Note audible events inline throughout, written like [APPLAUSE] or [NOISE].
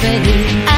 feliz.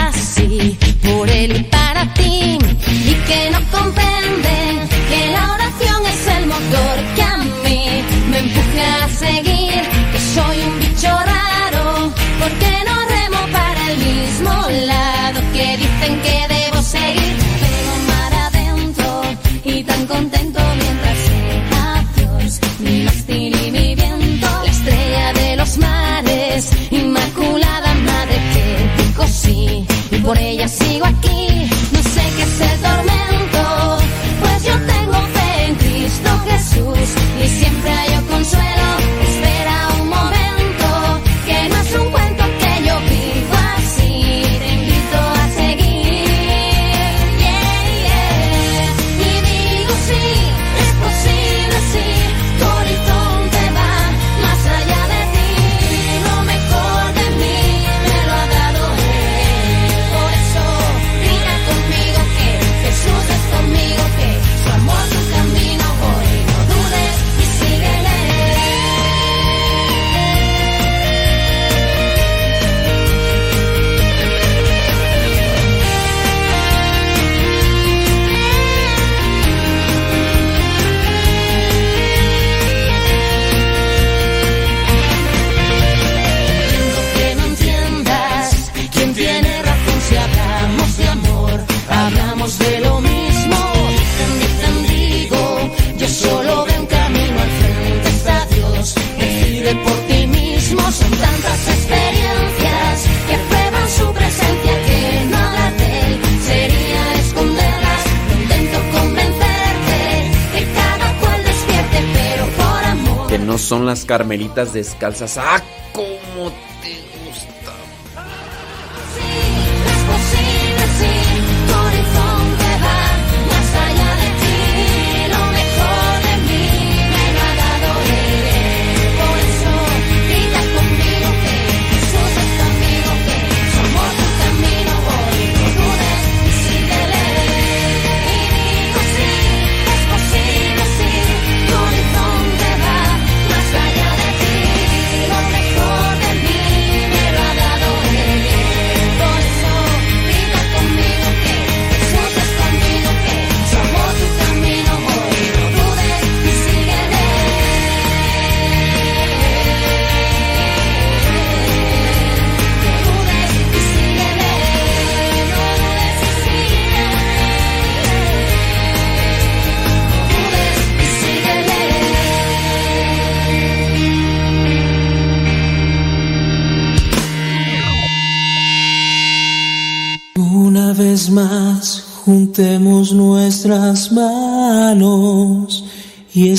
las carmelitas descalzas. ¡Ah,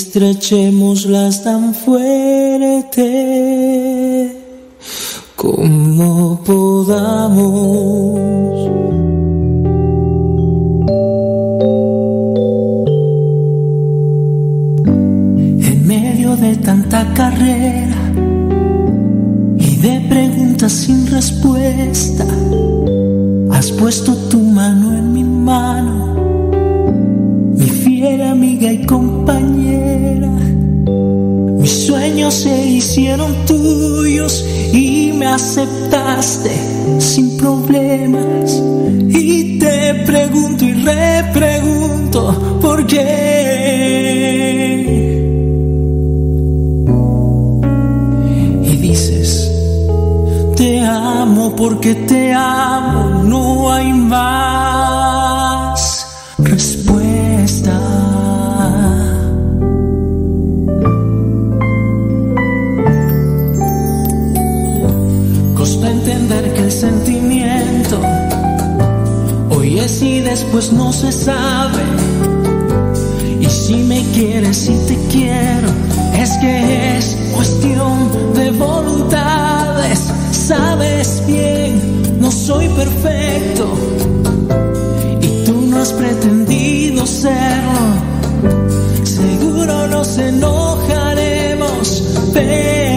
estrechémoslas tan fuerte como podamos. En medio de tanta carrera y de preguntas sin respuesta, has puesto tu mano en mi mano, mi fiel amiga y compañera mis sueños se hicieron tuyos y me aceptaste sin problemas. Y te pregunto y repregunto por qué. Y dices, te amo porque te amo, no hay más. sentimiento. Hoy es y después no se sabe. Y si me quieres y te quiero, es que es cuestión de voluntades. Sabes bien, no soy perfecto. Y tú no has pretendido serlo. Seguro nos enojaremos, pero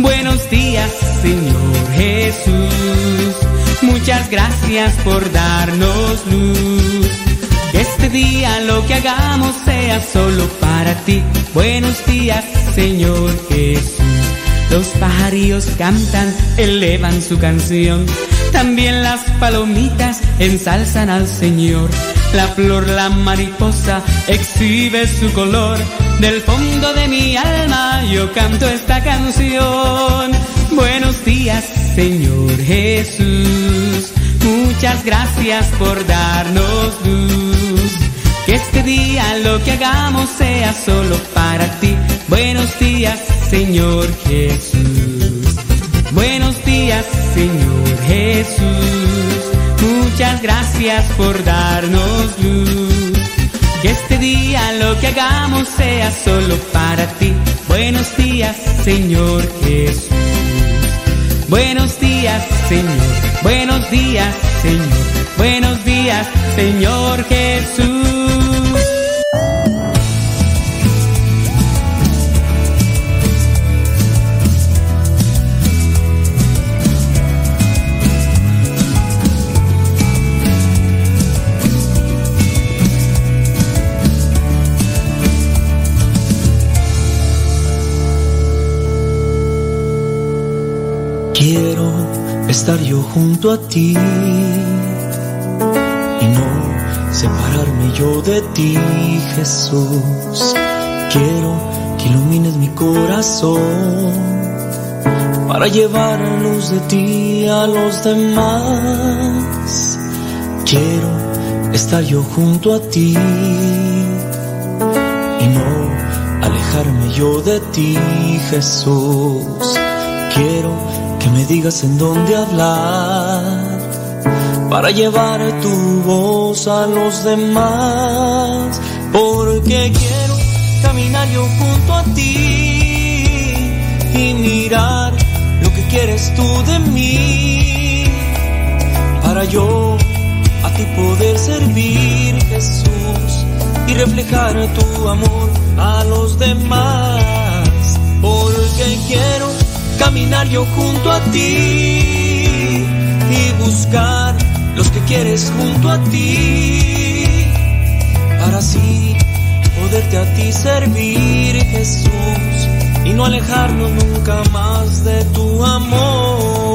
Buenos días, Señor Jesús. Muchas gracias por darnos luz. Este día lo que hagamos sea solo para ti. Buenos días, Señor Jesús. Los pajarillos cantan, elevan su canción. También las palomitas ensalzan al Señor. La flor, la mariposa, exhibe su color. Del fondo de mi alma yo canto esta canción. Buenos días, Señor Jesús. Muchas gracias por darnos luz. Que este día lo que hagamos sea solo para ti. Buenos días, Señor Jesús. Buenos días, Señor Jesús. Muchas gracias por darnos luz. Que este día lo que hagamos sea solo para ti. Buenos días, Señor Jesús. Buenos días, Señor. Buenos días, Señor. Buenos días, Señor Jesús. Quiero estar yo junto a ti y no separarme yo de ti, Jesús. Quiero que ilumines mi corazón para llevar luz de ti a los demás. Quiero estar yo junto a ti y no alejarme yo de ti, Jesús. Quiero que me digas en dónde hablar para llevar tu voz a los demás, porque quiero caminar yo junto a ti y mirar lo que quieres tú de mí, para yo a ti poder servir Jesús y reflejar tu amor a los demás, porque quiero caminar yo junto a ti y buscar los que quieres junto a ti, para así poderte a ti servir, Jesús, y no alejarnos nunca más de tu amor.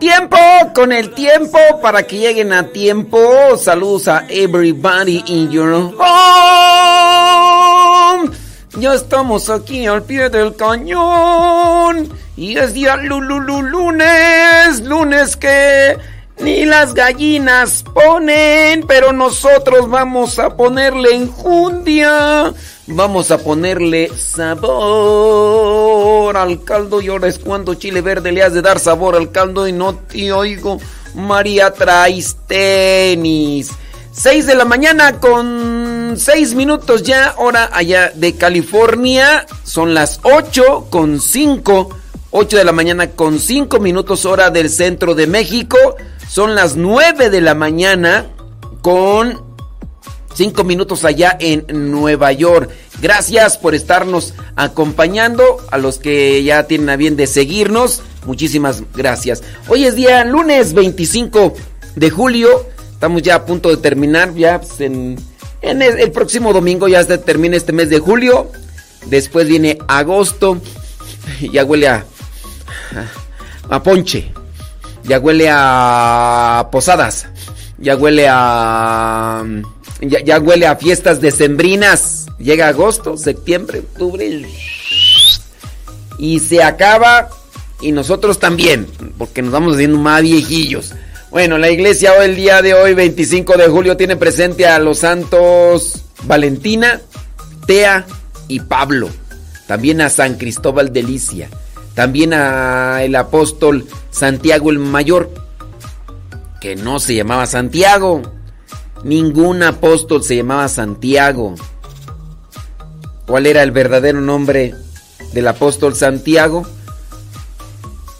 Tiempo, con el tiempo, para que lleguen a tiempo. Saludos a everybody in your home. Ya estamos aquí al pie del cañón. Y es día lunes, lunes que ni las gallinas ponen, pero nosotros vamos a ponerle enjundia. Vamos a ponerle sabor al caldo y ahora es cuando chile verde le has de dar sabor al caldo y no te oigo. María traes tenis. 6 de la mañana con 6 minutos ya, hora allá de California. Son las 8 con 5. 8 de la mañana con 5 minutos hora del centro de México. Son las 9 de la mañana con Cinco minutos allá en Nueva York. Gracias por estarnos acompañando. A los que ya tienen a bien de seguirnos, muchísimas gracias. Hoy es día lunes 25 de julio. Estamos ya a punto de terminar. Ya pues, en, el, próximo domingo ya se termina este mes de julio. Después viene agosto. [LAUGHS] Ya huele a, a ponche. Ya huele a posadas. Ya huele a... Ya, huele a fiestas decembrinas. Llega agosto, septiembre, octubre. Y se acaba. Y nosotros también. Porque nos vamos haciendo más viejillos. Bueno, la iglesia hoy, el día de hoy, 25 de julio, tiene presente a los santos Valentina, Tea y Pablo. También a San Cristóbal de Licia. También a el apóstol Santiago el Mayor, que no se llamaba Santiago. Ningún apóstol se llamaba Santiago. ¿Cuál era el verdadero nombre del apóstol Santiago?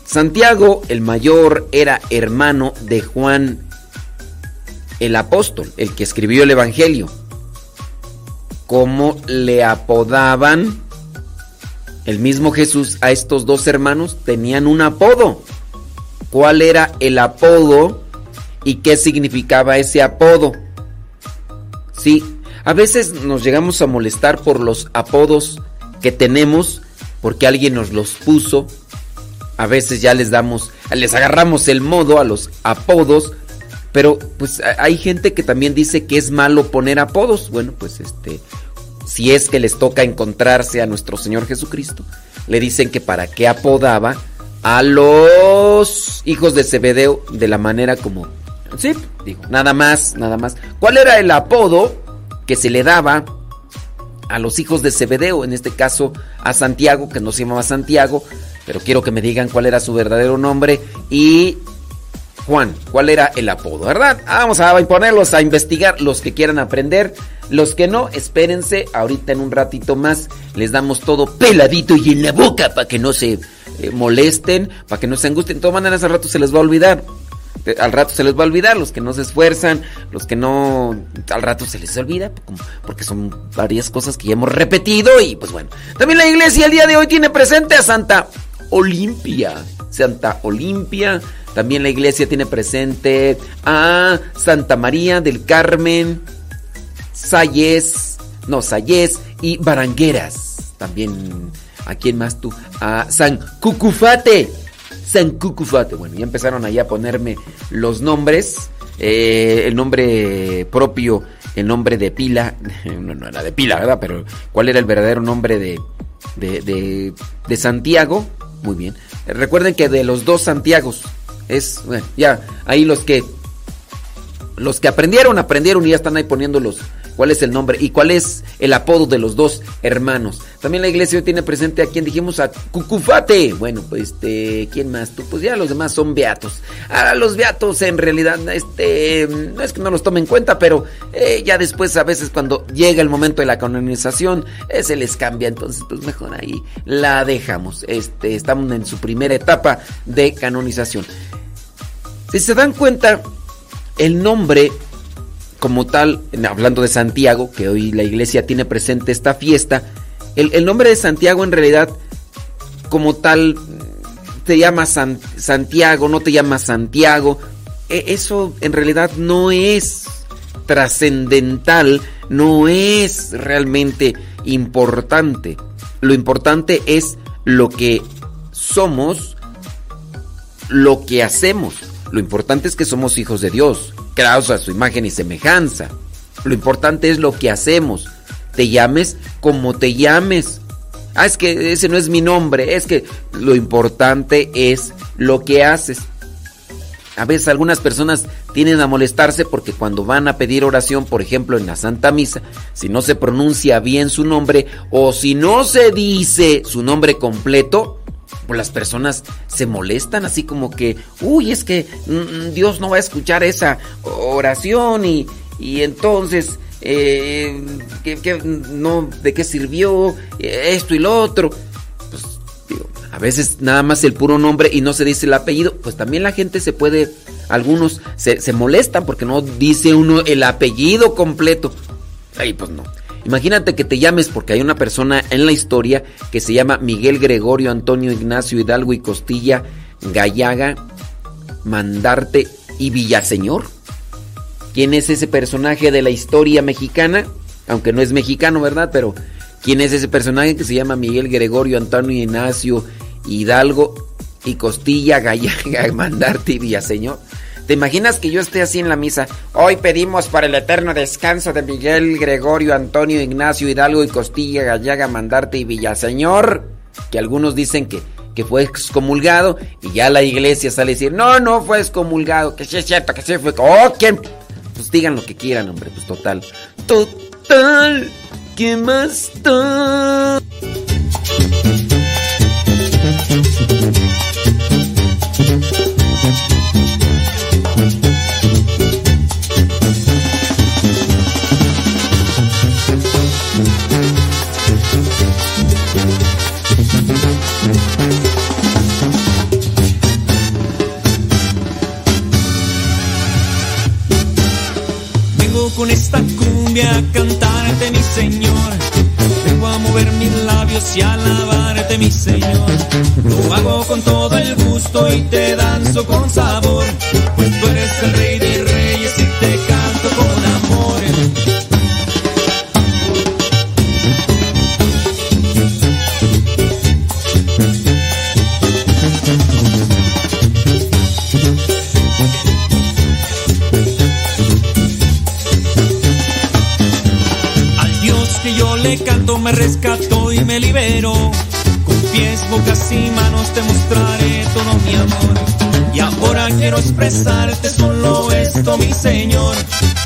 Santiago el Mayor era hermano de Juan el apóstol, el que escribió el Evangelio. ¿Cómo le apodaban el mismo Jesús a estos dos hermanos? Tenían un apodo. ¿Cuál era el apodo y qué significaba ese apodo? Sí, a veces nos llegamos a molestar por los apodos que tenemos porque alguien nos los puso. A veces ya les damos, les agarramos el modo a los apodos, pero pues hay gente que también dice que es malo poner apodos. Bueno, pues este, si es que les toca encontrarse a nuestro Señor Jesucristo, le dicen que para qué apodaba a los hijos de Zebedeo de la manera como Sí, digo, nada más, nada más. ¿Cuál era el apodo que se le daba a los hijos de Zebedeo? En este caso a Santiago, que no se llamaba Santiago, pero quiero que me digan cuál era su verdadero nombre. Y Juan, ¿cuál era el apodo, verdad? Vamos a ponerlos a investigar los que quieran aprender. Los que no, espérense, ahorita en un ratito más les damos todo peladito y en la boca para que no se eh, molesten, para que no se angustien. De todas maneras, al rato se les va a olvidar. Eh, al rato se les va a olvidar, los que no se esfuerzan, los que no, al rato se les olvida, porque son varias cosas que ya hemos repetido y pues bueno. También la iglesia el día de hoy tiene presente a Santa Olimpia, Santa Olimpia, también la iglesia tiene presente a Santa María del Carmen, Sayes, no, Sayes y Barangueras, también, ¿a quién más tú? A San Cucufate. San Cucufate. Bueno, ya empezaron ahí a ponerme los nombres. Eh, el nombre propio, el nombre de pila. [LAUGHS] No, no, era de pila, ¿verdad? Pero ¿cuál era el verdadero nombre de, de, de, Santiago? Muy bien. Recuerden que de los dos Santiagos es, bueno, ya, ahí los que los que aprendieron, aprendieron y ya están ahí poniendo los, cuál es el nombre y cuál es el apodo de los dos hermanos. También la iglesia hoy tiene presente a quien dijimos a Cucufate. Bueno, pues este, ¿quién más? Tú, pues ya los demás son beatos. Ahora los beatos en realidad, este, no es que no los tomen en cuenta, pero eh, ya después a veces cuando llega el momento de la canonización, eh, se les cambia. Entonces, pues mejor ahí la dejamos. Este, estamos en su primera etapa de canonización. Si se dan cuenta, el nombre como tal, hablando de Santiago, que hoy la iglesia tiene presente esta fiesta, el, nombre de Santiago en realidad, como tal, te llama Santiago, no te llama Santiago. E, eso en realidad no es trascendental, no es realmente importante. Lo importante es lo que somos, lo que hacemos. Lo importante es que somos hijos de Dios creados a su imagen y semejanza. Lo importante es lo que hacemos. Te llames como te llames. Ah, es que ese no es mi nombre. Es que lo importante es lo que haces. A veces algunas personas tienen a molestarse porque cuando van a pedir oración, por ejemplo en la Santa Misa, si no se pronuncia bien su nombre o si no se dice su nombre completo, las personas se molestan así como que, uy, es que mm, Dios no va a escuchar esa oración y, y entonces, eh, no, ¿de qué sirvió esto y lo otro? Pues digo, a veces nada más el puro nombre y no se dice el apellido, pues también la gente se puede, algunos se, se molestan porque no dice uno el apellido completo. Ay, pues no. Imagínate que te llames porque hay una persona en la historia que se llama Miguel Gregorio Antonio Ignacio Hidalgo y Costilla Gallaga Mandarte y Villaseñor. ¿Quién es ese personaje de la historia mexicana? Aunque no es mexicano, ¿verdad? Pero ¿Quién es ese personaje que se llama Miguel Gregorio Antonio Ignacio Hidalgo y Costilla Gallaga [LAUGHS] Mandarte y Señor? ¿Te imaginas que yo esté así en la misa? Hoy pedimos para el eterno descanso de Miguel Gregorio Antonio Ignacio Hidalgo y Costilla Gallaga Mandarte y Villaseñor. Que algunos dicen que, que fue excomulgado y ya la iglesia sale a decir, no, no fue excomulgado, que sí es cierto, que sí fue... ¡Oh, quién! Pues digan lo que quieran, hombre, pues total. Total. ¿Qué más da? Cumbia a cantarte, mi Señor. Vengo a mover mis labios y alabarte, mi Señor. Lo hago con todo el gusto y te danzo con sabor. Pues tú eres el rey me rescató y me libero. Con pies, bocas y manos te mostraré todo mi amor. Y ahora quiero expresarte solo esto, mi Señor.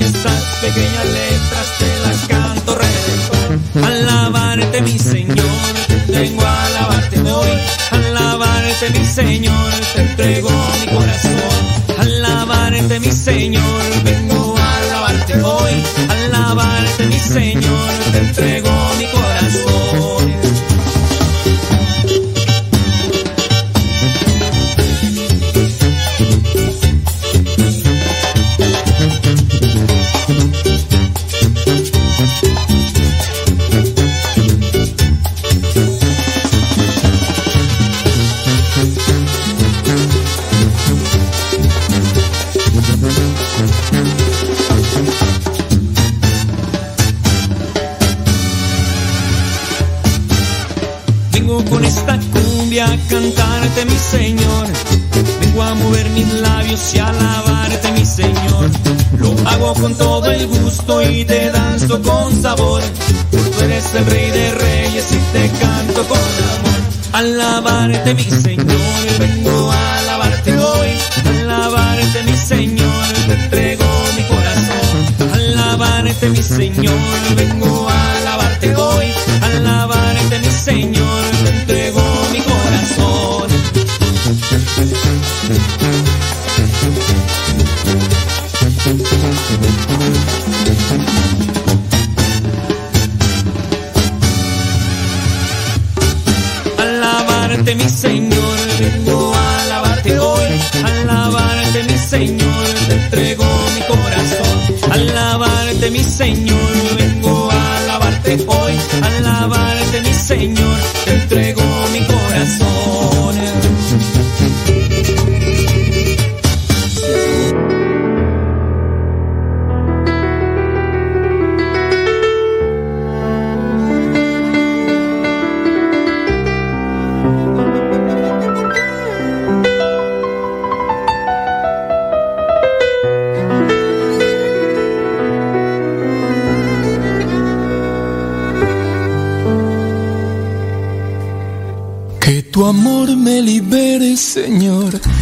Estas pequeñas letras te las canto redentor. Alabarte, mi Señor, vengo a alabarte hoy. Alabarte, mi Señor, te entrego mi corazón. Alabarte, mi Señor, vengo a alabarte hoy. Alabarte, mi Señor, te entrego mis labios y alabarte, mi Señor. Lo hago con todo el gusto y te danzo con sabor. Tú eres el rey de reyes y te canto con amor. Alabarte, mi Señor, vengo a alabarte hoy. Alabarte, mi Señor, te entrego mi corazón. Alabarte, mi Señor, vengo a alabarte hoy. Alabarte, mi Señor, Alabarte,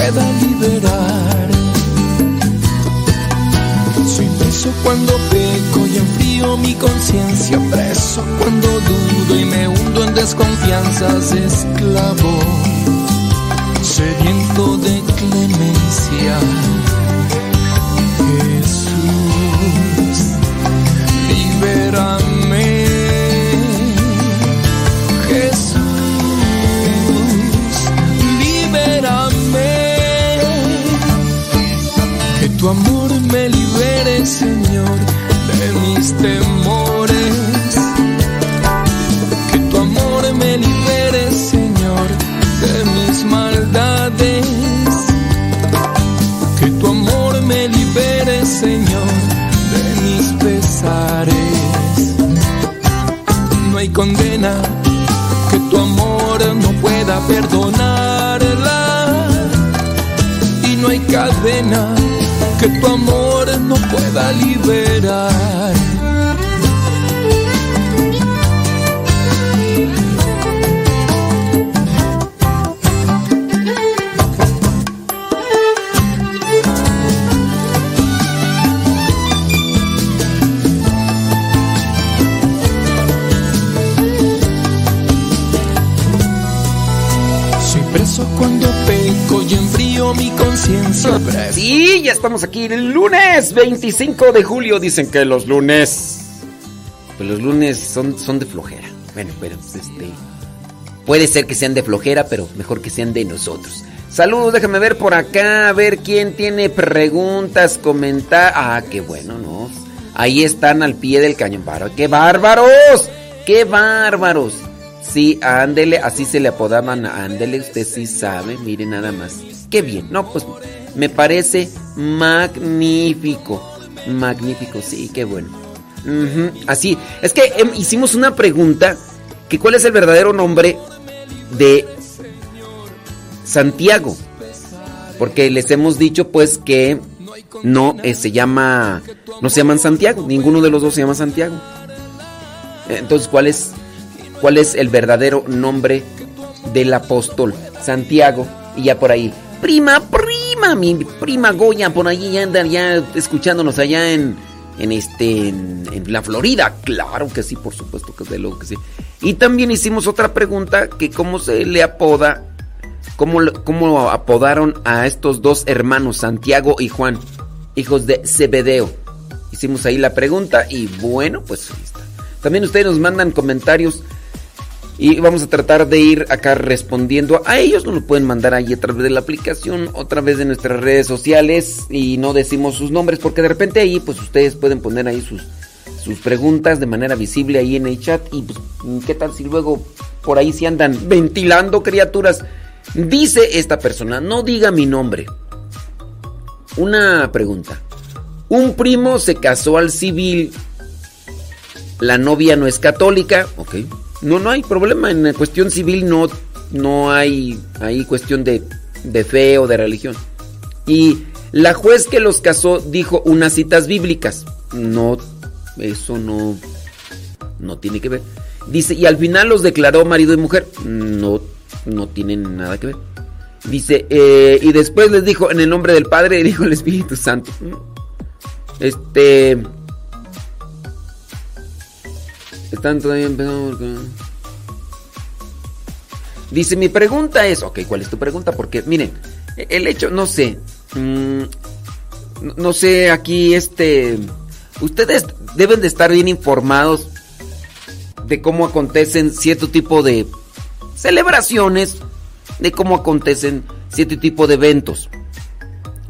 pueda liberar. Soy preso cuando peco y enfrío mi conciencia, preso cuando dudo y me hundo en desconfianzas, esclavo, sediento perdonarla. Y no hay cadena que tu amor no pueda liberar. Estamos aquí el lunes 25 de julio. Dicen que los lunes. Pues los lunes son, son de flojera. Bueno, pero este. Puede ser que sean de flojera, pero mejor que sean de nosotros. Saludos, déjame ver por acá, a ver quién tiene preguntas, comentar. Ah, qué bueno, ¿no? Ahí están al pie del cañón. ¡Qué bárbaros! ¡Qué bárbaros! Sí, ándele, así se le apodaban ándele, usted sí sabe, mire nada más. Qué bien, no, pues me parece magnífico. Magnífico, sí, qué bueno. Así, es que em, hicimos una pregunta, que cuál es el verdadero nombre de Santiago. Porque les hemos dicho pues que no eh, se llama, no se llaman Santiago, ninguno de los dos se llama Santiago. Entonces, ¿cuál es cuál es el verdadero nombre del apóstol Santiago. Y ya por ahí, prima, prima, mi prima Goya, por ahí ya anda ya escuchándonos allá en, en este, en, la Florida. Claro que sí, por supuesto que de lo que sí. Y también hicimos otra pregunta, que cómo se le apoda, cómo, cómo apodaron a estos dos hermanos, Santiago y Juan, hijos de Zebedeo. Hicimos ahí la pregunta y bueno, pues También ustedes nos mandan comentarios y vamos a tratar de ir acá respondiendo a ellos. Nos lo pueden mandar ahí a través de la aplicación, otra vez de nuestras redes sociales. Y no decimos sus nombres porque de repente ahí pues ustedes pueden poner ahí sus, sus preguntas de manera visible ahí en el chat. Y pues qué tal si luego por ahí se andan ventilando criaturas. Dice esta persona, no diga mi nombre. Una pregunta. Un primo se casó al civil. La novia no es católica. Ok. No, no hay problema. En la cuestión civil no, no hay, hay cuestión de, de fe o de religión. Y la juez que los casó dijo unas citas bíblicas. No, eso no, no tiene que ver. Dice, y al final los declaró marido y mujer. No, no tienen nada que ver. Dice, eh, y después les dijo, en el nombre del Padre, y dijo el Espíritu Santo. Este, están todavía empezando Dice, mi pregunta es, ok, ¿cuál es tu pregunta? Porque, miren, el hecho, no sé, mm, no sé, aquí este, ustedes deben de estar bien informados de cómo acontecen cierto tipo de celebraciones, de cómo acontecen cierto tipo de eventos.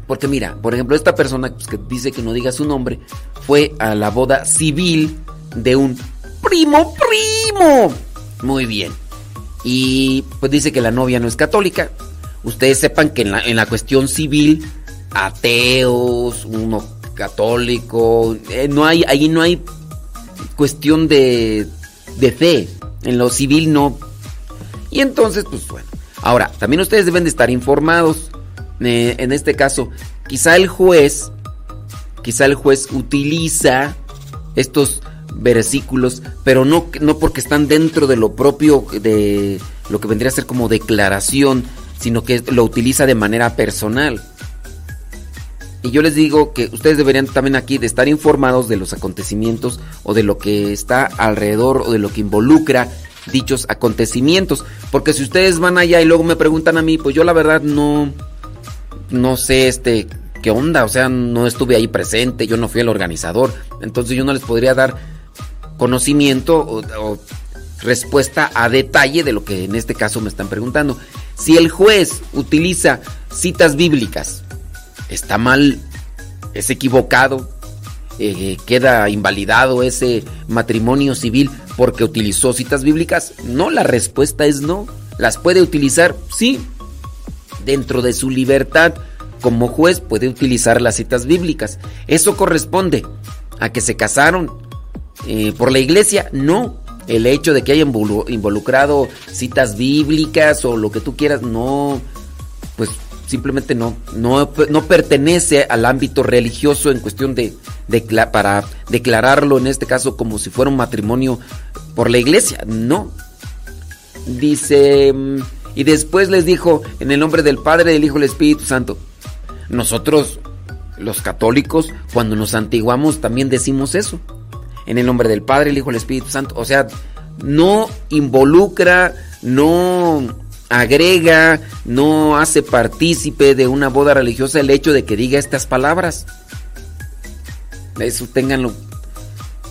Porque mira, por ejemplo, esta persona pues, que dice que no diga su nombre, fue a la boda civil de un primo, primo. Muy bien. Y pues dice que la novia no es católica. Ustedes sepan que en la, en la cuestión civil, ateos, uno católico, eh, no hay, ahí no hay cuestión de, de fe. En lo civil no. Y entonces, pues bueno. Ahora, también ustedes deben de estar informados. Eh, en este caso, quizá el juez, quizá el juez utiliza estos versículos, pero no, no porque están dentro de lo propio de lo que vendría a ser como declaración, sino que lo utiliza de manera personal. Y yo les digo que ustedes deberían también aquí de estar informados de los acontecimientos o de lo que está alrededor o de lo que involucra dichos acontecimientos. Porque si ustedes van allá y luego me preguntan a mí, pues yo la verdad no, no sé este, qué onda, o sea, no estuve ahí presente, yo no fui el organizador. Entonces yo no les podría dar conocimiento o, respuesta a detalle de lo que en este caso me están preguntando. Si el juez utiliza citas bíblicas, está mal, es equivocado, eh, queda invalidado ese matrimonio civil porque utilizó citas bíblicas. No, la respuesta es no. Las puede utilizar, sí, dentro de su libertad. Como juez puede utilizar las citas bíblicas. Eso corresponde a que se casaron, eh, por la iglesia, no, el hecho de que haya involucrado citas bíblicas o lo que tú quieras, no, pues simplemente no, no, no pertenece al ámbito religioso en cuestión de, para declararlo en este caso como si fuera un matrimonio por la iglesia, no. Dice, mm, y después les dijo, en el nombre del Padre, del Hijo y del Espíritu Santo, nosotros los católicos, cuando nos antiguamos, también decimos eso. En el nombre del Padre, el Hijo y el Espíritu Santo. O sea, no involucra, no agrega, no hace partícipe de una boda religiosa el hecho de que diga estas palabras. Eso ténganlo.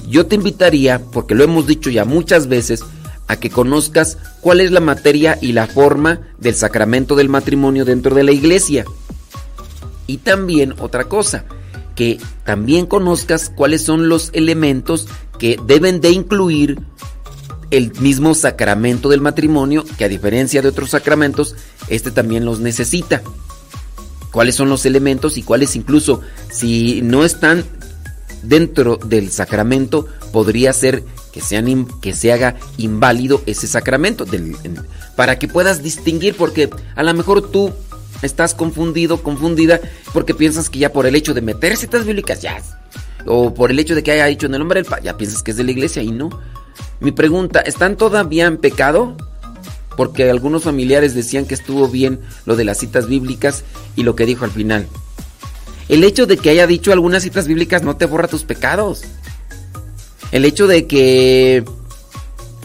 Yo te invitaría, porque lo hemos dicho ya muchas veces, a que conozcas cuál es la materia y la forma del sacramento del matrimonio dentro de la iglesia. Y también otra cosa, que también conozcas cuáles son los elementos que deben de incluir el mismo sacramento del matrimonio, que a diferencia de otros sacramentos, este también los necesita. ¿Cuáles son los elementos y cuáles incluso, si no están dentro del sacramento, podría ser que, sean, que se haga inválido ese sacramento? para que puedas distinguir, porque a lo mejor tú estás confundido, confundida, porque piensas que ya por el hecho de meter citas bíblicas, ya. O por el hecho de que haya dicho en el nombre del Padre, ya piensas que es de la iglesia y no. Mi pregunta, ¿están todavía en pecado? Porque algunos familiares decían que estuvo bien lo de las citas bíblicas y lo que dijo al final. El hecho de que haya dicho algunas citas bíblicas no te borra tus pecados. El hecho de que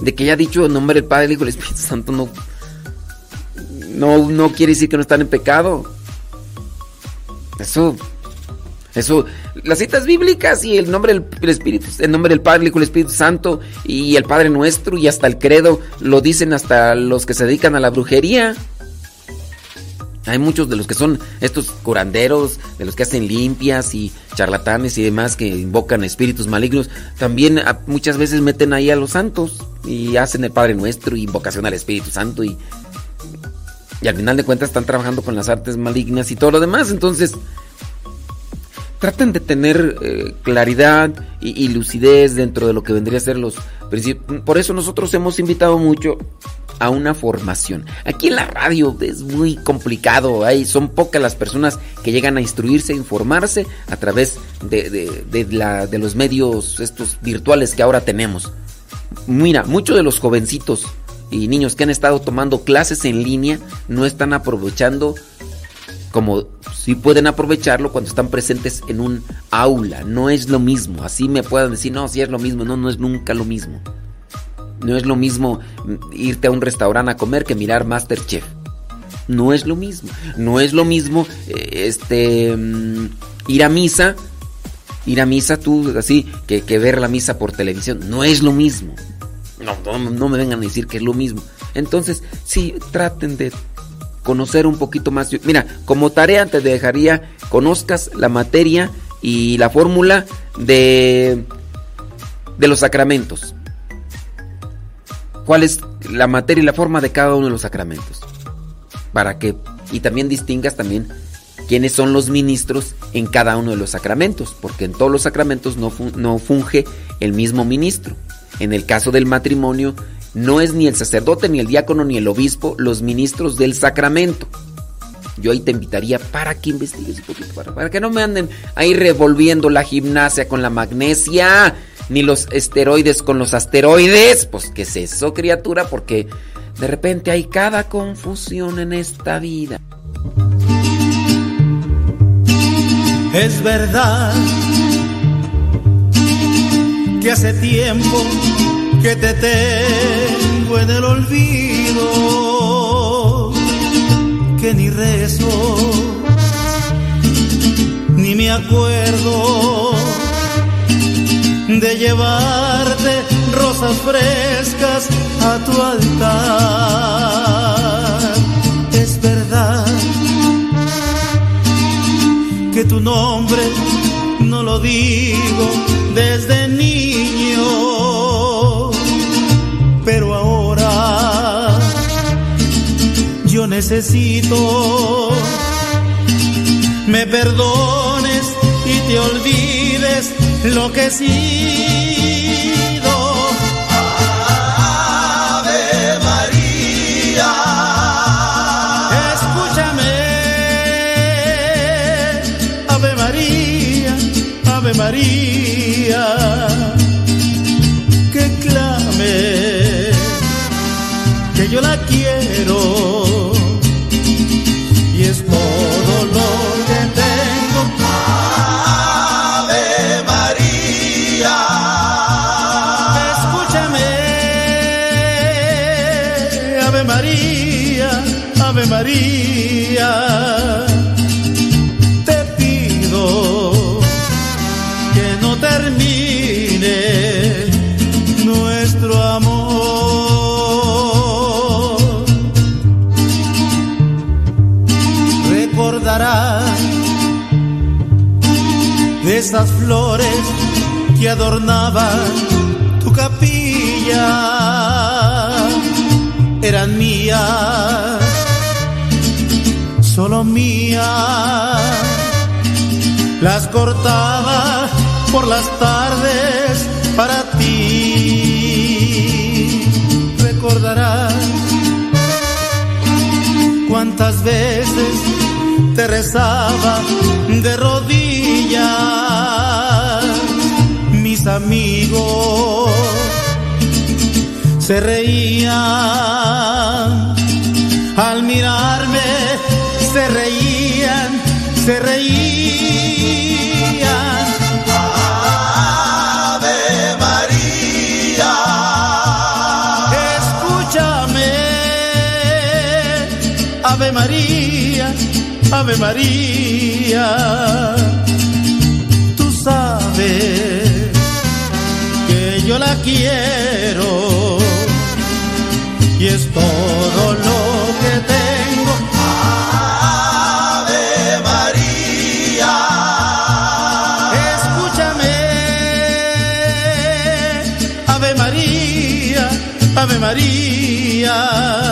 de que haya dicho en nombre del Padre, el Hijo el Espíritu Santo no no, no quiere decir que no están en pecado. Eso, eso, las citas bíblicas y el nombre del Espíritu, el nombre del Padre, el Espíritu Santo y el Padre Nuestro y hasta el credo lo dicen hasta los que se dedican a la brujería. Hay muchos de los que son estos curanderos, de los que hacen limpias y charlatanes y demás que invocan espíritus malignos, también muchas veces meten ahí a los santos y hacen el Padre Nuestro y invocación al Espíritu Santo y y al final de cuentas están trabajando con las artes malignas y todo lo demás. Entonces, traten de tener eh, claridad y, lucidez dentro de lo que vendría a ser los principios. Por eso nosotros hemos invitado mucho a una formación. Aquí en la radio es muy complicado, hay, son pocas las personas que llegan a instruirse, a informarse a través de, de los medios estos virtuales que ahora tenemos. Mira, muchos de los jovencitos y niños que han estado tomando clases en línea no están aprovechando como si pueden aprovecharlo cuando están presentes en un aula. No es lo mismo. Así me puedan decir, no, si es lo mismo. No, no es nunca lo mismo. No es lo mismo irte a un restaurante a comer que mirar Masterchef. No es lo mismo. No es lo mismo eh, este mm, ir a misa. Ir a misa tú así que ver la misa por televisión. No es lo mismo. No, no, me vengan a decir que es lo mismo. Entonces, sí, traten de conocer un poquito más. Mira, como tarea te dejaría conozcas la materia y la fórmula de, de los sacramentos. ¿Cuál es la materia y la forma de cada uno de los sacramentos? Para que, y también distingas también quiénes son los ministros en cada uno de los sacramentos, porque en todos los sacramentos no, no funge el mismo ministro. En el caso del matrimonio, no es ni el sacerdote, ni el diácono, ni el obispo los ministros del sacramento. Yo ahí te invitaría para que investigues un poquito, para, que no me anden ahí revolviendo la gimnasia con la magnesia, ni los esteroides con los asteroides. Pues, ¿qué es eso, criatura? Porque de repente hay cada confusión en esta vida. Es verdad que hace tiempo que te tengo en el olvido, que ni rezo, ni me acuerdo de llevarte rosas frescas a tu altar. Es verdad que tu nombre no lo digo desde necesito. Me perdones y te olvides lo que he sido. Ave María. Escúchame. Ave María, Ave María. Esas flores que adornaban tu capilla eran mías, solo mías. Las cortaba por las tardes para ti. Recordarás cuántas veces te rezaba de rodillas amigos se reían al mirarme, se reían, se reían. Ave María. Escúchame, Ave María, Ave María. Tú sabes quiero y es todo lo que tengo. Ave María. Escúchame, Ave María, Ave María.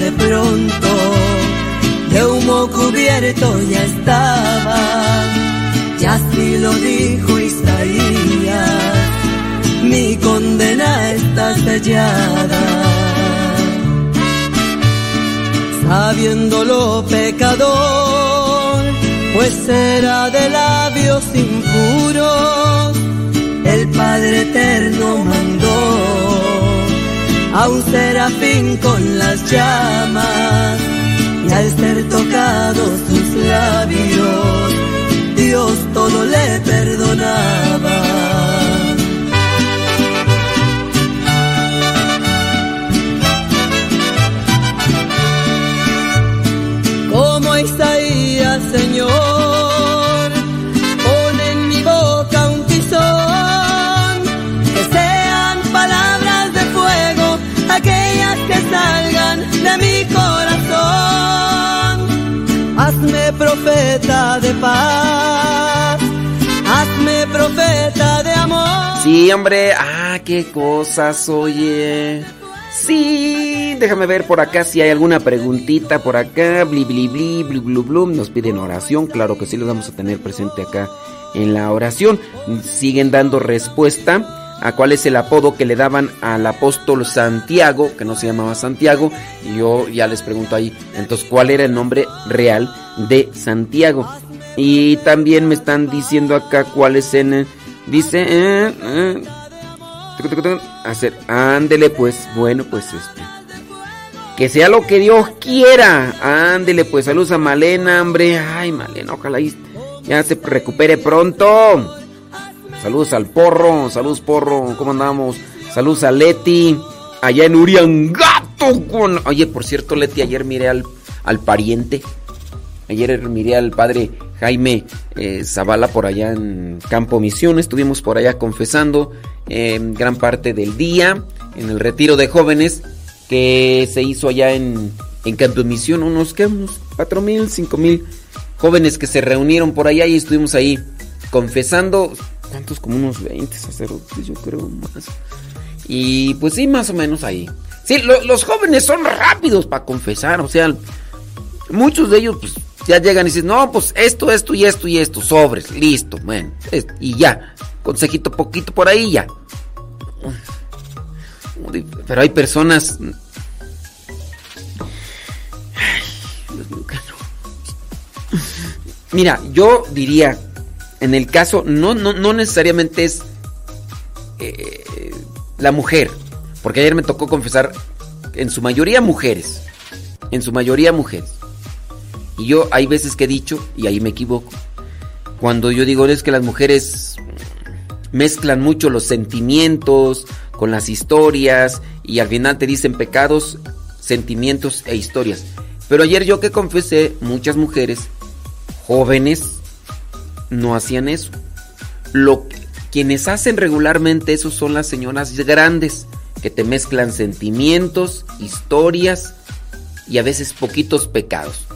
De pronto de humo cubierto ya estaba. Y así lo dijo Isaías, mi condena está sellada. Sabiéndolo pecador, pues era de labios impuros, el Padre Eterno mandó a un serafín con las llamas, y al ser tocados sus labios, Dios todo le perdonaba. Mi corazón. Hazme profeta de paz, hazme profeta de amor. Sí, hombre. Ah, qué cosas, oye. Sí, déjame ver por acá si hay alguna preguntita por acá. Bli, bli, bli, blu, blu, blum. Nos piden oración. Claro que sí, los vamos a tener presente acá en la oración. Siguen dando respuesta a cuál es el apodo que le daban al apóstol Santiago, que no se llamaba Santiago. Y yo ya les pregunto ahí, entonces, ¿cuál era el nombre real de Santiago? Y también me están diciendo acá cuál es en... Dice... eh, eh, hacer, ándele pues, bueno, pues este. Que sea lo que Dios quiera. Ándele, pues saludos a Malena, hombre. Ay, Malena, ojalá ya se recupere pronto. Saludos al porro, saludos porro, ¿cómo andamos? Saludos a Leti, allá en Uriangato. Oye, por cierto, Leti, ayer miré al, al pariente. Ayer miré al padre Jaime eh, Zavala por allá en Campo Misión. Estuvimos por allá confesando eh, gran parte del día en el retiro de jóvenes que se hizo allá en, en Campo Misión. Unos, ¿qué? Unos cuatro mil, cinco mil jóvenes que se reunieron por allá y estuvimos ahí confesando. ¿Cuántos? Como unos 20 sacerdotes, yo creo más. Y pues sí, más o menos ahí. Sí, los jóvenes son rápidos para confesar, o sea, muchos de ellos pues ya llegan y dicen, no, pues esto, esto y esto y esto, sobres, listo, bueno, y ya, consejito poquito por ahí ya. Pero hay personas... Mira, yo diría, en el caso, no, no, no necesariamente es eh, la mujer, porque ayer me tocó confesar, en su mayoría mujeres, en su mayoría mujeres. Y yo hay veces que he dicho, y ahí me equivoco, cuando yo digo es que las mujeres mezclan mucho los sentimientos con las historias y al final te dicen pecados, sentimientos e historias. Pero ayer yo que confesé, muchas mujeres jóvenes no hacían eso. Lo, quienes hacen regularmente eso son las señoras grandes, que te mezclan sentimientos, historias y a veces poquitos pecados.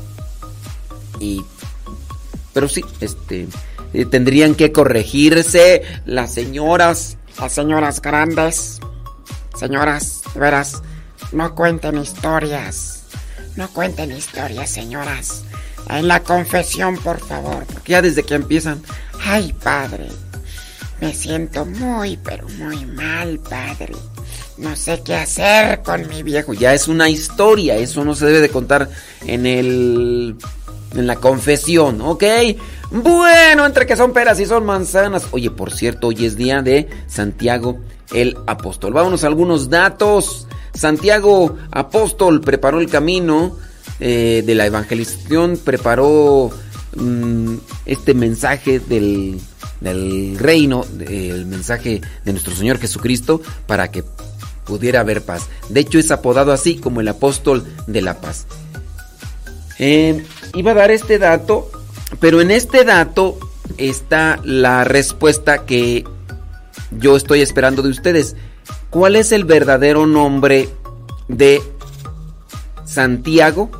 Y pero sí, este eh, tendrían que corregirse las señoras, las señoras grandes. Señoras, verás, no cuenten historias. No cuenten historias, señoras. En la confesión, por favor. Porque ya desde que empiezan, ay, padre, me siento muy, pero muy mal, padre. No sé qué hacer con mi viejo. Ya es una historia, eso no se debe de contar en el en la confesión, ¿ok? Bueno, entre que son peras y son manzanas. Oye, por cierto, hoy es día de Santiago el Apóstol. Vámonos a algunos datos. Santiago Apóstol preparó el camino eh, de la evangelización, preparó mm, este mensaje del, del reino, el mensaje de nuestro Señor Jesucristo, para que pudiera haber paz. De hecho, es apodado así como el apóstol de la paz. Eh, iba a dar este dato, pero en este dato está la respuesta que yo estoy esperando de ustedes. ¿Cuál es el verdadero nombre de Santiago?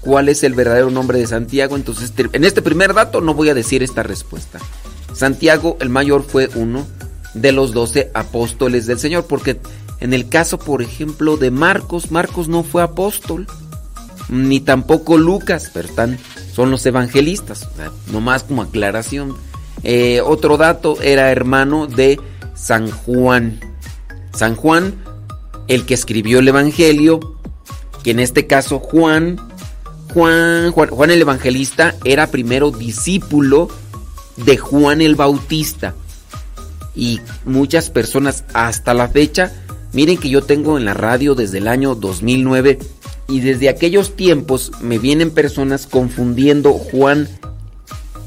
¿Cuál es el verdadero nombre de Santiago? Entonces, en este primer dato no voy a decir esta respuesta. Santiago el mayor fue uno de los doce apóstoles del Señor, porque en el caso, por ejemplo, de Marcos, Marcos no fue apóstol ni tampoco Lucas, pero son los evangelistas, o nomás como aclaración. Eh, otro dato, era hermano de San Juan. San Juan, el que escribió el Evangelio, que en este caso Juan, Juan, Juan, Juan el Evangelista era primero discípulo de Juan el Bautista. Y muchas personas hasta la fecha, miren que yo tengo en la radio desde el año 2009 y desde aquellos tiempos me vienen personas confundiendo Juan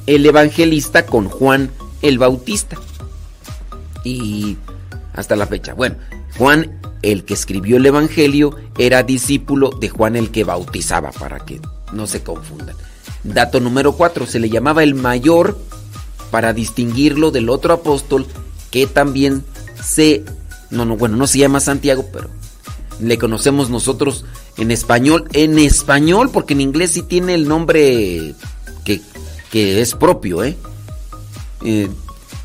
el Evangelista con Juan el Bautista. Y hasta la fecha. Bueno, Juan el que escribió el Evangelio era discípulo de Juan el que bautizaba, para que no se confundan. Dato número 4, se le llamaba el mayor para distinguirlo del otro apóstol que también se... No, no, bueno, no se llama Santiago, pero le conocemos nosotros en español. En español, porque en inglés sí tiene el nombre que, es propio, ¿eh? ¿eh?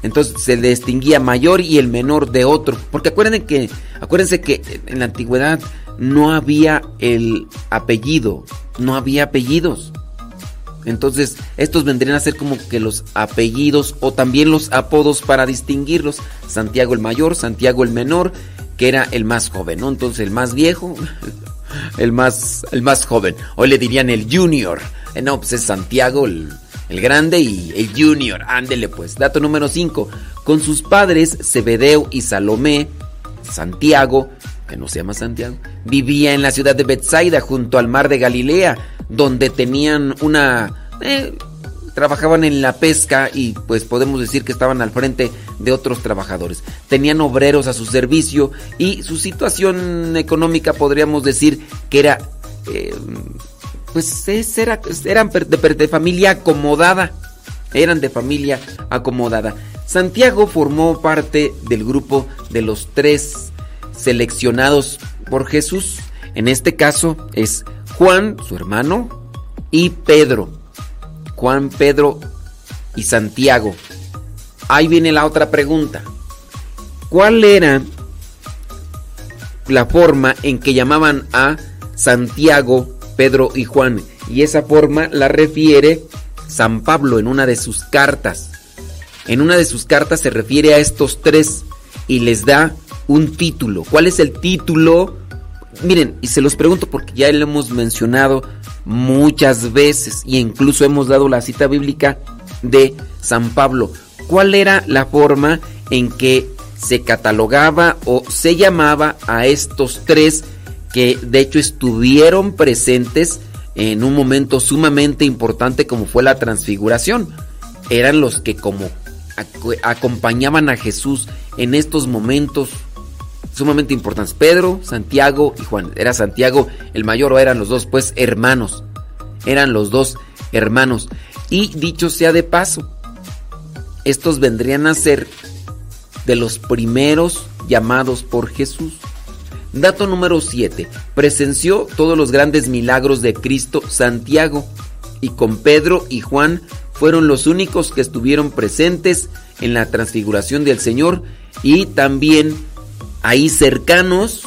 Entonces se distinguía mayor y el menor de otro. Porque acuérdense que, acuérdense que en la antigüedad no había el apellido, no había apellidos. Entonces, estos vendrían a ser como que los apellidos o también los apodos para distinguirlos. Santiago el mayor, Santiago el menor que era el más joven, ¿no? Entonces el más viejo, [LAUGHS] el más, el más joven. Hoy le dirían el junior. Eh, no, pues es Santiago el, el grande y el junior. Ándele pues. Dato número 5. Con sus padres, Zebedeo y Salomé, Santiago, que no se llama Santiago, vivía en la ciudad de Bethsaida, junto al mar de Galilea, donde tenían una... eh, trabajaban en la pesca y pues podemos decir que estaban al frente de otros trabajadores. Tenían obreros a su servicio y su situación económica podríamos decir que era... eh, pues es- era, eran de, de familia acomodada. Eran de familia acomodada. Santiago formó parte del grupo de los tres seleccionados por Jesús. En este caso es Juan, su hermano, y Pedro. Juan, Pedro y Santiago. Ahí viene la otra pregunta. ¿Cuál era la forma en que llamaban a Santiago, Pedro y Juan? Y esa forma la refiere San Pablo en una de sus cartas. En una de sus cartas se refiere a estos tres y les da un título. ¿Cuál es el título? Miren, y se los pregunto porque ya lo hemos mencionado muchas veces y incluso hemos dado la cita bíblica de San Pablo. ¿Cuál era la forma en que se catalogaba o se llamaba a estos tres que de hecho estuvieron presentes en un momento sumamente importante como fue la transfiguración? Eran los que como ac- acompañaban a Jesús en estos momentos sumamente importantes. Pedro, Santiago y Juan. Era Santiago el mayor o eran los dos pues hermanos. Eran los dos hermanos. Y dicho sea de paso, estos vendrían a ser de los primeros llamados por Jesús. Dato número 7. Presenció todos los grandes milagros de Cristo Santiago y con Pedro y Juan fueron los únicos que estuvieron presentes en la transfiguración del Señor y también ahí cercanos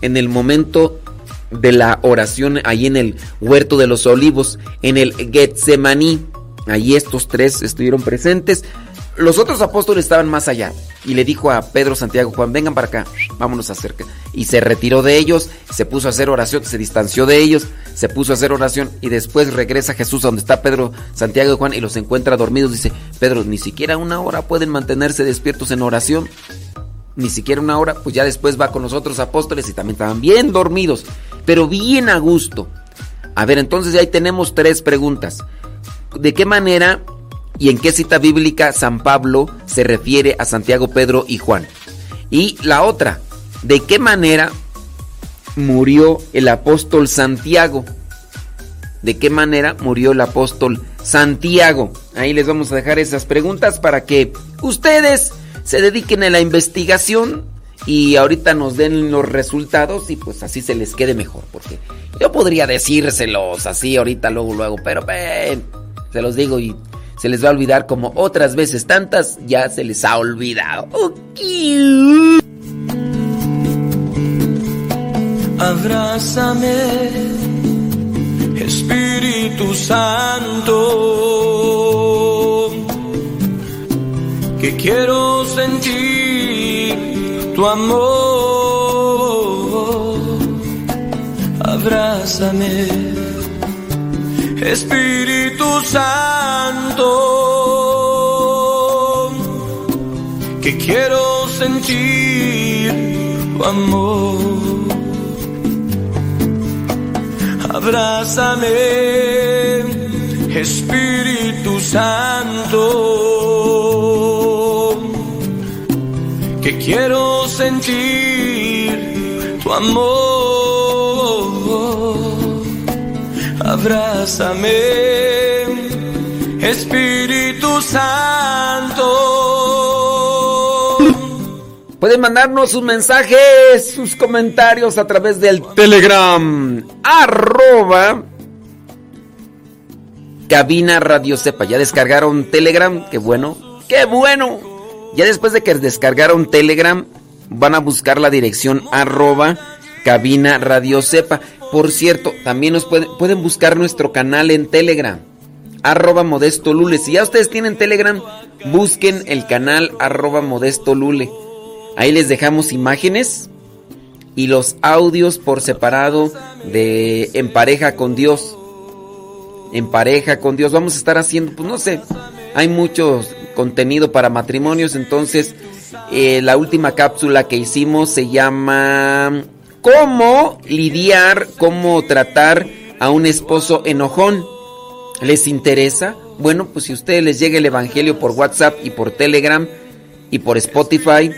en el momento de la oración ahí en el huerto de los olivos, en el Getsemaní. Allí estos tres estuvieron presentes. Los otros apóstoles estaban más allá. Y le dijo a Pedro, Santiago, Juan, vengan para acá, vámonos acerca. Y se retiró de ellos, se puso a hacer oración, se distanció de ellos, se puso a hacer oración y después regresa Jesús a donde está Pedro, Santiago y Juan y los encuentra dormidos. Dice, Pedro, ni siquiera una hora pueden mantenerse despiertos en oración. Ni siquiera una hora, pues ya después va con los otros apóstoles y también estaban bien dormidos, pero bien a gusto. A ver, entonces ahí tenemos tres preguntas. ¿De qué manera y en qué cita bíblica San Pablo se refiere a Santiago, Pedro y Juan? Y la otra, ¿de qué manera murió el apóstol Santiago? ¿De qué manera murió el apóstol Santiago? Ahí les vamos a dejar esas preguntas para que ustedes se dediquen a la investigación y ahorita nos den los resultados y pues así se les quede mejor. Porque yo podría decírselos así ahorita, luego, luego, pero ven, se los digo y se les va a olvidar como otras veces tantas ya se les ha olvidado. Abrázame, Espíritu Santo, que quiero sentir tu amor. Abrázame, Espíritu Santo, que quiero sentir tu amor. Abrázame, Espíritu Santo, que quiero sentir tu amor. Abrázame, Espíritu Santo. Pueden mandarnos sus mensajes, sus comentarios a través del Telegram. Arroba. Cabina Radio Sepa. ¿Ya descargaron Telegram? Qué bueno. ¡Qué bueno! Ya después de que descargaron Telegram, van a buscar la dirección arroba cabina radio sepa. Por cierto, también nos pueden, pueden buscar nuestro canal en Telegram. Arroba Modesto Lule. Si ya ustedes tienen Telegram, busquen el canal arroba Modesto Lule. Ahí les dejamos imágenes y los audios por separado de En pareja con Dios. En pareja con Dios. Vamos a estar haciendo, pues no sé, hay mucho contenido para matrimonios, entonces eh, la última cápsula que hicimos se llama ¿Cómo lidiar, cómo tratar a un esposo enojón? ¿Les interesa? Bueno, pues si a ustedes les llega el Evangelio por WhatsApp y por Telegram y por Spotify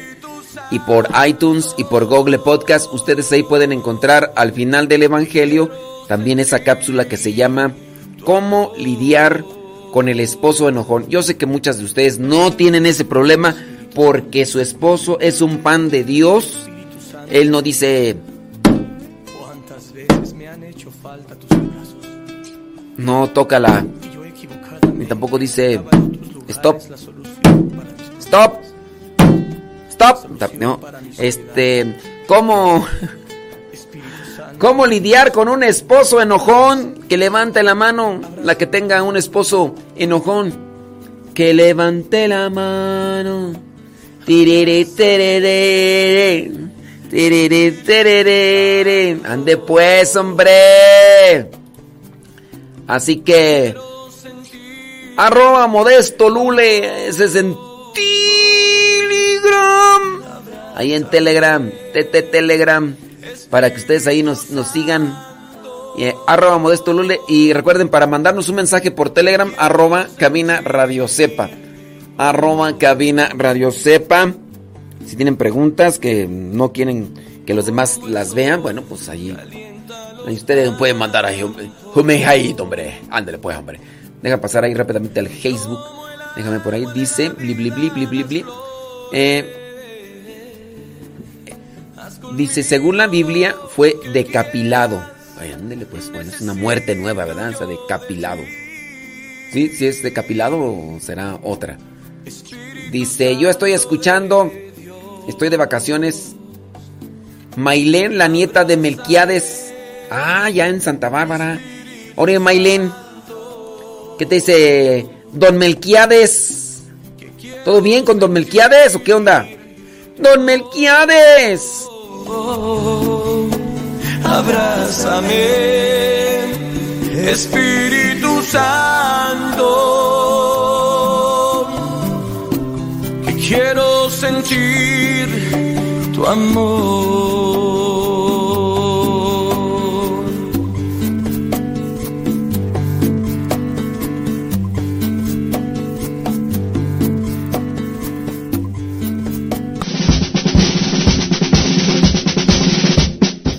y por iTunes y por Google Podcast, ustedes ahí pueden encontrar al final del Evangelio también esa cápsula que se llama ¿Cómo lidiar con el esposo enojón? Yo sé que muchas de ustedes no tienen ese problema porque su esposo es un pan de Dios. Él no dice... No toca la... Ni tampoco dice... Stop. Stop. Stop. No. Este... ¿Cómo... ¿Cómo lidiar con un esposo enojón? Que levante la mano, la que tenga un esposo enojón. Que levante la mano. Ande pues, hombre. Así que arroba modesto lule, ese es en Telegram. Ahí en Telegram, TT Telegram para que ustedes ahí nos, sigan. Eh, arroba Modesto Lule. Y recuerden, para mandarnos un mensaje por Telegram, arroba cabina radio sepa. Arroba cabina radio sepa. Si tienen preguntas que no quieren que los demás las vean, bueno, pues ahí. Ustedes pueden mandar ahí. Hombre, hombre. Ándale, pues, hombre. Deja pasar ahí rápidamente al Facebook. Déjame por ahí. Dice, bli, bli, bli, bli, bli, bli. Eh, Dice, según la Biblia, fue decapilado. Ay, ándele, pues, bueno, es una muerte nueva, ¿verdad? O sea, decapilado. ¿Sí? ¿Sí es decapilado será otra? Dice, yo estoy escuchando, estoy de vacaciones. Mailén, la nieta de Melquiades. Ah, ya en Santa Bárbara. Oye, Mailén, ¿qué te dice Don Melquiades? ¿Todo bien con Don Melquiades o qué onda? Don Melquiades abrázame, Espíritu Santo, quiero sentir tu amor.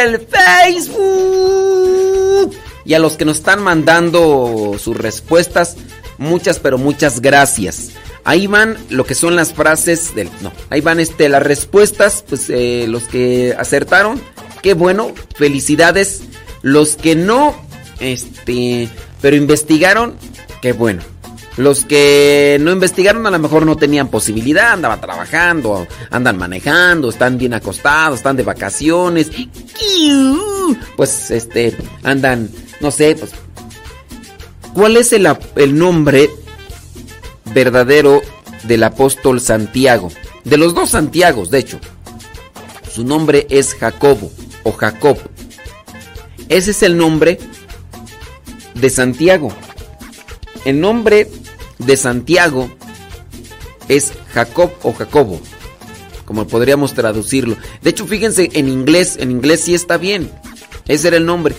Del Facebook. Y a los que nos están mandando sus respuestas, muchas, pero muchas gracias. Ahí van lo que son las frases del. No, ahí van este, las respuestas, pues eh, los que acertaron. Qué bueno, felicidades. Los que no, este, pero investigaron, qué bueno. Los que no investigaron a lo mejor no tenían posibilidad, andaban trabajando, andan manejando, están bien acostados, están de vacaciones. Pues este, andan, no sé, pues... ¿Cuál es el, el nombre verdadero del apóstol Santiago? De los dos Santiagos, de hecho. Su nombre es Jacobo o Jacob. Ese es el nombre de Santiago. El nombre de Santiago es Jacob o Jacobo, como podríamos traducirlo. De hecho, fíjense, en inglés, en inglés sí está bien. Ese era el nombre.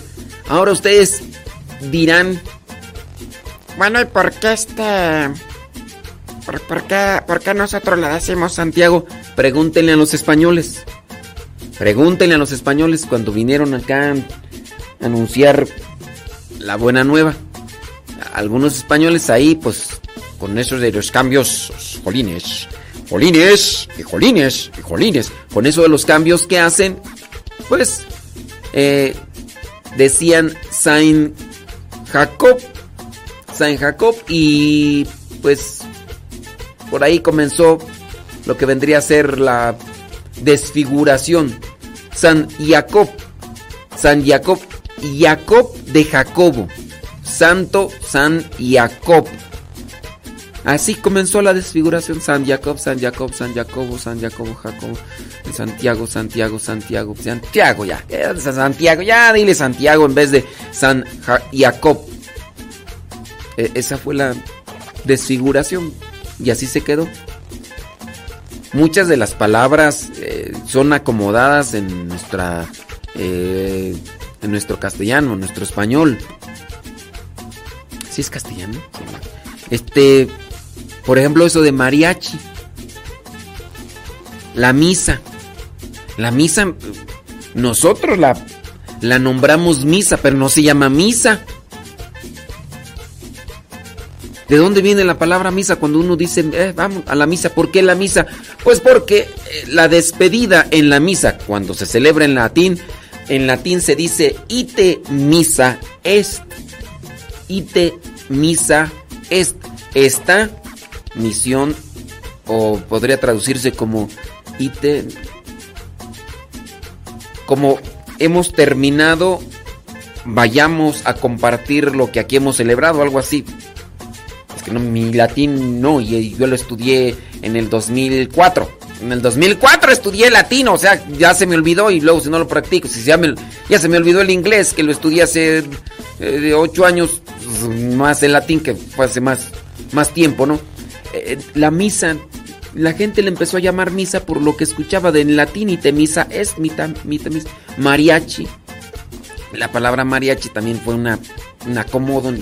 Ahora ustedes dirán, bueno, ¿y por qué este... ¿Por, qué, por qué nosotros le decimos Santiago? Pregúntenle a los españoles. Pregúntenle a los españoles cuando vinieron acá a anunciar la buena nueva. Algunos españoles ahí, pues, con esos de los cambios, jolines, jolines, y jolines, y jolines, con eso de los cambios que hacen, pues, eh, decían Saint Jacob, Saint Jacob, y pues, por ahí comenzó lo que vendría a ser la desfiguración. San Jacob, San Jacob, Jacob de Jacobo, Santo San Jacob. Así comenzó la desfiguración. San Jacob, San Jacob, San Jacobo, San Jacobo, Jacobo, Santiago, Santiago, Santiago, Santiago, ya, Santiago, ya, dile Santiago en vez de San Jacob. E, esa fue la desfiguración y así se quedó. Muchas de las palabras eh, son acomodadas en nuestra eh, en nuestro castellano, en nuestro español. ¿Sí es castellano? Este, por ejemplo, eso de mariachi. La misa. La misa, nosotros la, la nombramos misa, pero no se llama misa. ¿De dónde viene la palabra misa cuando uno dice, eh, vamos a la misa? ¿Por qué la misa? Pues porque eh, la despedida en la misa, cuando se celebra en latín, en latín se dice ite misa est. Ite misa est. Esta misión, o podría traducirse como ite, como hemos terminado, vayamos a compartir lo que aquí hemos celebrado, algo así que no, mi latín no, y yo lo estudié en el 2004. En el 2004 estudié latín, o sea, ya se me olvidó y luego si no lo practico, si ya, me, ya se me olvidó el inglés, que lo estudié hace eh, ocho años, pues, más el latín, que fue hace más, más tiempo, ¿no? Eh, la misa, la gente le empezó a llamar misa por lo que escuchaba de en latín y te misa es mita, mita, misa, mariachi. La palabra mariachi también fue una, un acomodo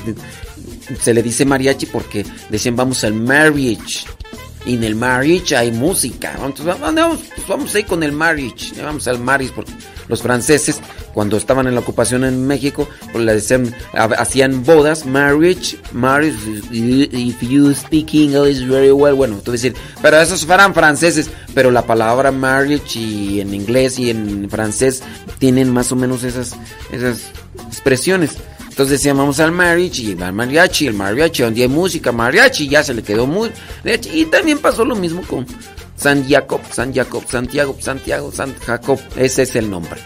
se le dice mariachi porque decían vamos al marriage. Y en el marriage hay música. Entonces, vamos, pues vamos ahí con el marriage. Vamos al marriage porque los franceses, cuando estaban en la ocupación en México, pues decían, hacían bodas, marriage, marriage, if you speak English very well. Bueno, tú decir, pero esos fueran franceses, pero la palabra marriage y en inglés y en francés tienen más o menos esas, expresiones. Entonces decían, al mariachi, y al mariachi, el mariachi, donde hay música, mariachi, ya se le quedó muy... Y también pasó lo mismo con San Jacob, San Jacob, Santiago, Santiago, San Jacob. Ese es el nombre.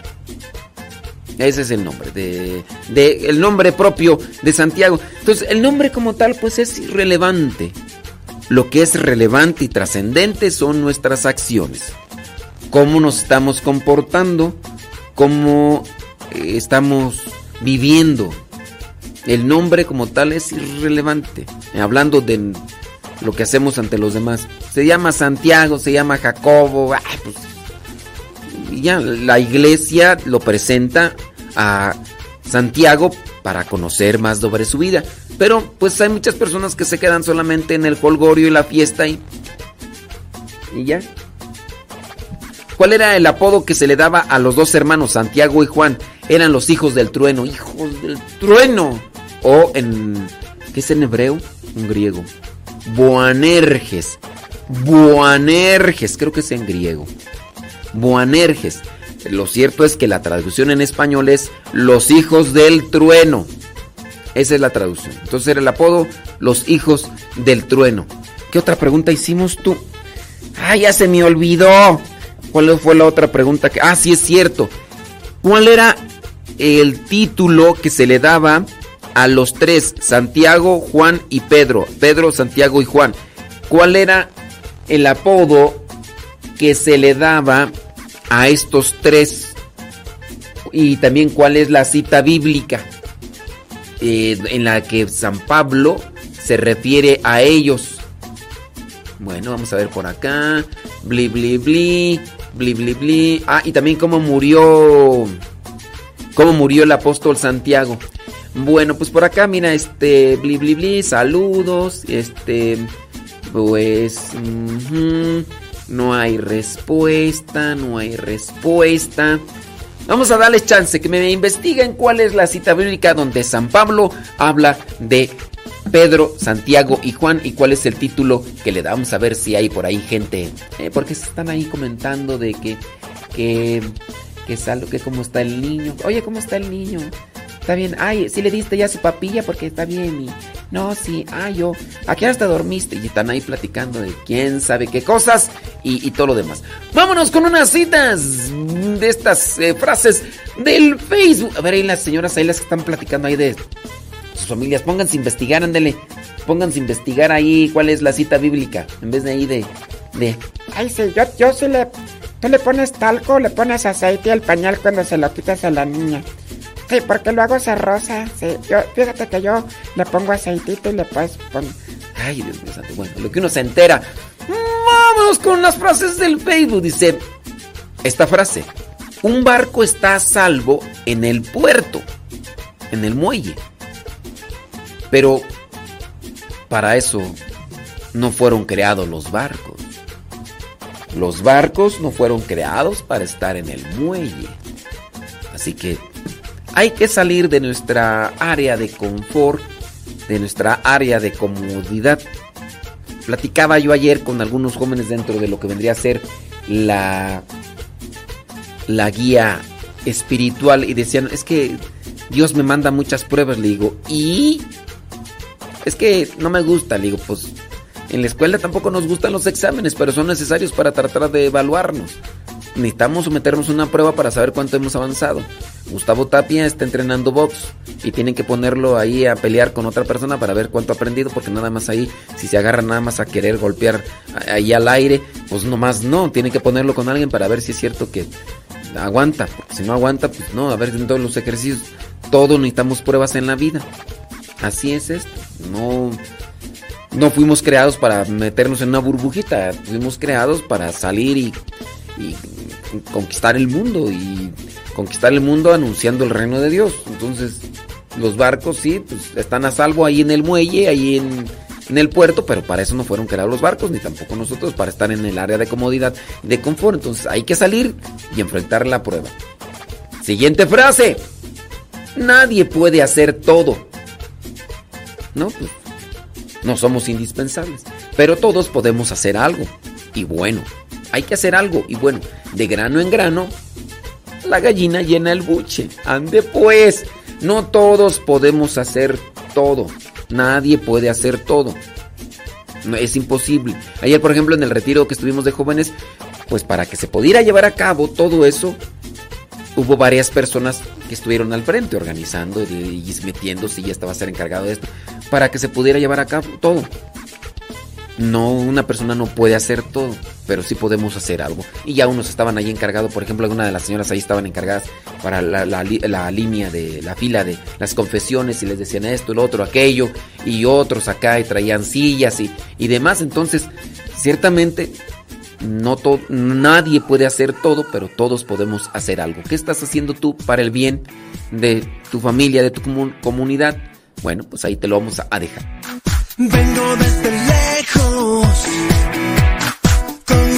Ese es el nombre, de, de, el nombre propio de Santiago. Entonces, el nombre como tal, pues es irrelevante. Lo que es relevante y trascendente son nuestras acciones. Cómo nos estamos comportando, cómo eh, estamos viviendo el nombre como tal es irrelevante. Hablando de lo que hacemos ante los demás. Se llama Santiago, se llama Jacobo. Pues, y ya, la iglesia lo presenta a Santiago para conocer más sobre su vida. Pero pues hay muchas personas que se quedan solamente en el folgorio y la fiesta y, y ya. ¿Cuál era el apodo que se le daba a los dos hermanos, Santiago y Juan? Eran los hijos del trueno, hijos del trueno. O en. ¿Qué es en hebreo? En griego. Boanerges. Boanerges, creo que es en griego. Boanerges. Lo cierto es que la traducción en español es los hijos del trueno. Esa es la traducción. Entonces era el apodo los hijos del trueno. ¿Qué otra pregunta hicimos tú? Ah, ya se me olvidó. ¿Cuál fue la otra pregunta? Que... Ah, sí es cierto. ¿Cuál era el título que se le daba a los tres, Santiago, Juan y Pedro. Pedro, Santiago y Juan. ¿Cuál era el apodo que se le daba a estos tres? Y también cuál es la cita bíblica eh, en la que San Pablo se refiere a ellos. Bueno, vamos a ver por acá. Bli, bli, bli. Bli, bli, bli. Ah, y también cómo murió. Cómo murió el apóstol Santiago. Bueno, pues por acá, mira, este, bli, bli, bli, saludos, este, pues, No hay respuesta, no hay respuesta. Vamos a darles chance que me investiguen cuál es la cita bíblica donde San Pablo habla de Pedro, Santiago y Juan y cuál es el título que le damos a ver si hay por ahí gente, eh, porque están ahí comentando de que que que salgo, que cómo está el niño. Oye, ¿cómo está el niño? Está bien. Ay, si le diste ya su papilla porque está bien y no, sí, ay, yo, aquí hasta dormiste y están ahí platicando de quién sabe qué cosas y, todo lo demás. Vámonos con unas citas de estas eh, frases del Facebook. A ver, ahí las señoras ahí las que están platicando ahí de sus familias. Pónganse a investigar, ándele. Pónganse a investigar ahí cuál es la cita bíblica. En vez de ahí de. de Ay, sí, yo, yo sí le. Tú le pones talco, le pones aceite al pañal cuando se lo quitas a la niña. Sí, porque luego se rosa. Sí, yo, fíjate que yo le pongo aceitito y le puedes poner. Ay, Dios mío santo. Bueno, lo que uno se entera. Vámonos con las frases del Facebook. Dice esta frase. Un barco está a salvo en el puerto, en el muelle. Pero para eso no fueron creados los barcos. Los barcos no fueron creados para estar en el muelle. Así que hay que salir de nuestra área de confort, de nuestra área de comodidad. Platicaba yo ayer con algunos jóvenes dentro de lo que vendría a ser la, la guía espiritual y decían, es que Dios me manda muchas pruebas, le digo, ¿y es que no me gusta, le digo, pues en la escuela tampoco nos gustan los exámenes, pero son necesarios para tratar de evaluarnos. Necesitamos someternos a una prueba para saber cuánto hemos avanzado. Gustavo Tapia está entrenando box y tienen que ponerlo ahí a pelear con otra persona para ver cuánto ha aprendido, porque nada más ahí, si se agarra nada más a querer golpear ahí al aire, pues nomás no, tienen que ponerlo con alguien para ver si es cierto que aguanta, si no aguanta, pues no, a ver en todos los ejercicios, todos necesitamos pruebas en la vida. Así es esto. No, no fuimos creados para meternos en una burbujita. Fuimos creados para salir y, conquistar el mundo. Y conquistar el mundo anunciando el reino de Dios. Entonces, los barcos sí, pues, están a salvo ahí en el muelle, ahí en, el puerto, pero para eso no fueron creados los barcos, ni tampoco nosotros, para estar en el área de comodidad y de confort. Entonces hay que salir y enfrentar la prueba. Siguiente frase. Nadie puede hacer todo. No, pues, no somos indispensables. Pero todos podemos hacer algo. Y bueno, hay que hacer algo. Y bueno, de grano en grano, la gallina llena el buche. Ande pues. No todos podemos hacer todo. Nadie puede hacer todo. No, es imposible. Ayer, por ejemplo, en el retiro que estuvimos de jóvenes, pues para que se pudiera llevar a cabo todo eso, hubo varias personas que estuvieron al frente organizando y, metiéndose y ya estaba a ser encargado de esto para que se pudiera llevar a cabo todo. No, una persona no puede hacer todo, pero sí podemos hacer algo. Y ya unos estaban ahí encargados, por ejemplo, algunas de las señoras ahí estaban encargadas para la, línea de la fila de las confesiones y les decían esto, lo otro, aquello, y otros acá y traían sillas y, y demás. Entonces, ciertamente no nadie puede hacer todo, pero todos podemos hacer algo. ¿Qué estás haciendo tú para el bien de tu familia, de tu comunidad? Bueno, pues ahí te lo vamos a dejar. Vengo desde Con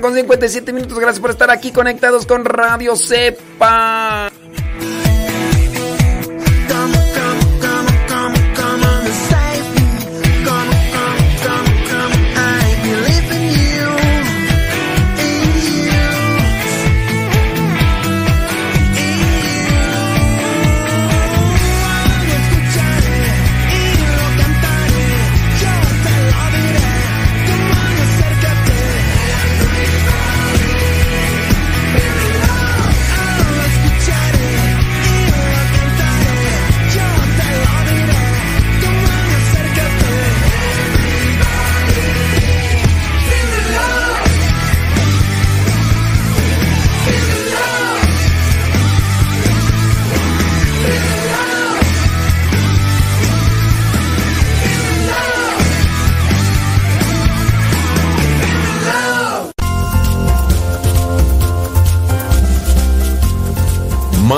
las 8 de la mañana con 57 minutos. Gracias por estar aquí conectados con Radio Cepa.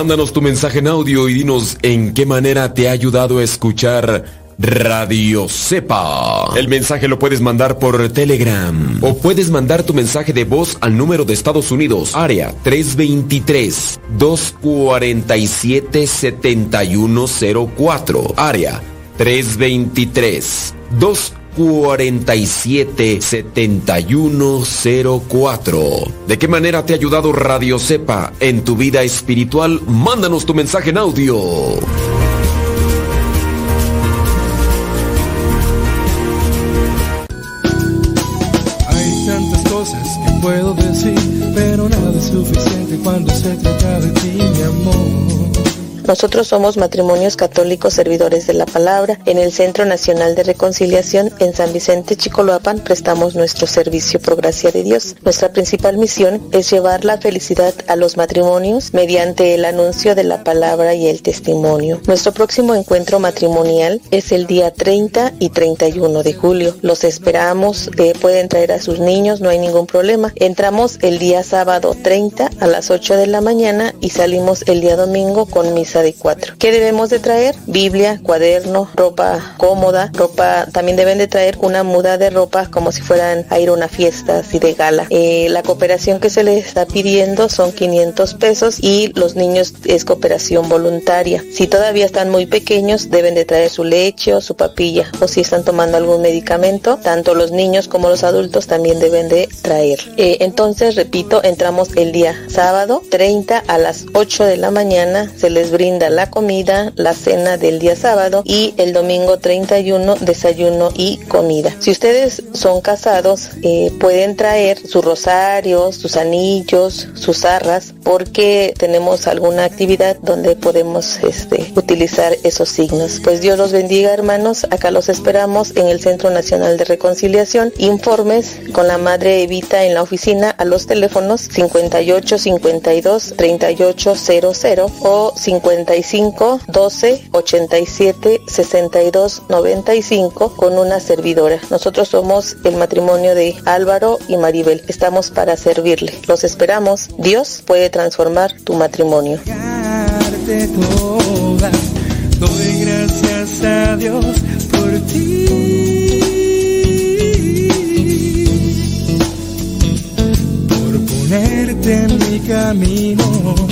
Mándanos tu mensaje en audio y dinos en qué manera te ha ayudado a escuchar Radio Cepa. El mensaje lo puedes mandar por Telegram o puedes mandar tu mensaje de voz al número de Estados Unidos, área 323 247 7104, área 323 247 47 7104. ¿De qué manera te ha ayudado Radio Cepa en tu vida espiritual? Mándanos tu mensaje en audio. Hay tantas cosas que puedo decir, pero nada es suficiente cuando se trata de ti, mi amor. Nosotros somos matrimonios católicos servidores de la palabra. En el Centro Nacional de Reconciliación en San Vicente Chicoloapan prestamos nuestro servicio por gracia de Dios. Nuestra principal misión es llevar la felicidad a los matrimonios mediante el anuncio de la palabra y el testimonio. Nuestro próximo encuentro matrimonial es el día 30 y 31 de julio. Los esperamos, eh, pueden traer a sus niños, no hay ningún problema. Entramos el día sábado 30 a las 8 de la mañana y salimos el día domingo con misa 54. ¿Qué debemos de traer? Biblia, cuaderno, ropa cómoda, ropa, también deben de traer una muda de ropa como si fueran a ir a una fiesta así de gala. Eh, la cooperación que se les está pidiendo son 500 pesos y los niños es cooperación voluntaria. Si todavía están muy pequeños, deben de traer su leche o su papilla o si están tomando algún medicamento, tanto los niños como los adultos también deben de traer. Eh, entonces, repito, entramos el día sábado 30 a las 8 de la mañana, se les brinda brinda la comida, la cena del día sábado y el domingo 31 desayuno y comida. Si ustedes son casados, eh, pueden traer su rosario, sus anillos, sus arras, porque tenemos alguna actividad donde podemos este, utilizar esos signos. Pues Dios los bendiga hermanos, acá los esperamos en el Centro Nacional de Reconciliación. Informes con la Madre Evita en la oficina a los teléfonos 58 52 38 00 o 50 55 12 87 62 95 con una servidora. Nosotros somos el matrimonio de Álvaro y Maribel. Estamos para servirle. Los esperamos. Dios puede transformar tu matrimonio. Doy gracias a Dios por ti. Por ponerte en mi camino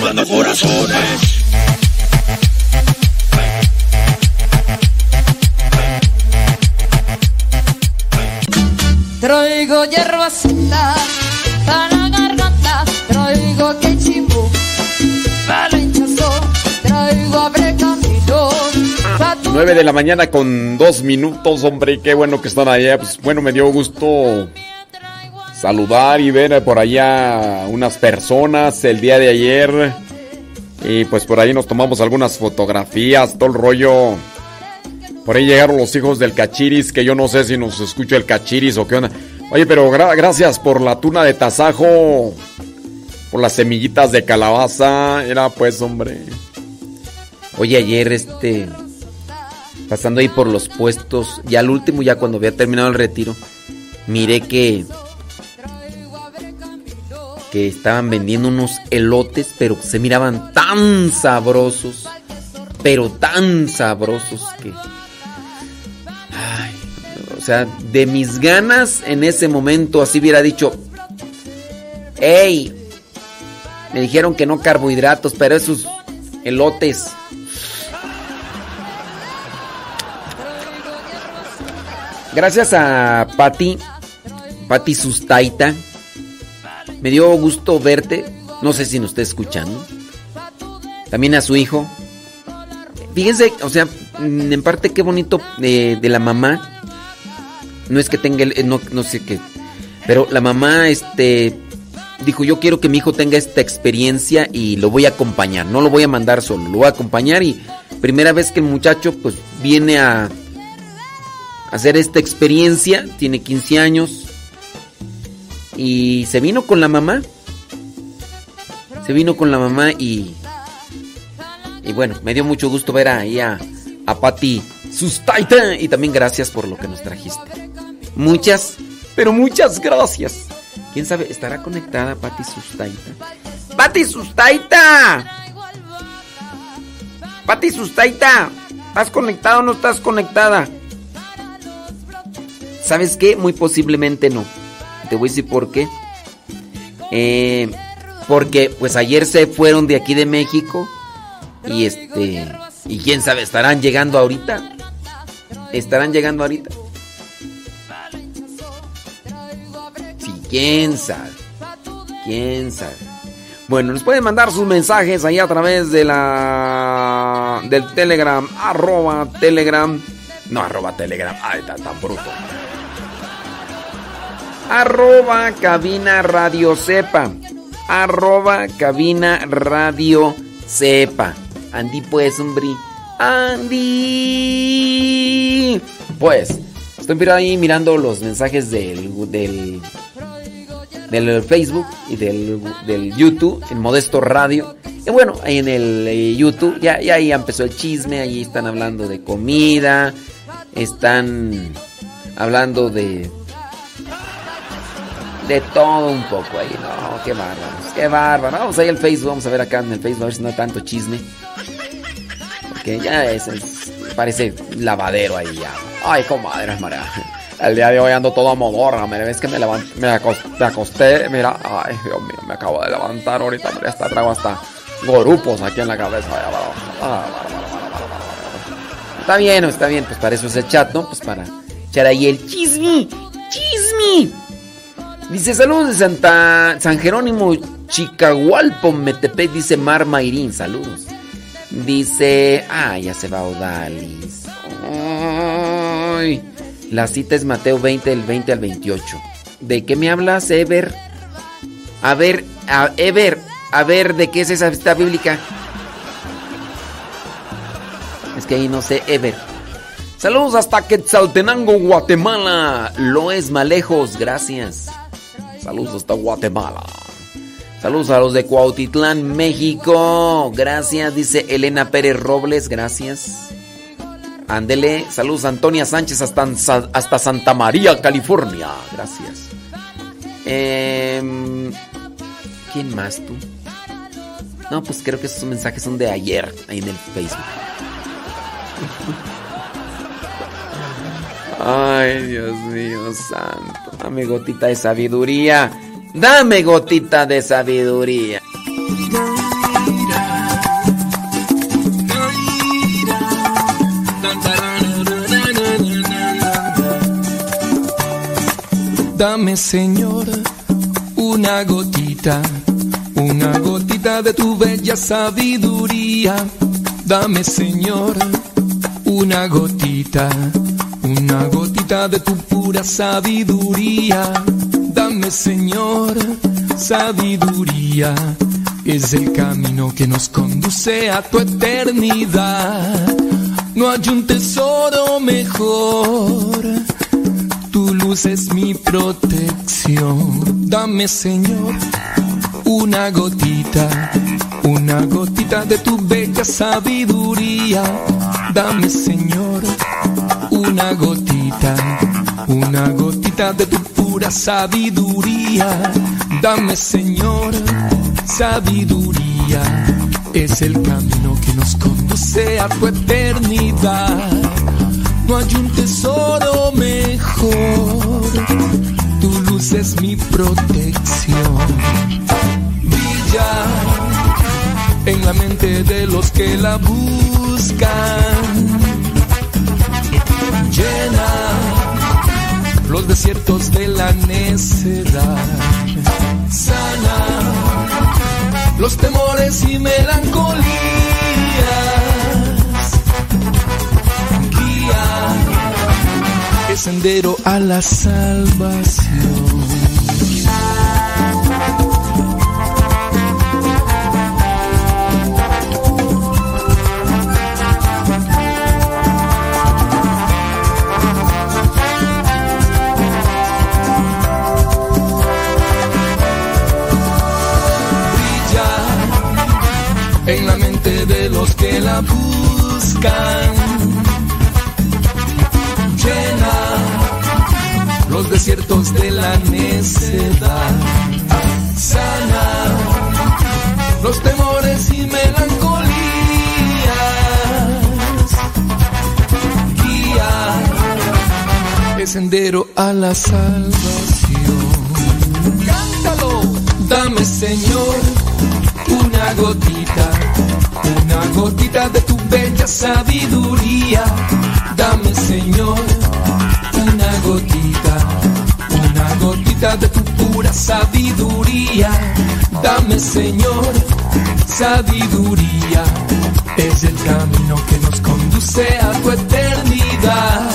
Corazones. Traigo hierbacita para la garganta, traigo quechimbo para el hinchazo, traigo abre camino. 9 de la mañana con dos minutos, hombre, qué bueno que están allá. Pues bueno, me dio gusto saludar y ver por allá unas personas el día de ayer. Y pues por ahí nos tomamos algunas fotografías, todo el rollo. Por ahí llegaron los hijos del Cachiris, que yo no sé si nos escucha el Cachiris o qué onda. Oye, pero gracias por la tuna de tasajo. Por las semillitas de calabaza. Era pues, hombre. Oye, ayer este. Pasando ahí por los puestos. Ya al último, ya cuando había terminado el retiro. Miré que. Que estaban vendiendo unos elotes, pero se miraban tan sabrosos. Pero tan sabrosos que. Ay, o sea, de mis ganas en ese momento así hubiera dicho. ¡Ey! Me dijeron que no carbohidratos, pero esos elotes. Gracias a Patti, Patti Sustaita. Me dio gusto verte. No sé si nos está escuchando. También a su hijo. Fíjense, o sea, en parte qué bonito de, la mamá. No es que tenga, no, no sé qué. Pero la mamá, este, dijo, yo quiero que mi hijo tenga esta experiencia y lo voy a acompañar, no lo voy a mandar solo, lo voy a acompañar y primera vez que el muchacho pues viene a hacer esta experiencia, tiene 15 años y se vino con la mamá, se vino con la mamá y, y bueno, me dio mucho gusto ver ahí a, a Patti Sustaita y también gracias por lo que nos trajiste. Muchas, pero muchas gracias. ¿Quién sabe? ¿Estará conectada Patti Sustaita? ¡Patti Sustaita! ¡Patti Sustaita! ¿Estás conectada o no estás conectada? ¿Sabes qué? Muy posiblemente no. Te voy a decir por qué. Eh, porque pues ayer se fueron de aquí de México y este y quién sabe estarán llegando ahorita. Estarán llegando ahorita. ¿Quién sabe? ¿Quién sabe? Bueno, nos pueden mandar sus mensajes ahí a través de la del Telegram, arroba Telegram. No, arroba Telegram. Ay, está tan bruto. Arroba cabina radio sepa. Arroba cabina radio sepa. Andy pues, hombre. Andy. Pues, estoy ahí mirando los mensajes del, del del Facebook y del, del, YouTube, en Modesto Radio. Y bueno, en el eh, YouTube ya, ya ahí empezó el chisme, ahí están hablando de comida, están hablando de... De todo un poco ahí, no, qué bárbaro, qué bárbaro. Vamos ahí al Facebook, vamos a ver acá en el Facebook a ver si no hay tanto chisme. Porque ya es, parece lavadero ahí ya. Ay, comadre, María. El día de hoy ando todo a modorra, me ves que me levanté, me acosté, mira, ay, Dios mío, me acabo de levantar ahorita, mira, hasta traigo hasta gorupos aquí en la cabeza. Está bien, está bien, pues para eso es el chat, ¿no? Pues para echar ahí el chisme, chisme. Dice, saludos de Santa San Jerónimo, Chicahualpo, Metepec, dice Mar Mayrín, saludos. Dice, ah, ya se va Odalis. Ay. La cita es Mateo 20, del 20 al 28. ¿De qué me hablas, Ever? A ver, a, Ever, a ver, ¿de qué es esa cita bíblica? Es que ahí no sé, Ever. Saludos hasta Quetzaltenango, Guatemala. Lo es lejos, gracias. Saludos hasta Guatemala. Saludos a los de Cuautitlán, México. Gracias, dice Elena Pérez Robles, gracias. Ándele, saludos Antonia Sánchez hasta, hasta Santa María, California. Gracias. Em, ¿Quién más tú? No, pues creo que esos mensajes son de ayer, ahí en el Facebook. [LAUGHS] Ay, Dios mío, santo. Dame gotita de sabiduría. Dame gotita de sabiduría. Dame, Señor, una gotita, una gotita de tu bella sabiduría. Dame, Señor, una gotita, una gotita de tu pura sabiduría. Dame, Señor, sabiduría. Es el camino que nos conduce a tu eternidad. No hay un tesoro mejor. Tu luz es mi protección. Dame, Señor, una gotita, una gotita de tu bella sabiduría. Dame, Señor, una gotita, una gotita de tu pura sabiduría. Dame, Señor, sabiduría. Es el camino que nos conduce a tu eternidad. No hay un tesoro mejor. Tu luz es mi protección. Brilla en la mente de los que la buscan. Llena los desiertos de la necedad. Sana los temores y melancolías. Guía el sendero a la salvación. En la mente de los que la buscan. Llena los desiertos de la necedad. Sana los temores y melancolías. Guía el sendero a la salvación. Cántalo, dame Señor una gotita, una gotita de tu bella sabiduría. Dame, Señor, una gotita, una gotita de tu pura sabiduría. Dame, Señor, sabiduría. Es el camino que nos conduce a tu eternidad.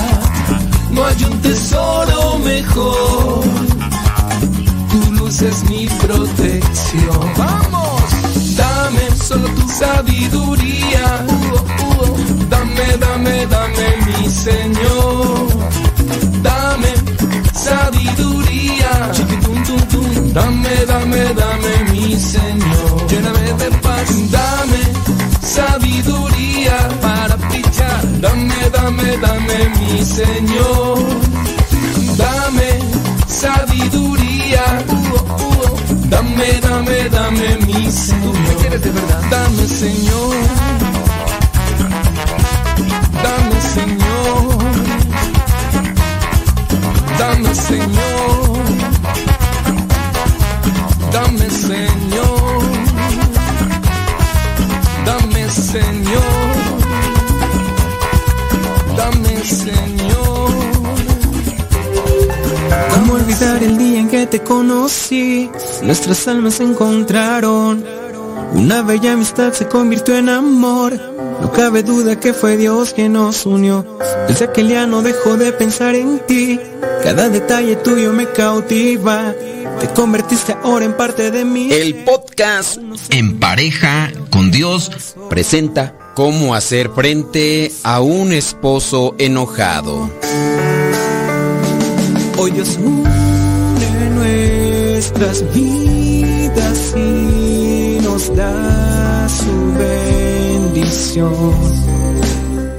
No hay un tesoro mejor. Tu luz es mi protección. ¡Vamos! Solo tu sabiduría. Dame, dame, dame, mi Señor. Dame sabiduría. Dame, dame, dame, mi Señor. Lléname de paz. Dame sabiduría para brillar. Dame, dame, dame, mi Señor. Dame sabiduría. Dame, dame, dame mi Señor. ¿Me quieres de verdad? Dame, Señor. Dame, Señor. Dame, Señor. Dame, Señor. Dame, Señor. Dame, Señor. Te conocí? Nuestras almas se encontraron. Una bella amistad se convirtió en amor. No cabe duda que fue Dios quien nos unió. Desde aquel día no dejo de pensar en ti. Cada detalle tuyo me cautiva. Te convertiste ahora en parte de mí. El podcast En pareja con Dios presenta cómo hacer frente a un esposo enojado. Hoy une nuestras vidas y nos da su bendición.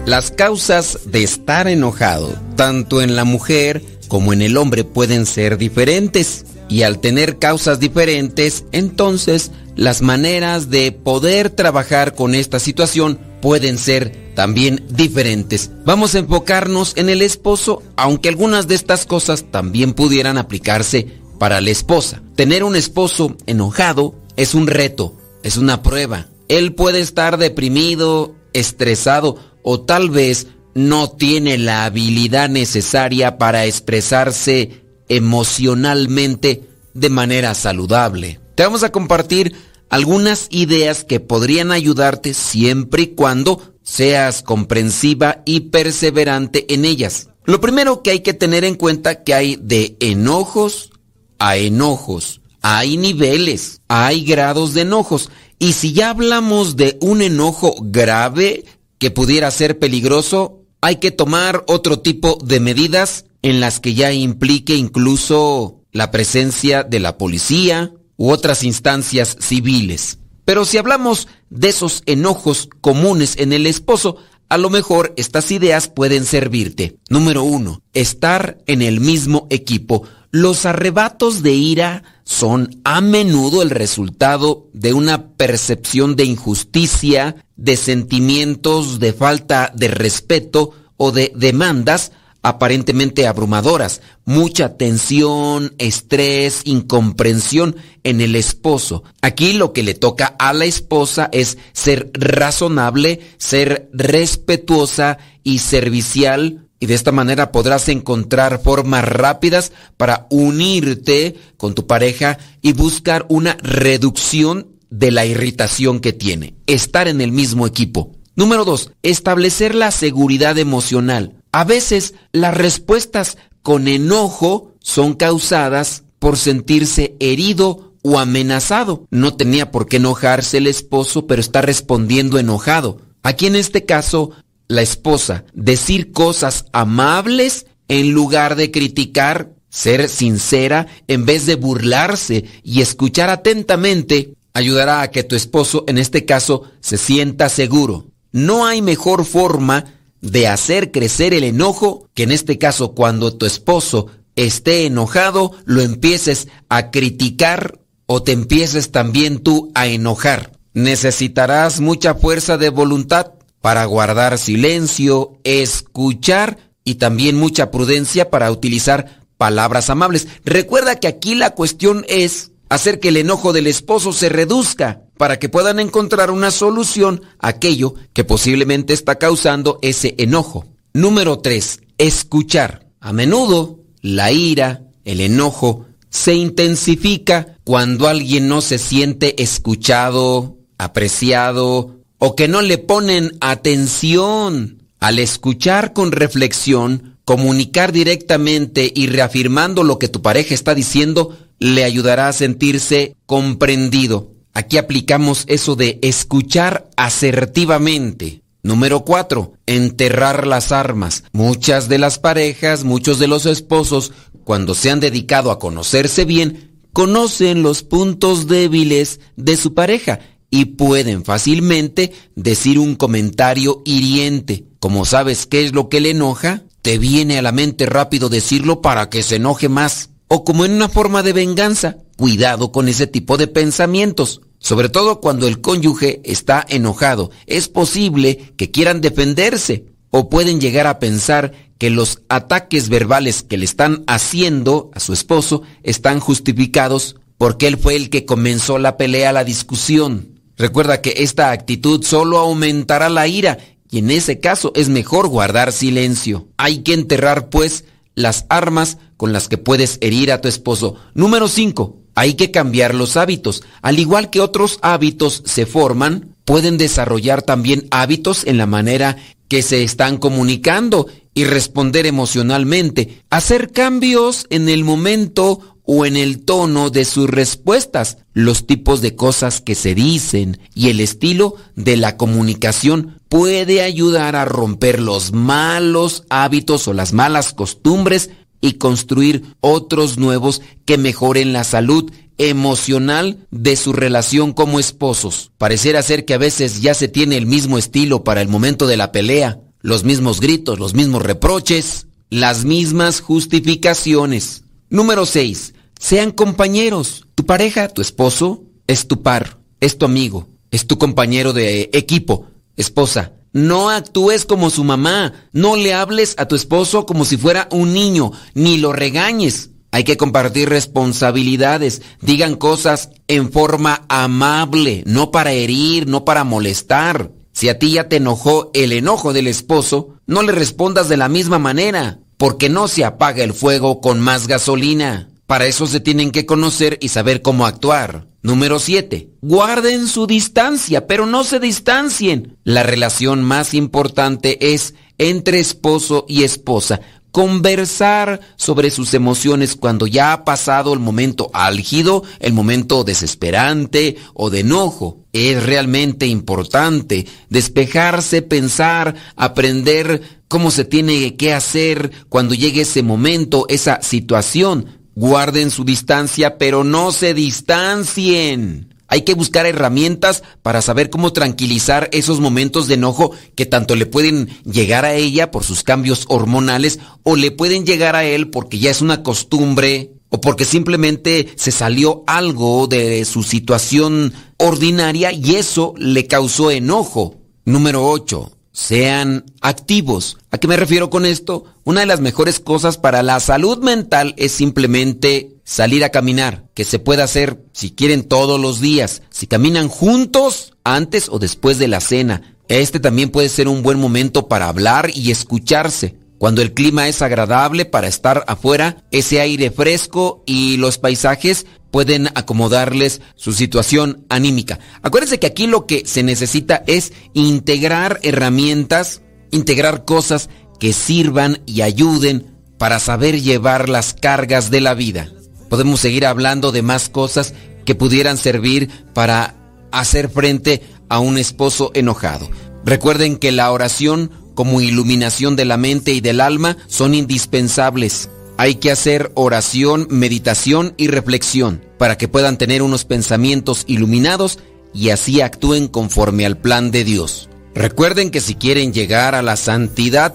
Las causas de estar enojado, tanto en la mujer como en el hombre, pueden ser diferentes. Y al tener causas diferentes, entonces las maneras de poder trabajar con esta situación pueden ser también diferentes. Vamos a enfocarnos en el esposo, aunque algunas de estas cosas también pudieran aplicarse para la esposa. Tener un esposo enojado es un reto, es una prueba. Él puede estar deprimido, estresado o tal vez no tiene la habilidad necesaria para expresarse emocionalmente de manera saludable. Te vamos a compartir algunas ideas que podrían ayudarte siempre y cuando seas comprensiva y perseverante en ellas. Lo primero que hay que tener en cuenta que hay de enojos a enojos. Hay niveles, hay grados de enojos. Y si ya hablamos de un enojo grave que pudiera ser peligroso, hay que tomar otro tipo de medidas en las que ya implique incluso la presencia de la policía u otras instancias civiles. Pero si hablamos de esos enojos comunes en el esposo, a lo mejor estas ideas pueden servirte. Número uno, estar en el mismo equipo. Los arrebatos de ira son a menudo el resultado de una percepción de injusticia, de sentimientos de falta de respeto o de demandas aparentemente abrumadoras, mucha tensión, estrés, incomprensión en el esposo. Aquí lo que le toca a la esposa es ser razonable, ser respetuosa y servicial y de esta manera podrás encontrar formas rápidas para unirte con tu pareja y buscar una reducción de la irritación que tiene. Estar en el mismo equipo. Número dos, establecer la seguridad emocional. A veces las respuestas con enojo son causadas por sentirse herido o amenazado. No tenía por qué enojarse el esposo, pero está respondiendo enojado. Aquí en este caso, la esposa decir cosas amables en lugar de criticar, ser sincera en vez de burlarse y escuchar atentamente, ayudará a que tu esposo en este caso se sienta seguro. No hay mejor forma de hacer crecer el enojo, que en este caso cuando tu esposo esté enojado, lo empieces a criticar o te empieces también tú a enojar. Necesitarás mucha fuerza de voluntad para guardar silencio, escuchar y también mucha prudencia para utilizar palabras amables. Recuerda que aquí la cuestión es hacer que el enojo del esposo se reduzca para que puedan encontrar una solución a aquello que posiblemente está causando ese enojo. Número 3. Escuchar. A menudo la ira, el enojo, se intensifica cuando alguien no se siente escuchado, apreciado o que no le ponen atención. Al escuchar con reflexión, comunicar directamente y reafirmando lo que tu pareja está diciendo, le ayudará a sentirse comprendido. Aquí aplicamos eso de escuchar asertivamente. Número 4. Enterrar las armas. Muchas de las parejas, muchos de los esposos, cuando se han dedicado a conocerse bien, conocen los puntos débiles de su pareja y pueden fácilmente decir un comentario hiriente. Como sabes qué es lo que le enoja, te viene a la mente rápido decirlo para que se enoje más o como en una forma de venganza. Cuidado con ese tipo de pensamientos, sobre todo cuando el cónyuge está enojado. Es posible que quieran defenderse o pueden llegar a pensar que los ataques verbales que le están haciendo a su esposo están justificados porque él fue el que comenzó la pelea, la discusión. Recuerda que esta actitud solo aumentará la ira y en ese caso es mejor guardar silencio. Hay que enterrar pues las armas con las que puedes herir a tu esposo. Número 5. Hay que cambiar los hábitos. Al igual que otros hábitos se forman, pueden desarrollar también hábitos en la manera que se están comunicando y responder emocionalmente. Hacer cambios en el momento o en el tono de sus respuestas, los tipos de cosas que se dicen y el estilo de la comunicación puede ayudar a romper los malos hábitos o las malas costumbres y construir otros nuevos que mejoren la salud emocional de su relación como esposos. Pareciera ser que a veces ya se tiene el mismo estilo para el momento de la pelea, los mismos gritos, los mismos reproches, las mismas justificaciones. Número 6. Sean compañeros. Tu pareja, tu esposo, es tu par, es tu amigo, es tu compañero de equipo. Esposa, no actúes como su mamá, no le hables a tu esposo como si fuera un niño, ni lo regañes. Hay que compartir responsabilidades, digan cosas en forma amable, no para herir, no para molestar. Si a ti ya te enojó el enojo del esposo, no le respondas de la misma manera, porque no se apaga el fuego con más gasolina. Para eso se tienen que conocer y saber cómo actuar. Número 7. Guarden su distancia, pero no se distancien. La relación más importante es entre esposo y esposa. Conversar sobre sus emociones cuando ya ha pasado el momento álgido, el momento desesperante o de enojo. Es realmente importante. Despejarse, pensar, aprender cómo se tiene que hacer cuando llegue ese momento, esa situación. Guarden su distancia, pero no se distancien. Hay que buscar herramientas para saber cómo tranquilizar esos momentos de enojo que tanto le pueden llegar a ella por sus cambios hormonales o le pueden llegar a él porque ya es una costumbre o porque simplemente se salió algo de su situación ordinaria y eso le causó enojo. Número 8. Sean activos. ¿A qué me refiero con esto? Una de las mejores cosas para la salud mental es simplemente salir a caminar, que se puede hacer si quieren todos los días, si caminan juntos antes o después de la cena. Este también puede ser un buen momento para hablar y escucharse. Cuando el clima es agradable para estar afuera, ese aire fresco y los paisajes pueden acomodarles su situación anímica. Acuérdense que aquí lo que se necesita es integrar herramientas, integrar cosas que sirvan y ayuden para saber llevar las cargas de la vida. Podemos seguir hablando de más cosas que pudieran servir para hacer frente a un esposo enojado. Recuerden que la oración como iluminación de la mente y del alma son indispensables. Hay que hacer oración, meditación y reflexión para que puedan tener unos pensamientos iluminados y así actúen conforme al plan de Dios. Recuerden que si quieren llegar a la santidad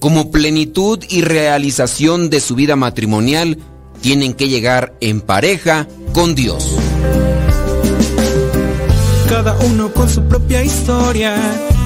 como plenitud y realización de su vida matrimonial, tienen que llegar en pareja con Dios. Cada uno con su propia historia,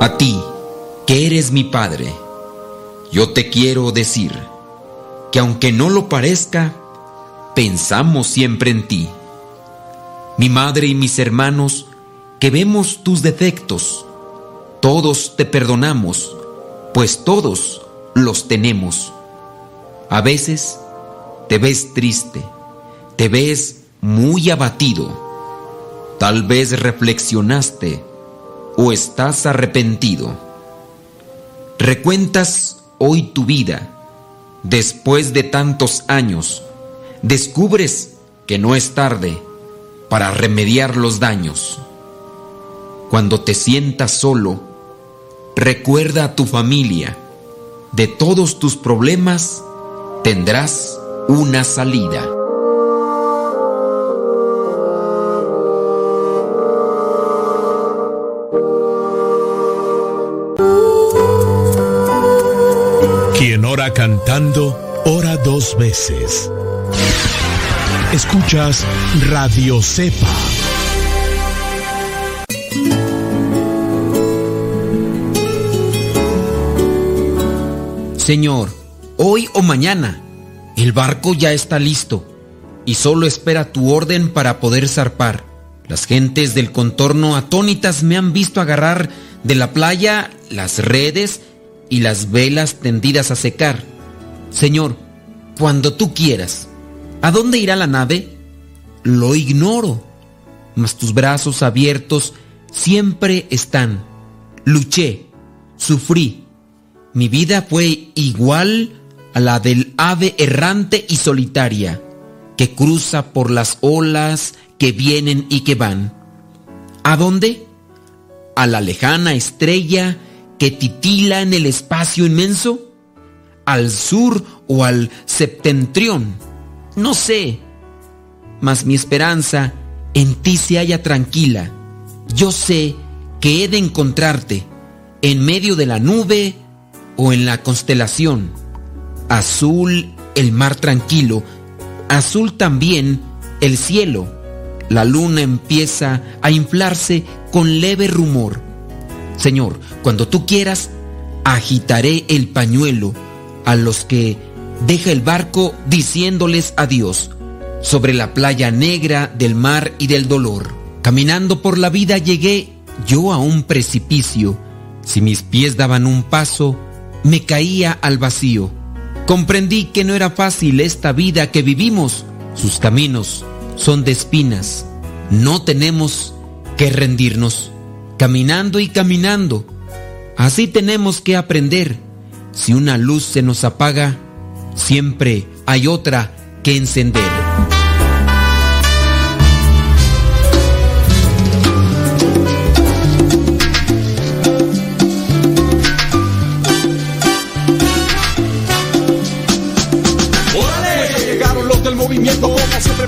A ti, que eres mi Padre, yo te quiero decir que aunque no lo parezca, pensamos siempre en ti. Mi madre y mis hermanos, que vemos tus defectos, todos te perdonamos, pues todos los tenemos. A veces te ves triste, te ves muy abatido, tal vez reflexionaste o estás arrepentido. Recuentas hoy tu vida, después de tantos años, descubres que no es tarde para remediar los daños. Cuando te sientas solo, recuerda a tu familia. De todos tus problemas tendrás una salida. Cantando, ora dos veces. Escuchas Radio Cepa. Señor, hoy o mañana, el barco ya está listo y solo espera tu orden para poder zarpar. Las gentes del contorno atónitas me han visto agarrar de la playa las redes y las velas tendidas a secar. Señor, cuando tú quieras, ¿a dónde irá la nave? Lo ignoro, mas tus brazos abiertos siempre están. Luché, sufrí, mi vida fue igual a la del ave errante y solitaria, que cruza por las olas que vienen y que van. ¿A dónde? A la lejana estrella que titila en el espacio inmenso? ¿Al sur o al septentrión? No sé. Mas mi esperanza en ti se halla tranquila. Yo sé que he de encontrarte en medio de la nube o en la constelación. Azul el mar tranquilo, azul también el cielo. La luna empieza a inflarse con leve rumor. Señor, cuando tú quieras, agitaré el pañuelo a los que deja el barco diciéndoles adiós. sobre la playa negra del mar y del dolor. Caminando por la vida llegué yo a un precipicio. Si mis pies daban un paso, me caía al vacío. Comprendí que no era fácil esta vida que vivimos. Sus caminos son de espinas. No tenemos que rendirnos. Caminando y caminando. Así tenemos que aprender. Si una luz se nos apaga, siempre hay otra que encender.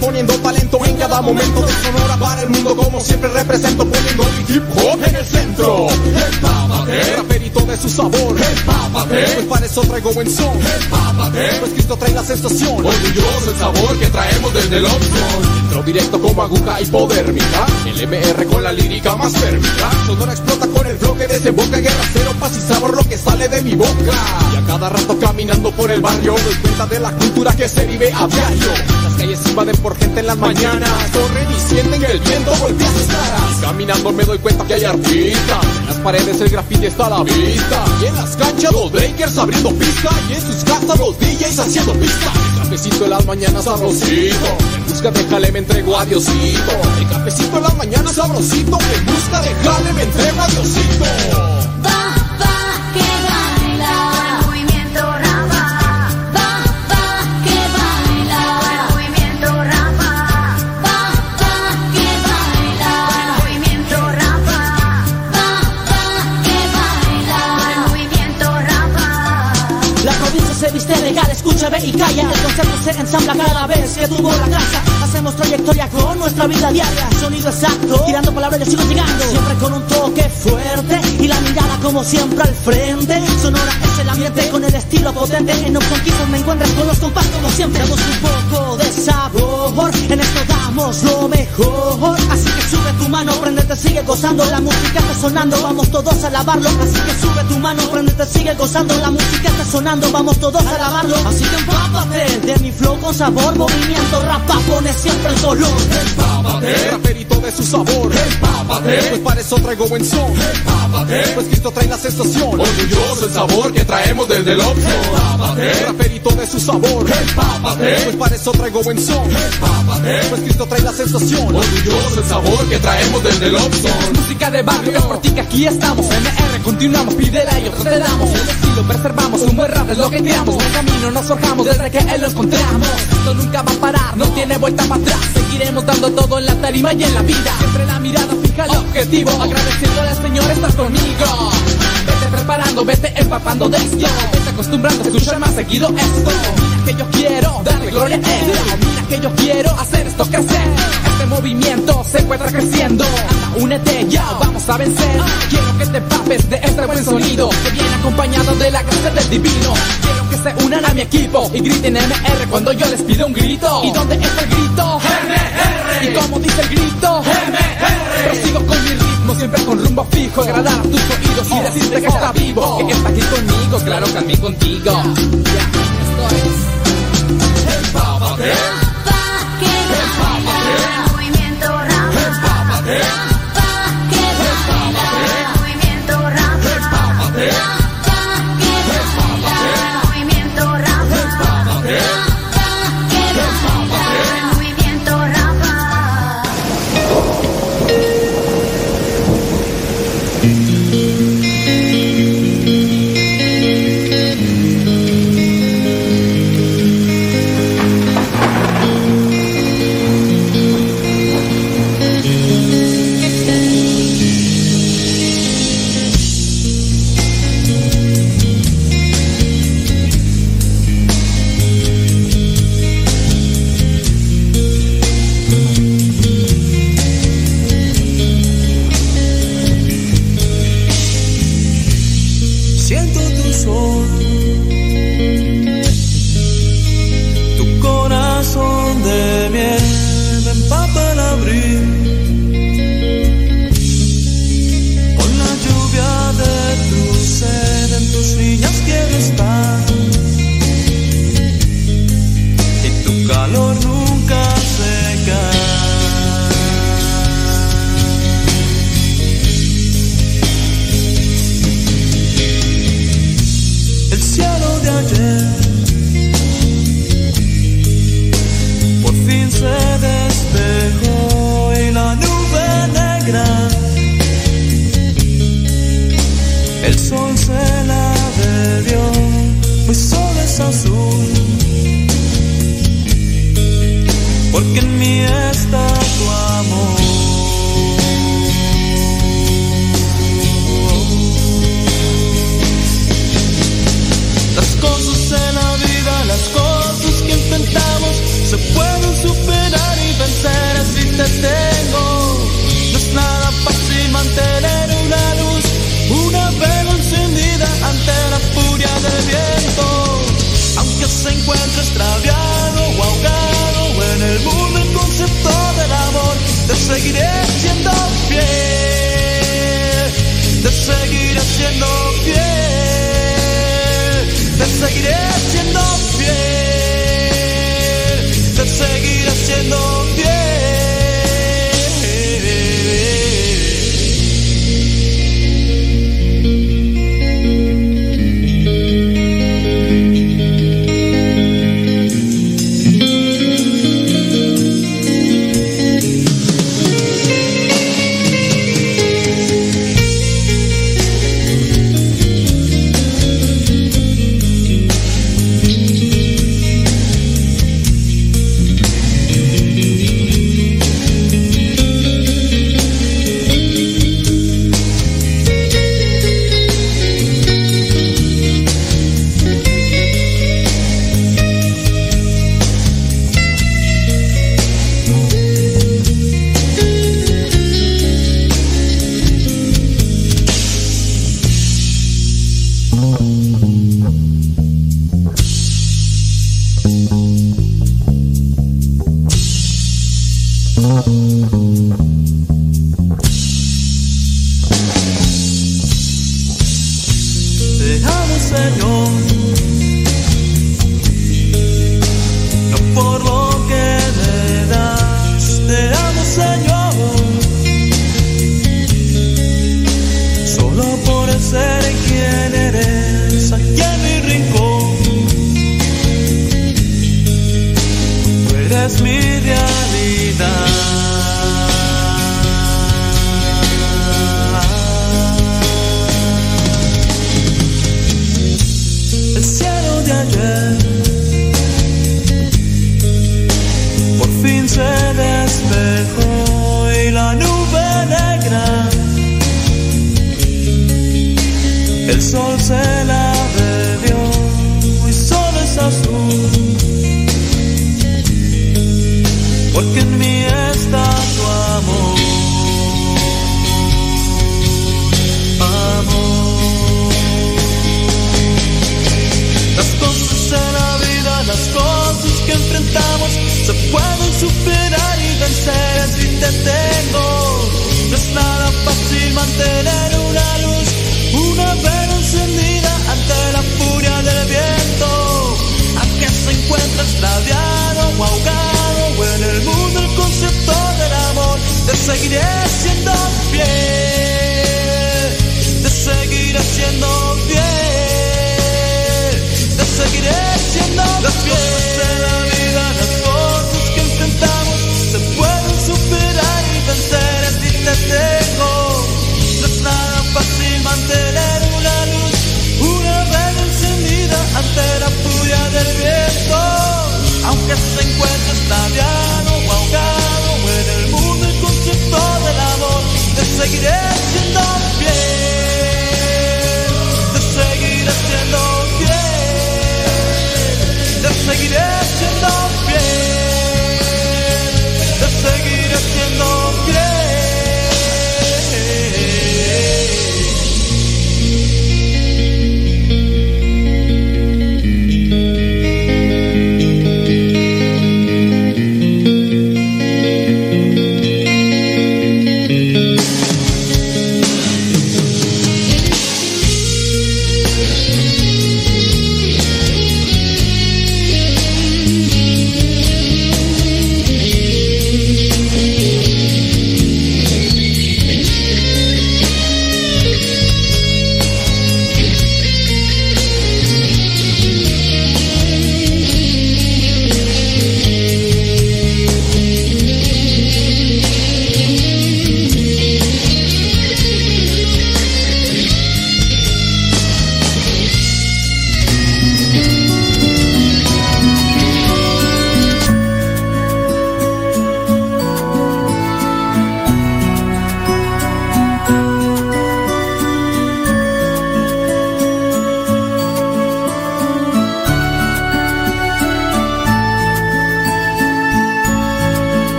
Poniendo talento en cada momento de Sonora para el mundo como siempre represento poniendo mi hip hop en el centro. Empápate, raperito de su sabor. Empápate, pues para eso traigo buen son. Empápate, pues Cristo trae la sensación. Orgulloso el sabor que traemos desde el opción. Entro directo como aguja hipodérmica. El MR con la lírica más férmica. Sonora explota con el bloque de desemboca guerra cero, paz y sabor lo que sale de mi boca. Y a cada rato caminando por el barrio doy cuenta de la cultura que se vive a diario. Las calles invaden por gente en las mañanas. Corren y sienten el viento golpea sus caras. Caminando me doy cuenta que hay artistas. En las paredes el graffiti está a la vista. Y en las canchas los breakers abriendo pista. Y en sus casas los DJs haciendo pista. El cafecito en las mañanas sabrosito. En busca de jale me entrego a Diosito. El cafecito en las mañanas sabrosito. En busca de jale me entrego a Diosito. Se viste legal, escucha, ve y calla. El concepto se ensambla cada vez que tuvo la casa. Hacemos trayectoria con nuestra vida diaria. Sonido exacto, tirando palabras, yo sigo llegando. Siempre con un toque fuerte y la mirada como siempre al frente. Sonora es el ambiente con el estilo potente. En Option Keyboard me encuentras con los compás como siempre. Damos un poco de sabor, en esto damos lo mejor. Así que sube tu mano, prendete, sigue gozando. La música está sonando, vamos todos a alabarlo. Así que sube tu mano, prendete, sigue gozando. La música está sonando, vamos todos a alabarlo. Así que empápate de mi flow con sabor. Movimiento rapa, pone siempre el color. Empápate, raperito de su sabor. Empápate, pues para eso traigo buen son. Empápate, pues Cristo trae la sensación. Orgulloso el sabor que traemos desde el opción. Empápate, raperito de su sabor. Empápate, pues para eso traigo buen son. Empápate, pues Cristo trae la sensación. Orgulloso el sabor que traemos desde el opción. Música de barrio, es por ti que aquí estamos. MR, continuamos, pídela y nosotros te damos. El estilo preservamos, un buen rap es lo que creamos. En camino nos forjamos desde que él lo encontramos. Esto nunca va a parar, no tiene vuelta para atrás. Seguiremos dando todo en la tarima y en la vida. Siempre la mirada fija al objetivo. Agradeciéndole al Señor estar conmigo. Vete preparando, vete empapando de esto. Acostumbrando a escuchar más seguido esto. Que yo quiero darle gloria a él. Que yo quiero hacer esto crecer. Este movimiento se encuentra creciendo. Únete ya, vamos a vencer. Quiero que te papes de este buen sonido que viene acompañado de la gracia del divino. Quiero que se unan a mi equipo y griten MR cuando yo les pido un grito. ¿Y dónde está el grito? MR. ¿Y cómo dice el grito? MR. Prosigo con mi ritmo, siempre con rumbo fijo. Agradar a tus oídos y decirte que está vivo. Que está aquí conmigo, claro que a mí contigo. Ya, esto es. Empápate. Movimiento. Empápate.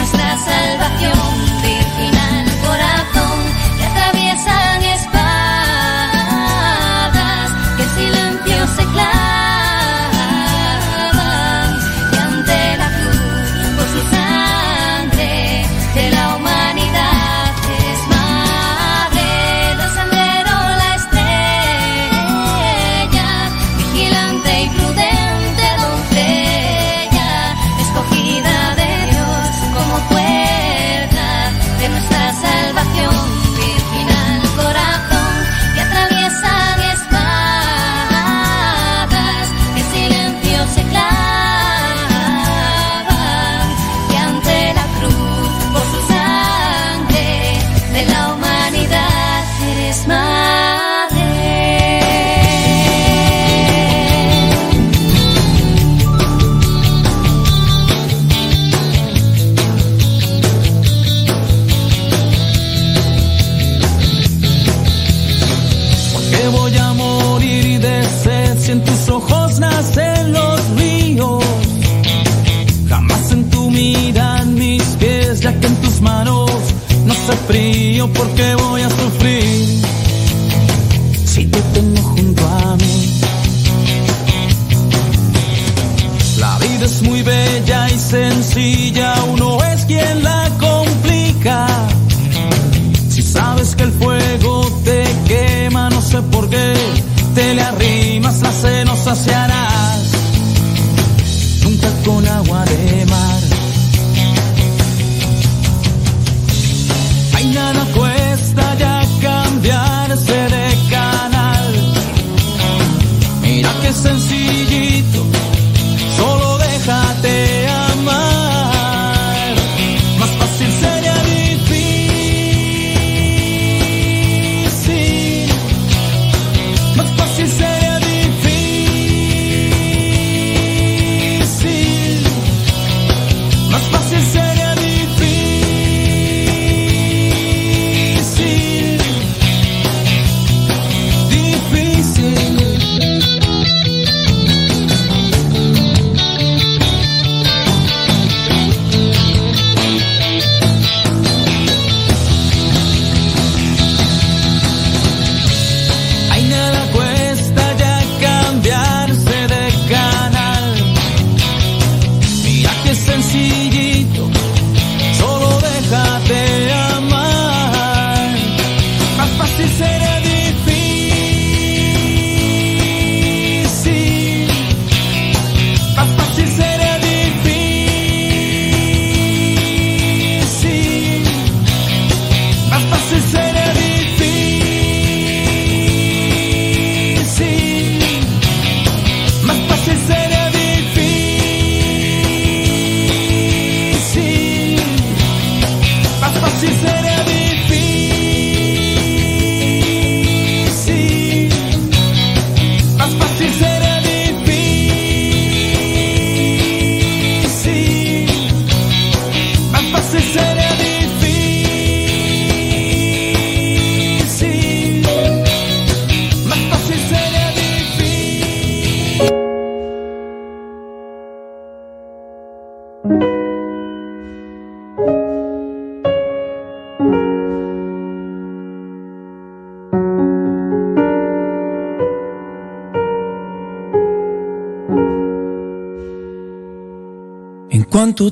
Nuestra salvación,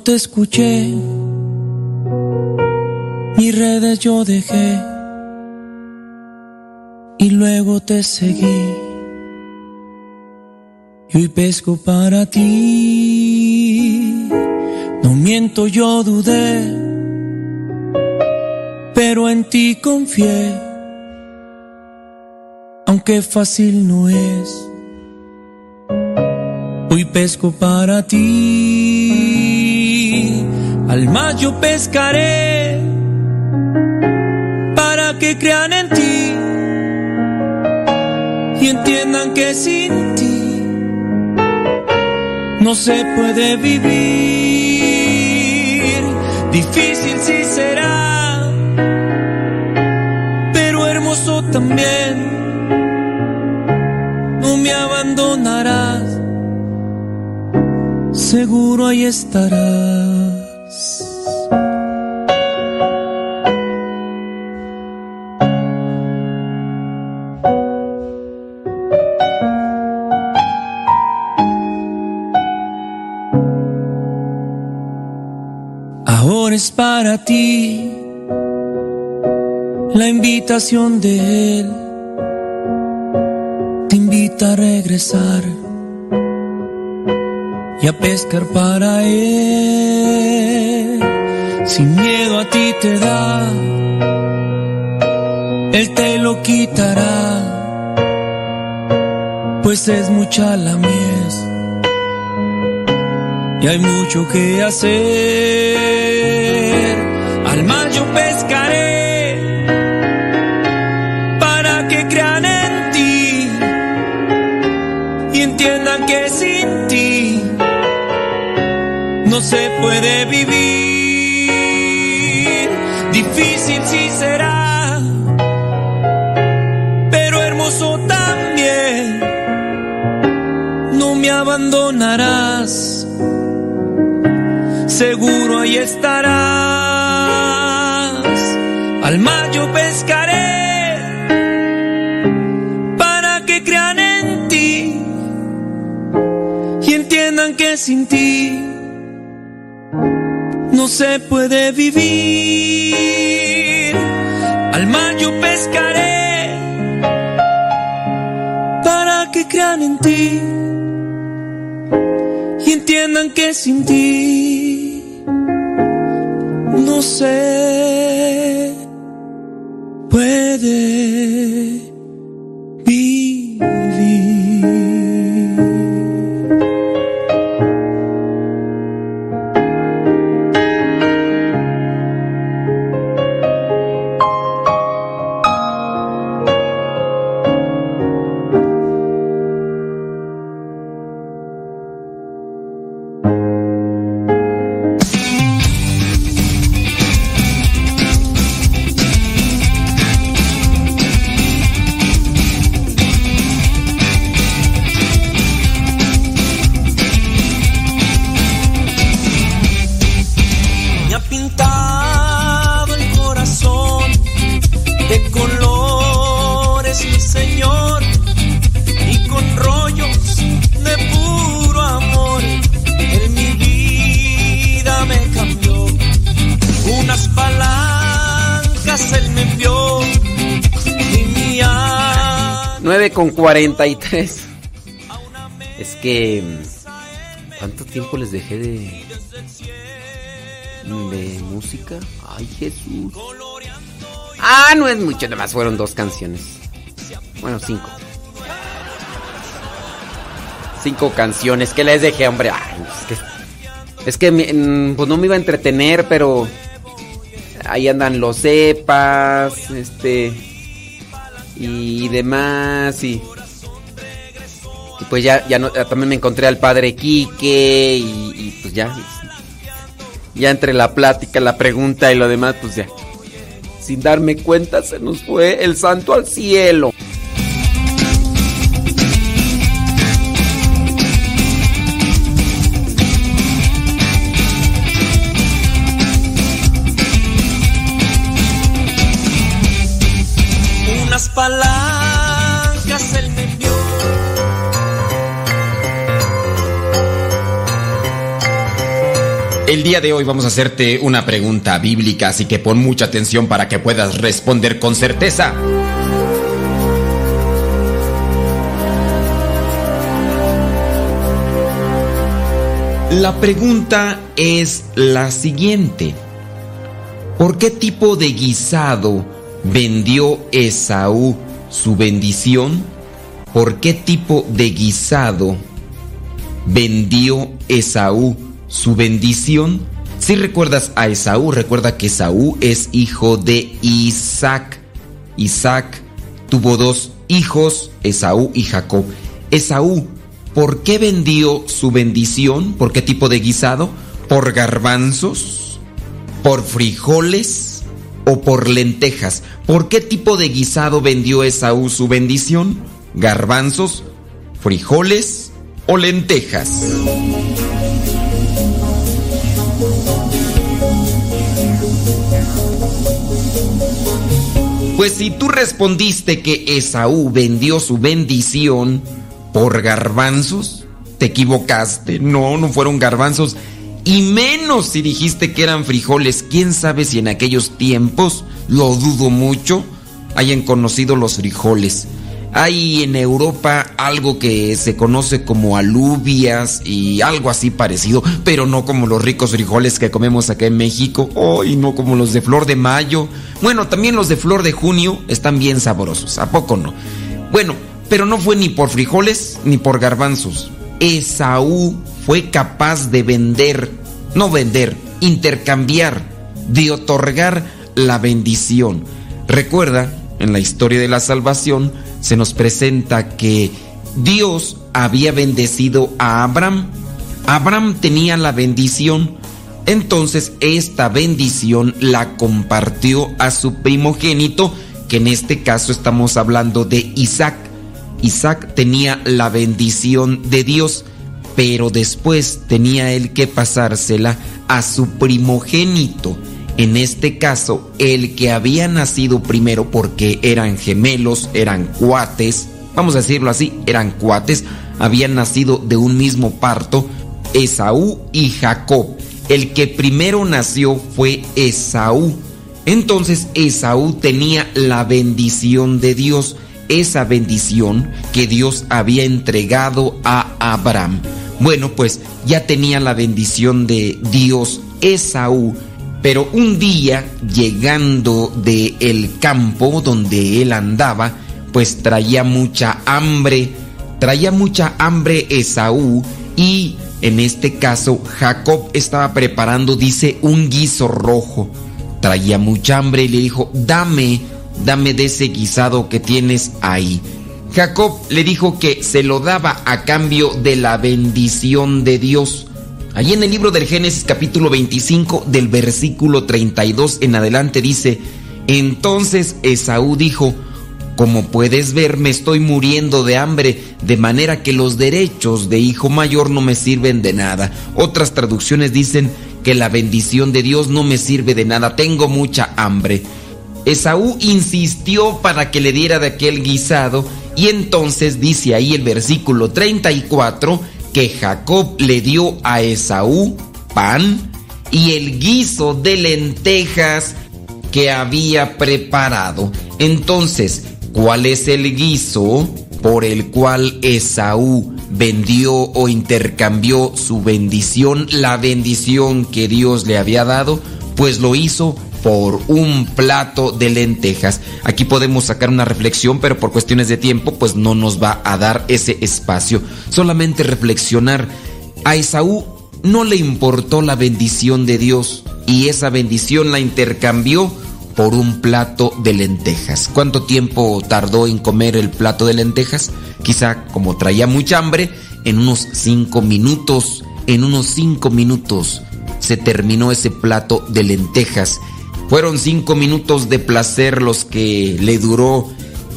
te escuché, mis redes yo dejé y luego te seguí. Y hoy pesco para ti. No miento, yo dudé, pero en ti confié, aunque fácil no es. Hoy pesco para ti, al mar yo pescaré, para que crean en ti y entiendan que sin ti no se puede vivir. Difícil sí será, pero hermoso también. No me abandonarás, seguro ahí estarás. Ti la invitación de Él. Te invita a regresar y a pescar para Él. Sin miedo a ti te da, Él te lo quitará, pues es mucha la mies y hay mucho que hacer. No se puede vivir. Difícil sí será, pero hermoso también. No me abandonarás seguro ahí estarás. Al mar yo pescaré para que crean en ti y entiendan que sin ti no se puede vivir. Al mar yo pescaré para que crean en ti y entiendan que sin ti no se puede 43. Es que. ¿Cuánto tiempo les dejé de. de música? Ay, Jesús. Ah, no es mucho, nada más fueron dos canciones. Bueno, cinco. Cinco canciones que les dejé, hombre. Es que. Es que mm, pues no me iba a entretener, pero. Ahí andan los cepas, este. Y demás, y. Y pues ya, ya no, ya también me encontré al padre Quique y, y pues ya. Ya entre la plática, la pregunta y lo demás, pues ya. Sin darme cuenta se nos fue el santo al cielo. De hoy vamos a hacerte una pregunta bíblica, así que pon mucha atención para que puedas responder con certeza. La pregunta es la siguiente. ¿Por qué tipo de guisado vendió Esaú su bendición? ¿Por qué tipo de guisado vendió Esaú su bendición? Si recuerdas a Esaú, recuerda que Esaú es hijo de Isaac. Isaac tuvo dos hijos, Esaú y Jacob. Esaú, ¿por qué vendió su bendición? ¿Por qué tipo de guisado? ¿Por garbanzos? ¿Por frijoles? ¿O por lentejas? ¿Por qué tipo de guisado vendió Esaú su bendición? ¿Garbanzos? ¿Frijoles? ¿O lentejas? Pues si tú respondiste que Esaú vendió su bendición por garbanzos, te equivocaste. No, no fueron garbanzos. Y menos si dijiste que eran frijoles. ¿Quién sabe si en aquellos tiempos, lo dudo mucho, hayan conocido los frijoles? Hay en Europa algo que se conoce como alubias y algo así parecido, pero no como los ricos frijoles que comemos acá en México, oh, y no como los de flor de mayo. Bueno, también los de flor de junio están bien sabrosos, ¿a poco no? Bueno, pero no fue ni por frijoles ni por garbanzos. Esaú fue capaz de vender, no vender, intercambiar, de otorgar la bendición. Recuerda, en la historia de la salvación, se nos presenta que Dios había bendecido a Abraham. Abraham tenía la bendición, entonces esta bendición la compartió a su primogénito, que en este caso estamos hablando de Isaac. Isaac tenía la bendición de Dios, pero después tenía él que pasársela a su primogénito. En este caso, el que había nacido primero porque eran gemelos, eran cuates, vamos a decirlo así, eran cuates, habían nacido de un mismo parto, Esaú y Jacob. El que primero nació fue Esaú. Entonces Esaú tenía la bendición de Dios, esa bendición que Dios había entregado a Abraham. Bueno, pues ya tenía la bendición de Dios Esaú pero un día, llegando de el campo donde él andaba, pues traía mucha hambre, traía mucha hambre Esaú y en este caso Jacob estaba preparando, dice, un guiso rojo. Traía mucha hambre y le dijo, dame, dame de ese guisado que tienes ahí. Jacob le dijo que se lo daba a cambio de la bendición de Dios. Allí en el libro del Génesis capítulo 25 del versículo 32 en adelante dice, entonces Esaú dijo, como puedes ver me estoy muriendo de hambre, de manera que los derechos de hijo mayor no me sirven de nada. Otras traducciones dicen que la bendición de Dios no me sirve de nada, tengo mucha hambre. Esaú insistió para que le diera de aquel guisado y entonces dice ahí el versículo 34, que Jacob le dio a Esaú pan y el guiso de lentejas que había preparado. Entonces, ¿cuál es el guiso por el cual Esaú vendió o intercambió su bendición, la bendición que Dios le había dado? Pues lo hizo por un plato de lentejas. Aquí podemos sacar una reflexión, pero por cuestiones de tiempo, pues no nos va a dar ese espacio. Solamente reflexionar. A Esaú no le importó la bendición de Dios y esa bendición la intercambió por un plato de lentejas. ¿Cuánto tiempo tardó en comer el plato de lentejas? Quizá como traía mucha hambre, en unos cinco minutos, en unos cinco minutos se terminó ese plato de lentejas fueron cinco minutos de placer los que le duró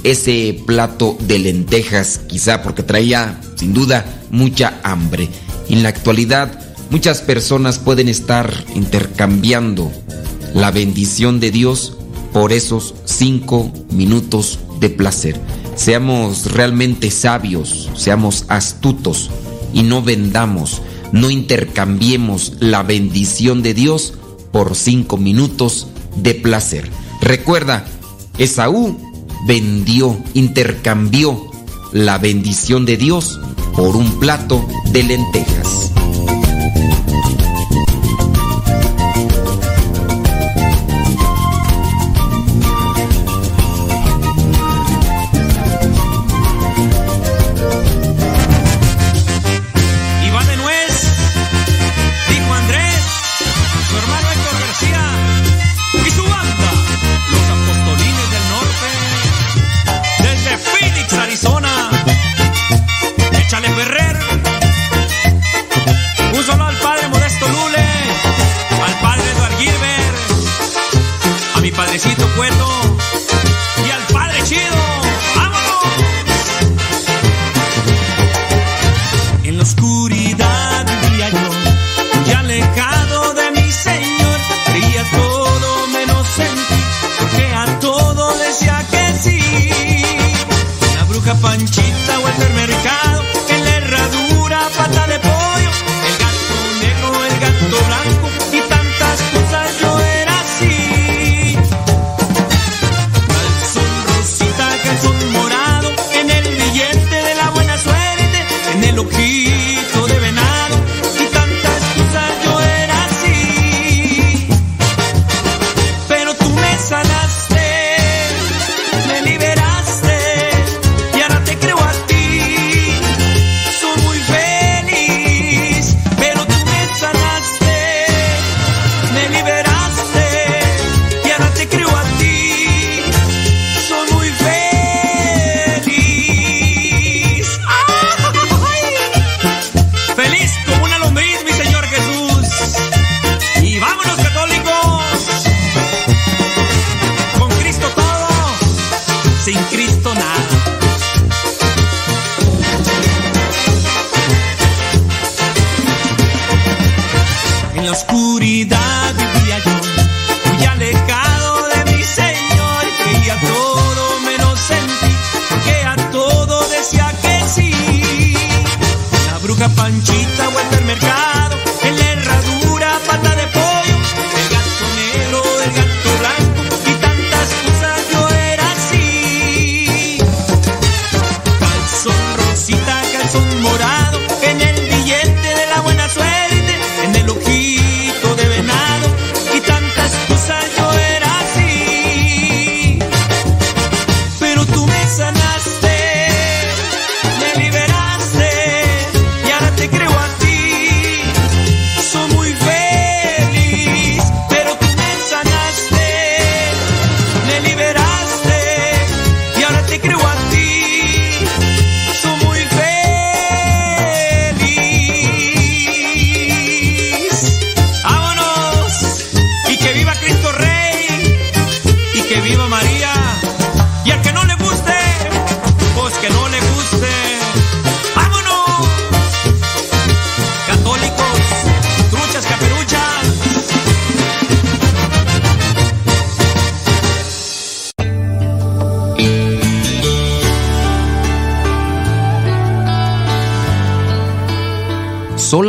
ese plato de lentejas, quizá porque traía, sin duda, mucha hambre. En la actualidad, muchas personas pueden estar intercambiando la bendición de Dios por esos cinco minutos de placer. Seamos realmente sabios, seamos astutos y no vendamos, no intercambiemos la bendición de Dios por cinco minutos de placer. Recuerda, Esaú vendió, intercambió la bendición de Dios por un plato de lentejas. Panchi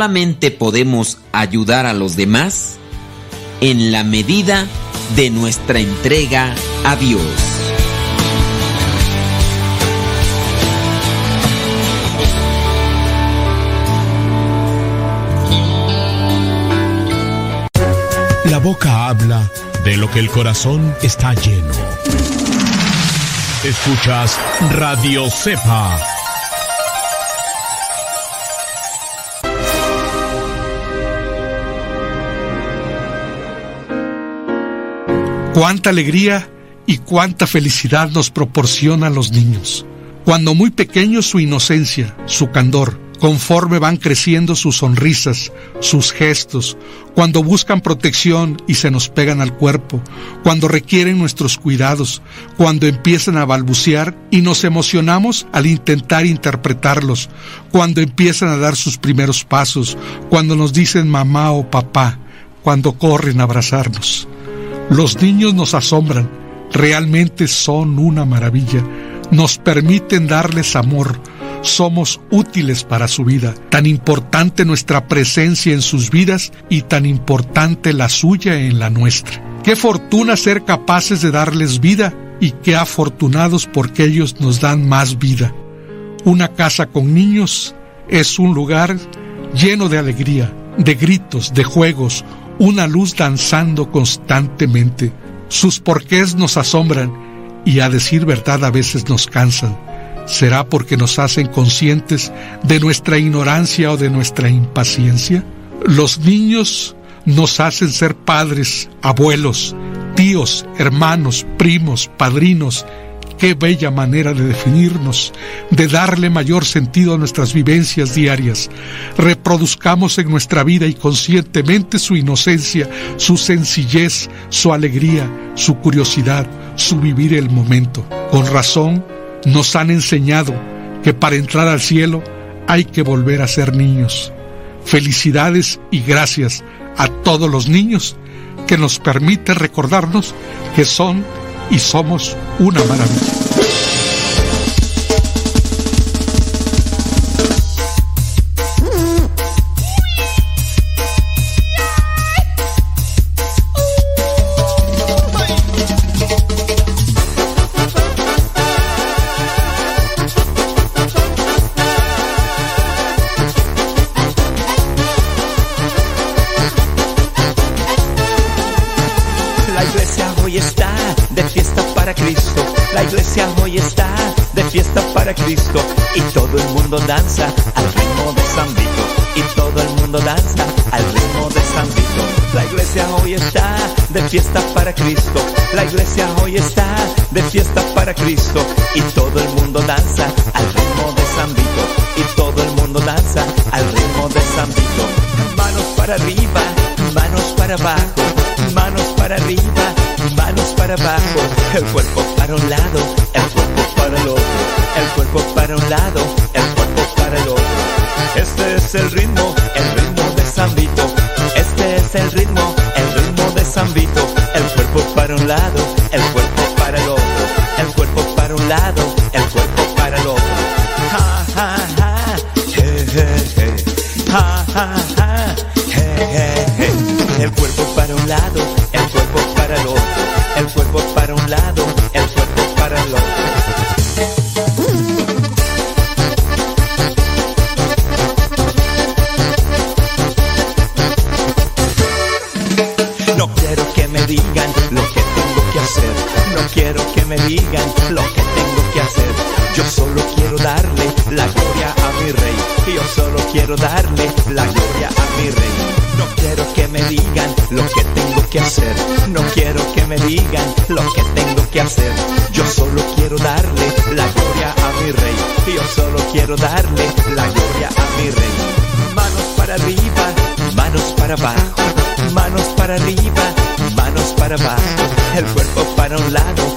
solamente podemos ayudar a los demás en la medida de nuestra entrega a Dios. La boca habla de lo que el corazón está lleno. Escuchas Radio Cepa Cuánta alegría y cuánta felicidad nos proporcionan los niños. Cuando muy pequeños su inocencia, su candor, conforme van creciendo sus sonrisas, sus gestos, cuando buscan protección y se nos pegan al cuerpo, cuando requieren nuestros cuidados, cuando empiezan a balbucear y nos emocionamos al intentar interpretarlos, cuando empiezan a dar sus primeros pasos, cuando nos dicen mamá o papá, cuando corren a abrazarnos. Los niños nos asombran, realmente son una maravilla, nos permiten darles amor, somos útiles para su vida, tan importante nuestra presencia en sus vidas y tan importante la suya en la nuestra. Qué fortuna ser capaces de darles vida y qué afortunados porque ellos nos dan más vida. Una casa con niños es un lugar lleno de alegría, de gritos, de juegos, una luz danzando constantemente. Sus porqués nos asombran y a decir verdad a veces nos cansan. ¿Será porque nos hacen conscientes de nuestra ignorancia o de nuestra impaciencia? Los niños nos hacen ser padres, abuelos, tíos, hermanos, primos, padrinos. Qué bella manera de definirnos, de darle mayor sentido a nuestras vivencias diarias. Reproduzcamos en nuestra vida y conscientemente su inocencia, su sencillez, su alegría, su curiosidad, su vivir el momento. Con razón, nos han enseñado que para entrar al cielo hay que volver a ser niños. Felicidades y gracias a todos los niños que nos permite recordarnos que son y somos una maravilla. Cristo. Y todo el mundo danza al ritmo de San Vito. Y todo el mundo danza al ritmo de San Vito. La iglesia hoy está de fiesta para Cristo. La iglesia hoy está de fiesta para Cristo. Y todo el mundo danza al ritmo de San Vito. Y todo el mundo danza al ritmo de San Vito. Manos para arriba, manos para abajo manos para arriba, manos para abajo, el cuerpo para un lado, el cuerpo para el otro, el cuerpo para un lado, el cuerpo para el otro. Este es el ritmo, el ritmo de San Vito. Este es el ritmo, el ritmo de San Vito. El cuerpo para un lado, el cuerpo para el otro, el cuerpo para un lado, el cuerpo para el otro. El cuerpo para un lado, No quiero que me digan lo que tengo que hacer. Yo solo quiero darle la gloria a mi rey. Yo solo quiero darle la gloria a mi rey. Manos para arriba, manos para abajo. Manos para arriba, manos para abajo. El cuerpo para un lado,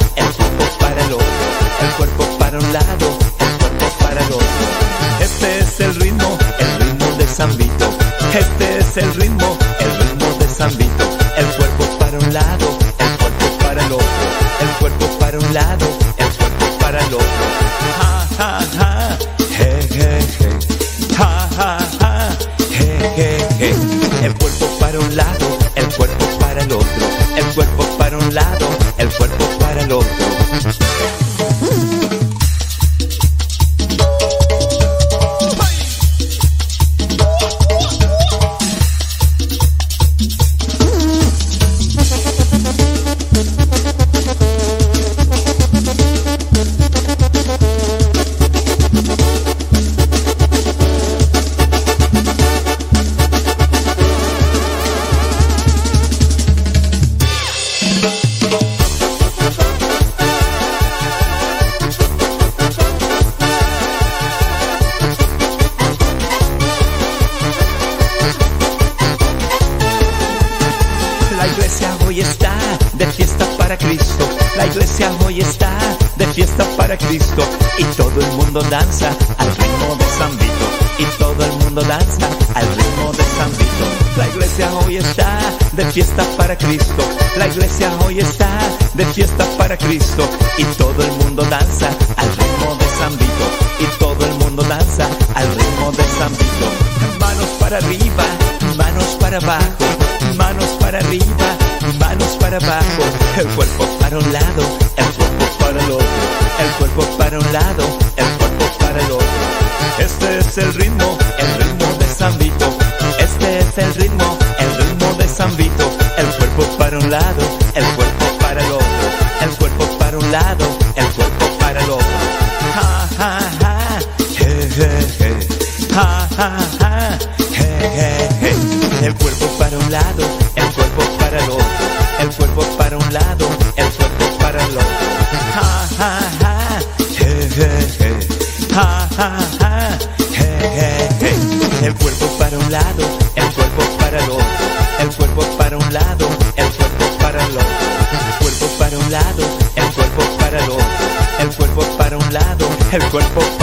El cuerpo para un lado, el cuerpo para el. El cuerpo para un lado, el cuerpo para el otro. El cuerpo para un lado, el cuerpo para el otro. El cuerpo para un lado, el cuerpo para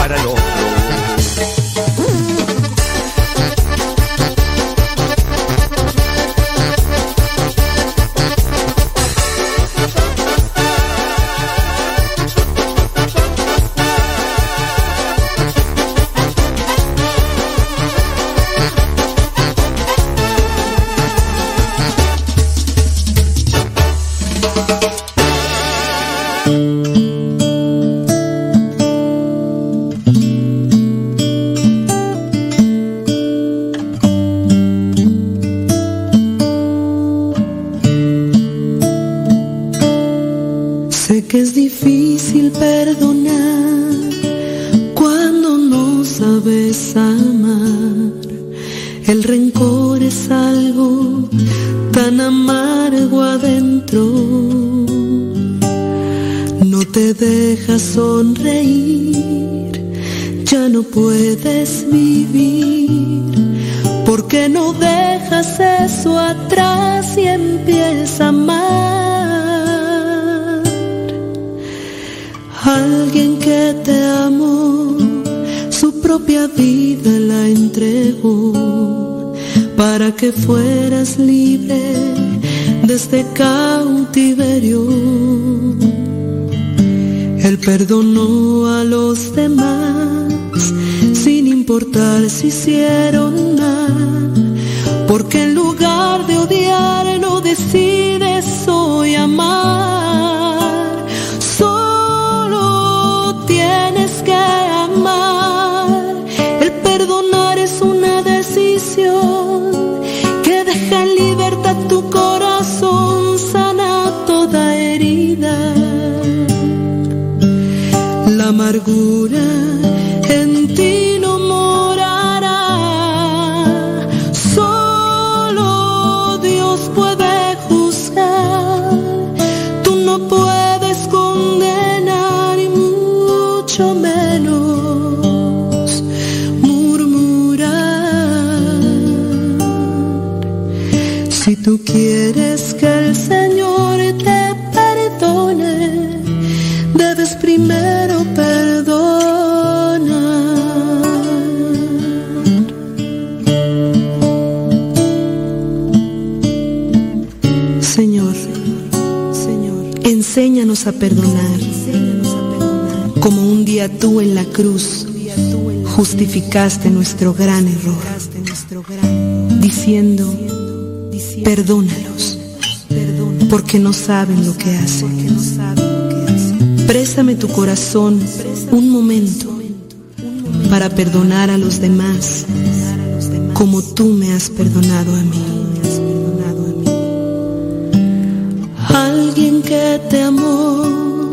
nuestro gran error, diciendo, perdónalos, porque no saben lo que hacen. Présame tu corazón un momento para perdonar a los demás como tú me has perdonado a mí. Alguien que te amó,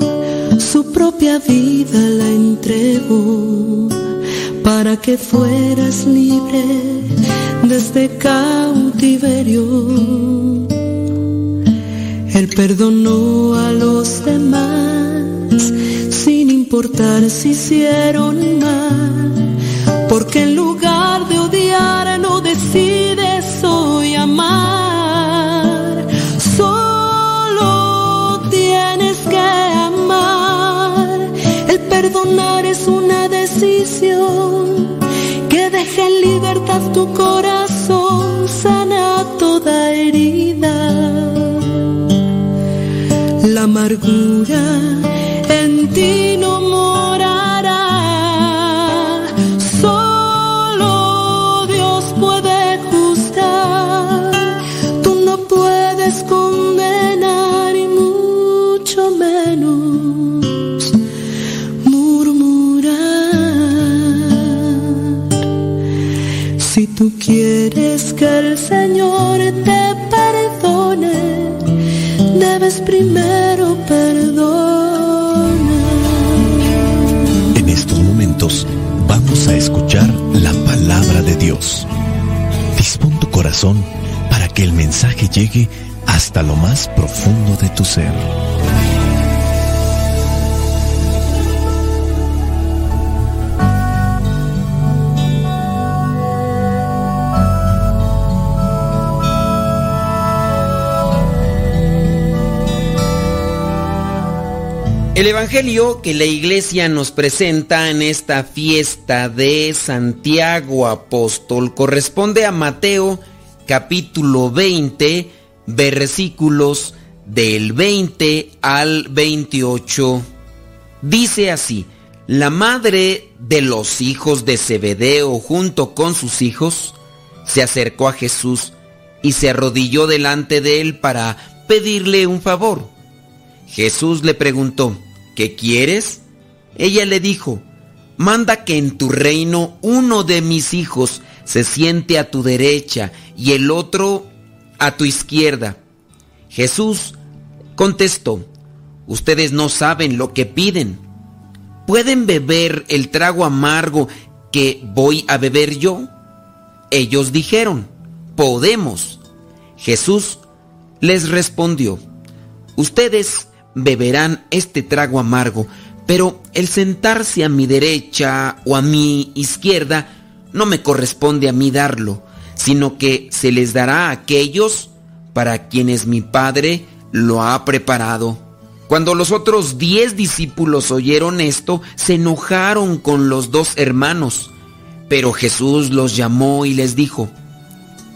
su propia vida la entregó para que fueras libre de este cautiverio. Él perdonó a los demás sin importar si hicieron mal libertad tu corazón sana toda herida. La amargura en ti para que el mensaje llegue hasta lo más profundo de tu ser. El Evangelio que la iglesia nos presenta en esta fiesta de Santiago Apóstol corresponde a Mateo capítulo 20 versículos del 20 al 28. Dice así, la madre de los hijos de Zebedeo junto con sus hijos se acercó a Jesús y se arrodilló delante de él para pedirle un favor. Jesús le preguntó, ¿qué quieres? Ella le dijo, manda que en tu reino uno de mis hijos se siente a tu derecha y el otro a tu izquierda. Jesús contestó, ustedes no saben lo que piden. ¿Pueden beber el trago amargo que voy a beber yo? Ellos dijeron, podemos. Jesús les respondió, ustedes beberán este trago amargo, pero el sentarse a mi derecha o a mi izquierda no me corresponde a mí darlo, sino que se les dará a aquellos para quienes mi Padre lo ha preparado. Cuando los otros diez discípulos oyeron esto, se enojaron con los dos hermanos. Pero Jesús los llamó y les dijo,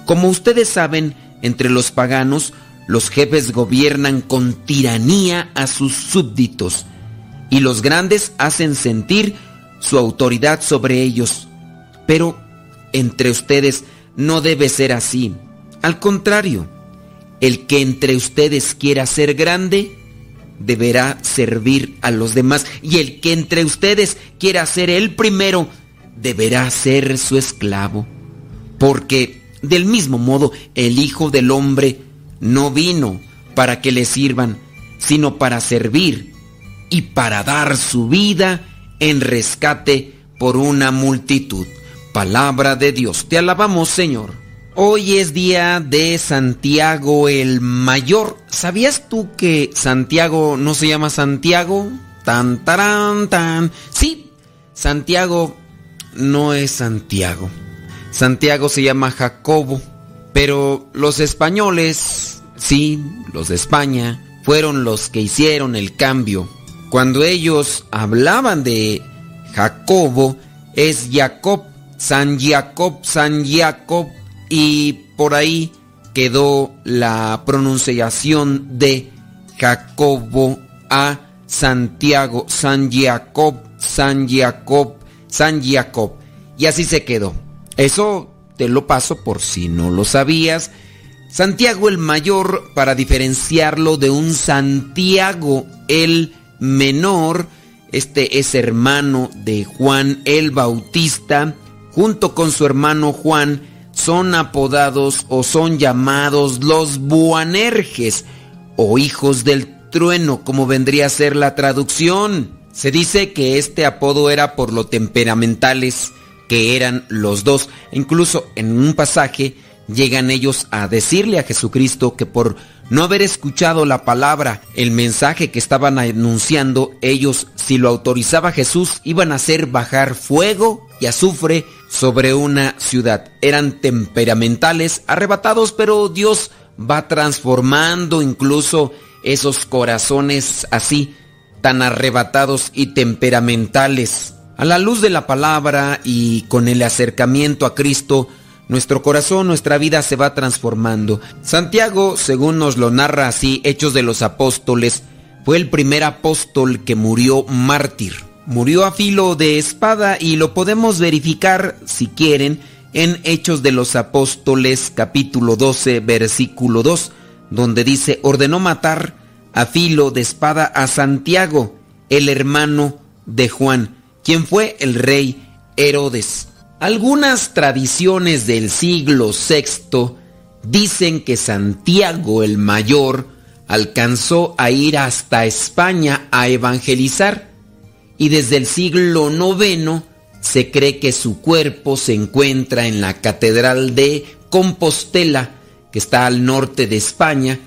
Como ustedes saben, entre los paganos, los jefes gobiernan con tiranía a sus súbditos, y los grandes hacen sentir su autoridad sobre ellos. Pero entre ustedes no debe ser así. Al contrario, el que entre ustedes quiera ser grande, deberá servir a los demás. Y el que entre ustedes quiera ser el primero, deberá ser su esclavo. Porque del mismo modo el Hijo del Hombre no vino para que le sirvan, sino para servir y para dar su vida en rescate por una multitud. Palabra de Dios, te alabamos Señor. Hoy es día de Santiago el Mayor. ¿Sabías tú que Santiago no se llama Santiago? Tan, tarán, tan. Sí, Santiago no es Santiago. Santiago se llama Jacobo. Pero los españoles, sí, los de España, fueron los que hicieron el cambio. Cuando ellos hablaban de Jacobo, es Jacob, San Jacob, San Jacob, y por ahí quedó la pronunciación de Jacobo a Santiago, San Jacob, San Jacob, San Jacob. Y así se quedó. Eso te lo paso por si no lo sabías. Santiago el mayor para diferenciarlo de un Santiago el menor. Este es hermano de Juan el Bautista. Junto con su hermano Juan son apodados o son llamados los Buanerges o hijos del trueno, como vendría a ser la traducción. Se dice que este apodo era por lo temperamentales que eran los dos. Incluso en un pasaje llegan ellos a decirle a Jesucristo que por no haber escuchado la palabra, el mensaje que estaban anunciando, ellos, si lo autorizaba Jesús, iban a hacer bajar fuego y azufre sobre una ciudad. Eran temperamentales, arrebatados, pero Dios va transformando incluso esos corazones así, tan arrebatados y temperamentales. A la luz de la palabra y con el acercamiento a Cristo, nuestro corazón, nuestra vida se va transformando. Santiago, según nos lo narra así, Hechos de los Apóstoles, fue el primer apóstol que murió mártir. Murió a filo de espada y lo podemos verificar, si quieren, en Hechos de los Apóstoles capítulo 12 versículo 2, donde dice, ordenó matar a filo de espada a Santiago, el hermano de Juan, quien fue el rey Herodes. Algunas tradiciones del siglo VI dicen que Santiago el Mayor alcanzó a ir hasta España a evangelizar y desde el siglo IX se cree que su cuerpo se encuentra en la Catedral de Compostela, que está al norte de España,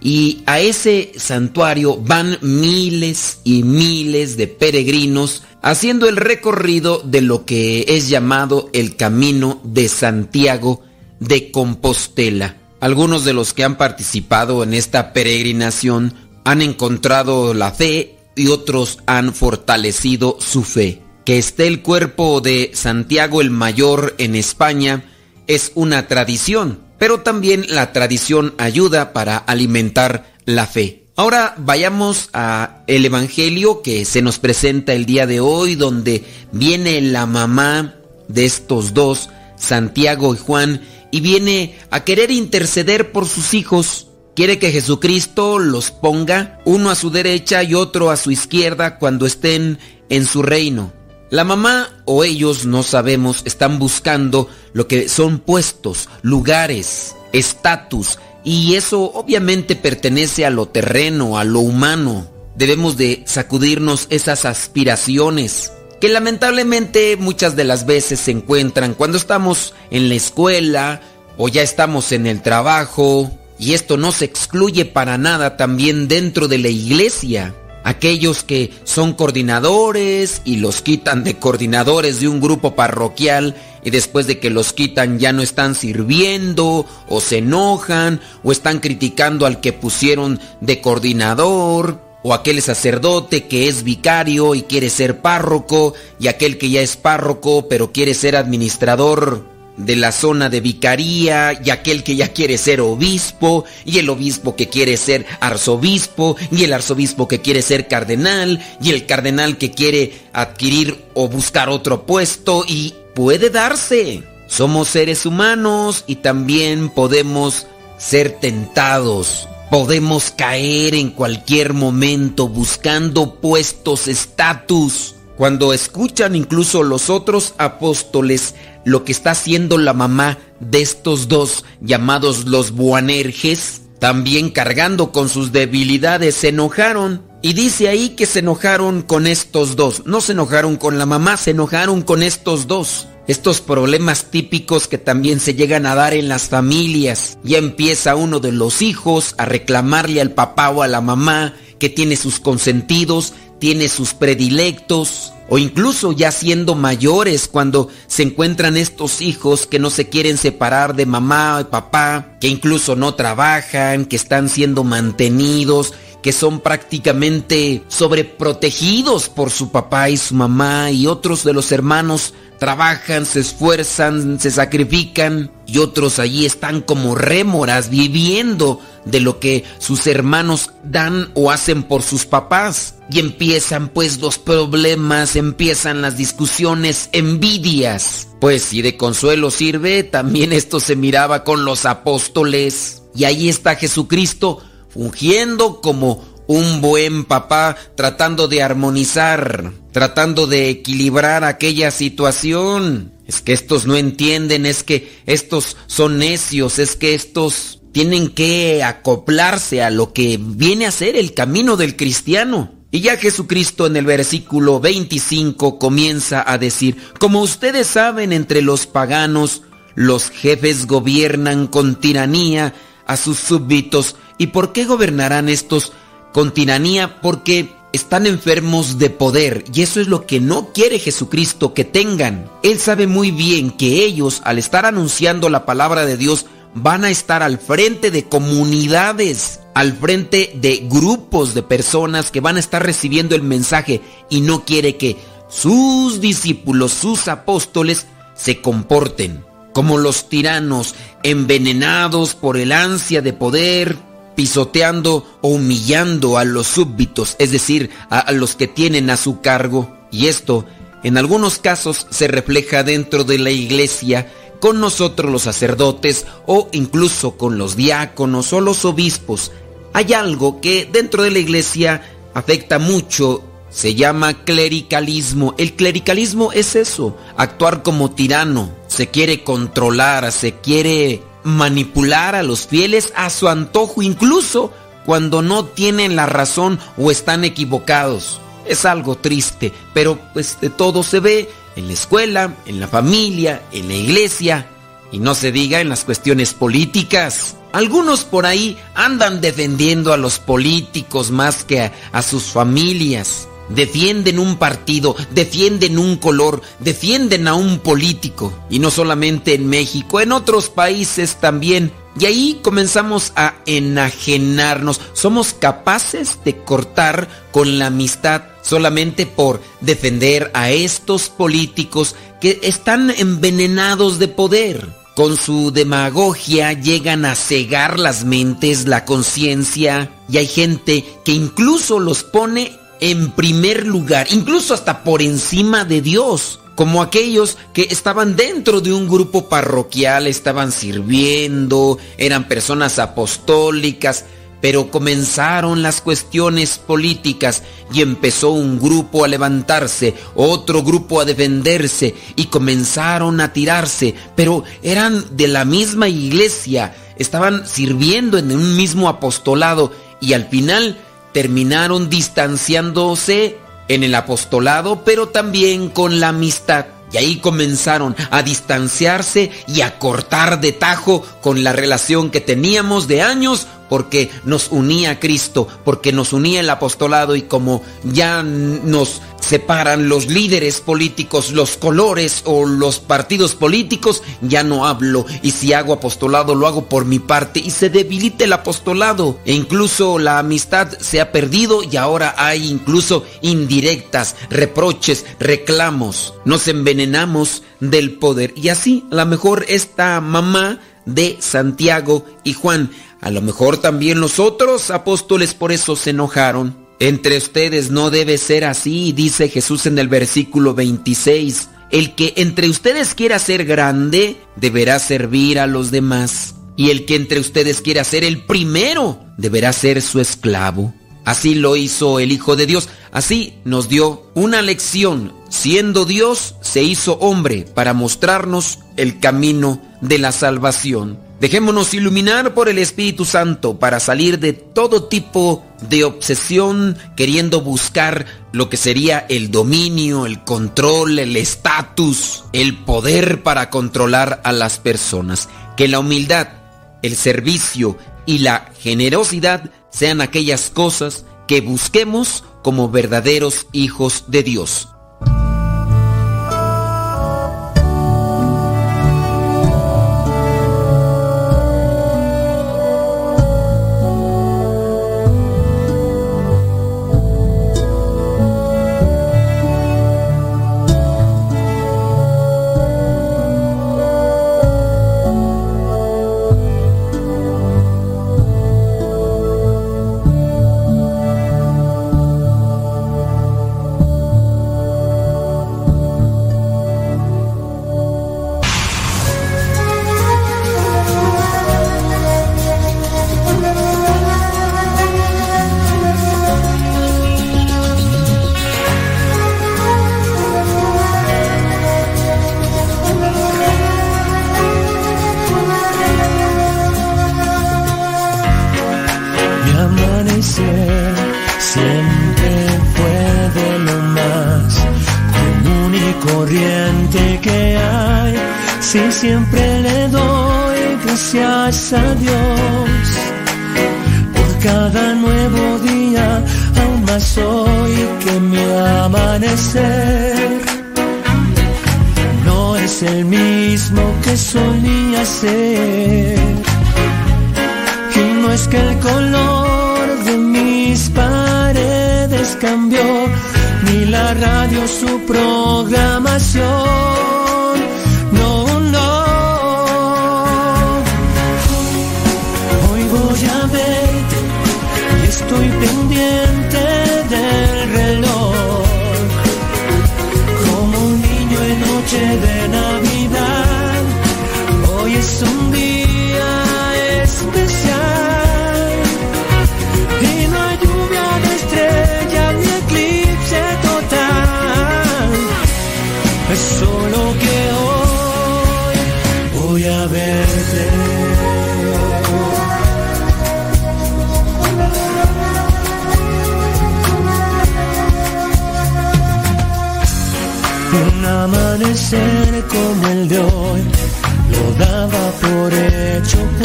y a ese santuario van miles y miles de peregrinos haciendo el recorrido de lo que es llamado el Camino de Santiago de Compostela. Algunos de los que han participado en esta peregrinación han encontrado la fe y otros han fortalecido su fe. Que esté el cuerpo de Santiago el Mayor en España es una tradición, pero también la tradición ayuda para alimentar la fe. Ahora vayamos a el evangelio que se nos presenta el día de hoy donde viene la mamá de estos dos, Santiago y Juan, y viene a querer interceder por sus hijos. Quiere que Jesucristo los ponga uno a su derecha y otro a su izquierda cuando estén en su reino. La mamá o ellos, no sabemos, están buscando lo que son puestos, lugares, estatus, y eso obviamente pertenece a lo terreno, a lo humano. Debemos de sacudirnos esas aspiraciones que lamentablemente muchas de las veces se encuentran cuando estamos en la escuela o ya estamos en el trabajo, y esto no se excluye para nada también dentro de la iglesia. Aquellos que son coordinadores y los quitan de coordinadores de un grupo parroquial y después de que los quitan ya no están sirviendo o se enojan o están criticando al que pusieron de coordinador o aquel sacerdote que es vicario y quiere ser párroco y aquel que ya es párroco pero quiere ser administrador de la zona de vicaría y aquel que ya quiere ser obispo y el obispo que quiere ser arzobispo y el arzobispo que quiere ser cardenal y el cardenal que quiere adquirir o buscar otro puesto y puede darse. Somos seres humanos y también podemos ser tentados. Podemos caer en cualquier momento buscando puestos, estatus. Cuando escuchan incluso los otros apóstoles lo que está haciendo la mamá de estos dos llamados los Boanerges, también cargando con sus debilidades, se enojaron. Y dice ahí que se enojaron con estos dos. No se enojaron con la mamá, se enojaron con estos dos. Estos problemas típicos que también se llegan a dar en las familias. Ya empieza uno de los hijos a reclamarle al papá o a la mamá que tiene sus consentidos, tiene sus predilectos, o incluso ya siendo mayores cuando se encuentran estos hijos que no se quieren separar de mamá y papá, que incluso no trabajan, que están siendo mantenidos, que son prácticamente sobreprotegidos por su papá y su mamá y otros de los hermanos trabajan, se esfuerzan, se sacrifican y otros allí están como rémoras viviendo de lo que sus hermanos dan o hacen por sus papás. Y empiezan pues los problemas, empiezan las discusiones, envidias. Pues si de consuelo sirve, también esto se miraba con los apóstoles. Y ahí está Jesucristo fungiendo como un buen papá tratando de armonizar, tratando de equilibrar aquella situación. Es que estos no entienden, es que estos son necios, es que estos tienen que acoplarse a lo que viene a ser el camino del cristiano. Y ya Jesucristo en el versículo 25 comienza a decir, como ustedes saben entre los paganos, los jefes gobiernan con tiranía a sus súbditos. ¿Y por qué gobernarán estos con tiranía? Porque están enfermos de poder y eso es lo que no quiere Jesucristo que tengan. Él sabe muy bien que ellos, al estar anunciando la palabra de Dios, van a estar al frente de comunidades, al frente de grupos de personas que van a estar recibiendo el mensaje y no quiere que sus discípulos, sus apóstoles, se comporten como los tiranos, envenenados por el ansia de poder, pisoteando o humillando a los súbditos, es decir, a, los que tienen a su cargo. Y esto, en algunos casos, se refleja dentro de la iglesia con nosotros los sacerdotes o incluso con los diáconos o los obispos. Hay algo que dentro de la iglesia afecta mucho se llama clericalismo. El clericalismo es eso, actuar como tirano. Se quiere controlar, se quiere manipular a los fieles a su antojo, incluso cuando no tienen la razón o están equivocados. Es algo triste, pero pues de todo se ve en la escuela, en la familia, en la iglesia y no se diga en las cuestiones políticas. Algunos por ahí andan defendiendo a los políticos más que a, a sus familias. Defienden un partido, defienden un color, defienden a un político. Y no solamente en México, en otros países también. Y ahí comenzamos a enajenarnos. Somos capaces de cortar con la amistad solamente por defender a estos políticos que están envenenados de poder. Con su demagogia llegan a cegar las mentes, la conciencia, y hay gente que incluso los pone en primer lugar, incluso hasta por encima de Dios, como aquellos que estaban dentro de un grupo parroquial, estaban sirviendo, eran personas apostólicas, pero comenzaron las cuestiones políticas y empezó un grupo a levantarse, otro grupo a defenderse y comenzaron a tirarse, pero eran de la misma iglesia, estaban sirviendo en un mismo apostolado y al final terminaron distanciándose en el apostolado, pero también con la amistad. Y ahí comenzaron a distanciarse y a cortar de tajo con la relación que teníamos de años porque nos unía a Cristo, porque nos unía el apostolado y como ya nos separan los líderes políticos, los colores o los partidos políticos, ya no hablo. Y si hago apostolado lo hago por mi parte y se debilita el apostolado. E incluso la amistad se ha perdido y ahora hay incluso indirectas, reproches, reclamos, nos envenenamos del poder. Y así a lo mejor esta mamá de Santiago y Juan a lo mejor también los otros apóstoles por eso se enojaron. Entre ustedes no debe ser así, dice Jesús en el versículo 26. El que entre ustedes quiera ser grande, deberá servir a los demás. Y el que entre ustedes quiera ser el primero, deberá ser su esclavo. Así lo hizo el Hijo de Dios. Así nos dio una lección. Siendo Dios, se hizo hombre para mostrarnos el camino de la salvación. Dejémonos iluminar por el Espíritu Santo para salir de todo tipo de obsesión queriendo buscar lo que sería el dominio, el control, el estatus, el poder para controlar a las personas. Que la humildad, el servicio y la generosidad sean aquellas cosas que busquemos como verdaderos hijos de Dios. Que hay. Si siempre le doy gracias a Dios por cada nuevo día, aún más hoy que mi amanecer no es el mismo que solía ser. Y no es que el color de mis paredes cambió, la radio su programación.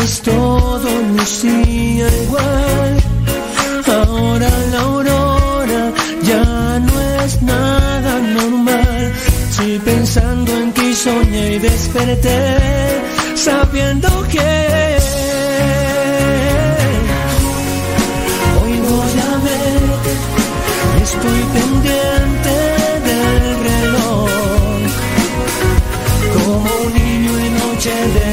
Hecho, pues todo lucía igual. Ahora la aurora ya no es nada normal. Si pensando en ti soñé y desperté, sabiendo que hoy voy a ver, estoy pendiente del reloj, como un niño en noche de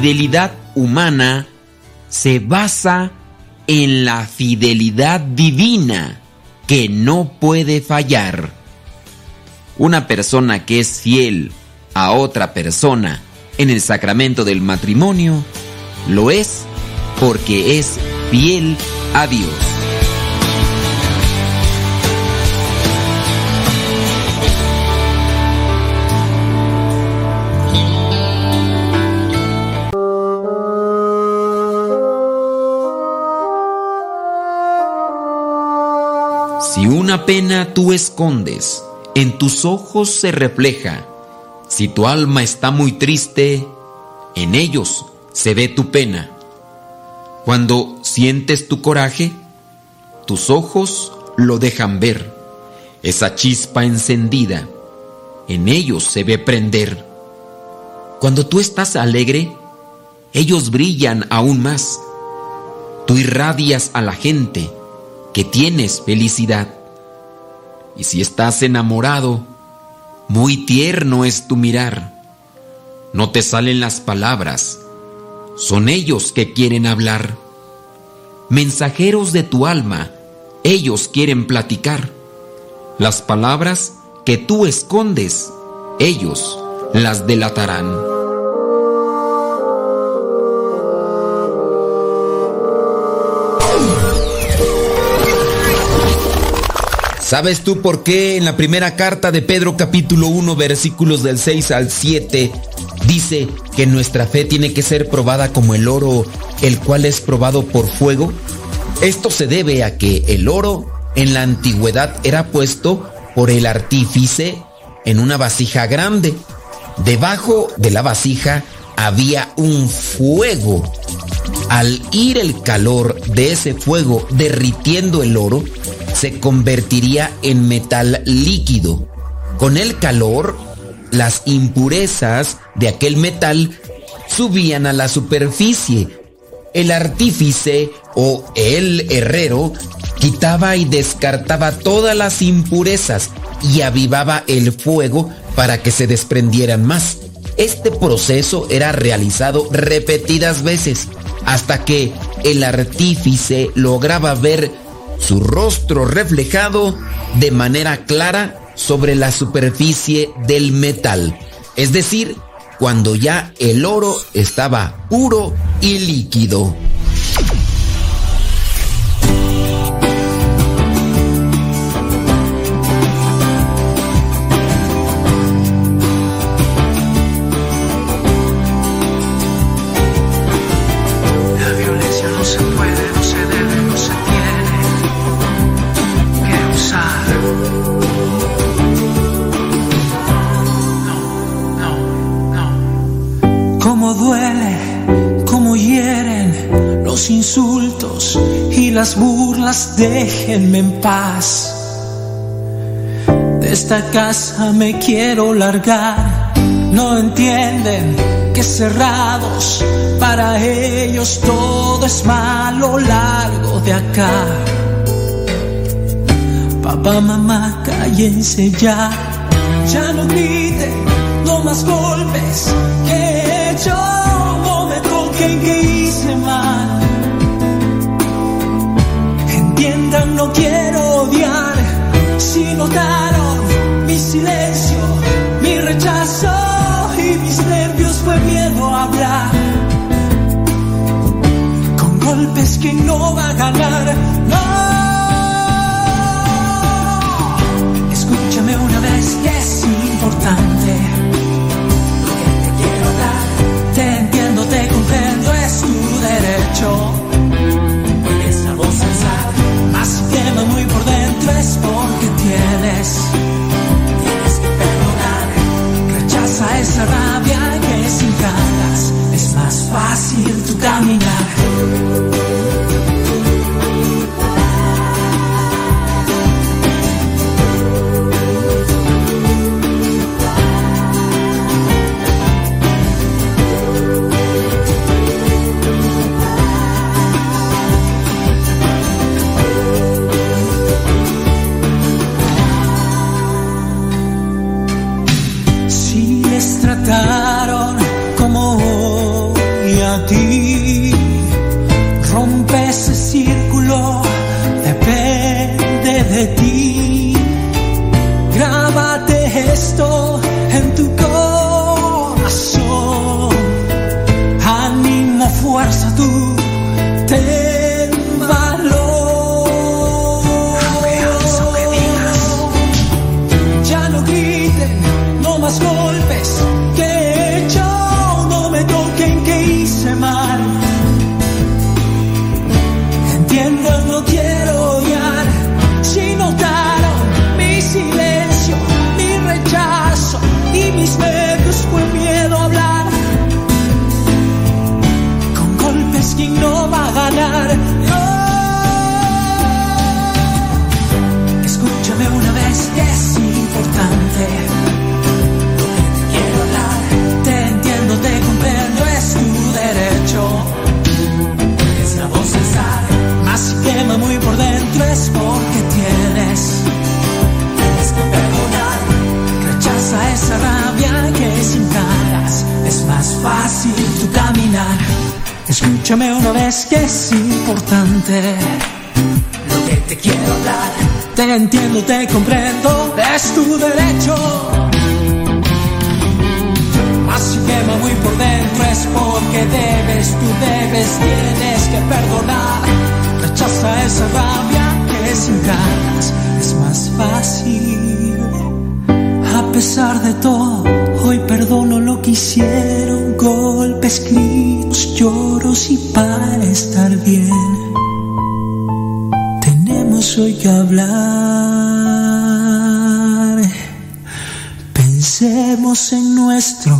fidelidad humana se basa en la fidelidad divina que no puede fallar. Una persona que es fiel a otra persona en el sacramento del matrimonio lo es porque es fiel a Dios. Si una pena tú escondes, en tus ojos se refleja. Si tu alma está muy triste, en ellos se ve tu pena. Cuando sientes tu coraje, tus ojos lo dejan ver. Esa chispa encendida, en ellos se ve prender. Cuando tú estás alegre, ellos brillan aún más. Tú irradias a la gente que tienes felicidad. Y si estás enamorado, muy tierno es tu mirar. No te salen las palabras, son ellos que quieren hablar. Mensajeros de tu alma, ellos quieren platicar. Las palabras que tú escondes, ellos las delatarán. ¿Sabes tú por qué en la primera carta de Pedro capítulo 1 versículos del 6 al 7 dice que nuestra fe tiene que ser probada como el oro, el cual es probado por fuego? Esto se debe a que el oro en la antigüedad era puesto por el artífice en una vasija grande. Debajo de la vasija había un fuego. Al ir el calor de ese fuego derritiendo el oro, se convertiría en metal líquido. Con el calor, las impurezas de aquel metal subían a la superficie. El artífice o el herrero quitaba y descartaba todas las impurezas y avivaba el fuego para que se desprendieran más. Este proceso era realizado repetidas veces hasta que el artífice lograba ver su rostro reflejado de manera clara sobre la superficie del metal, es decir, cuando ya el oro estaba puro y líquido. Las burlas déjenme en paz. De esta casa me quiero largar. No entienden que cerrados para ellos todo es malo largo de acá. Papá, mamá, cállense ya. Ya no griten, no más golpes que he. No me toquen que hice mal. No quiero odiar. Si notaron mi silencio, mi rechazo y mis nervios fue miedo a hablar. Con golpes que no va a ganar. Muy por dentro es porque tienes, tienes que perdonar. Rechaza esa rabia que sin ganas es más fácil tu caminar. Escúchame una vez que es importante lo que te quiero hablar. Te entiendo, te comprendo, es tu derecho. Si quema muy por dentro es porque debes, tú debes, tienes que perdonar. Rechaza esa rabia que sin ganas es más fácil. A pesar de todo, hoy perdono lo que hicieron, golpes, gritos, lloros y para estar bien tenemos hoy que hablar. Pensemos en nuestro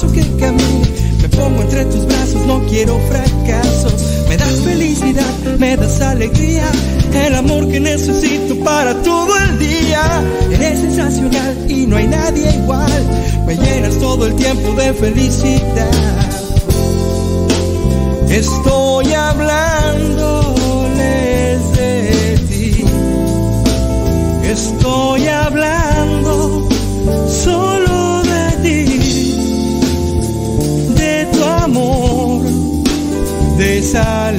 paso que camine. Me pongo entre tus brazos, no quiero fracaso. Me das felicidad, me das alegría, el amor que necesito para todo el día. Eres sensacional y no hay nadie igual. Me llenas todo el tiempo de felicidad. Estoy hablándoles de ti. Estoy hablando de esa.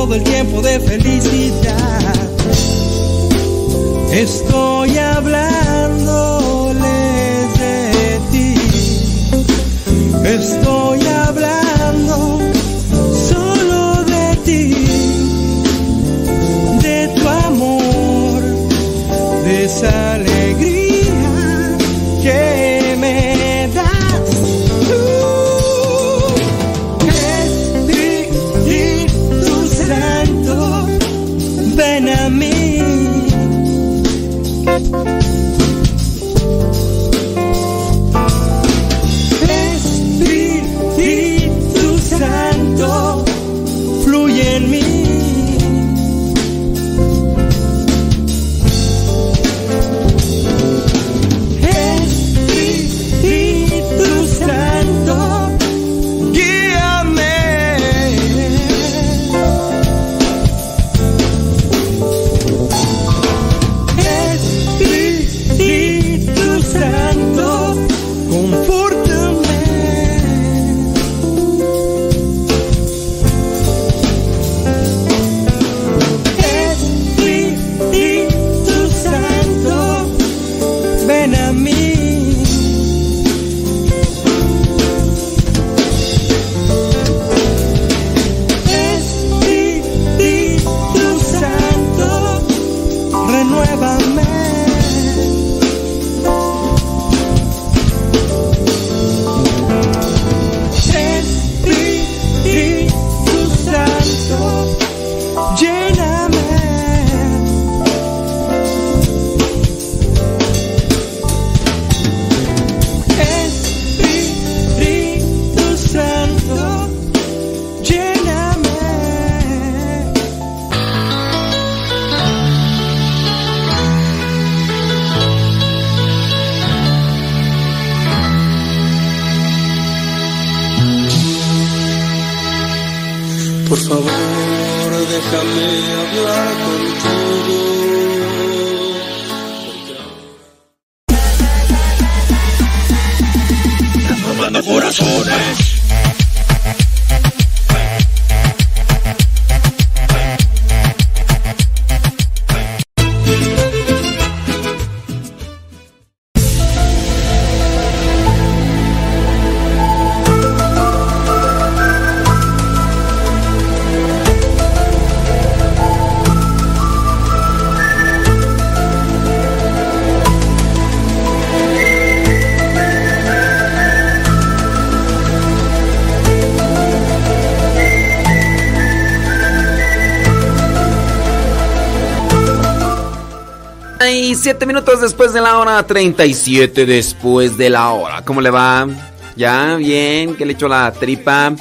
فوضى 37 minutos después de la hora, 37 después de la hora. ¿Cómo le va? ¿Ya? ¿Bien? ¿Qué le echó la tripa?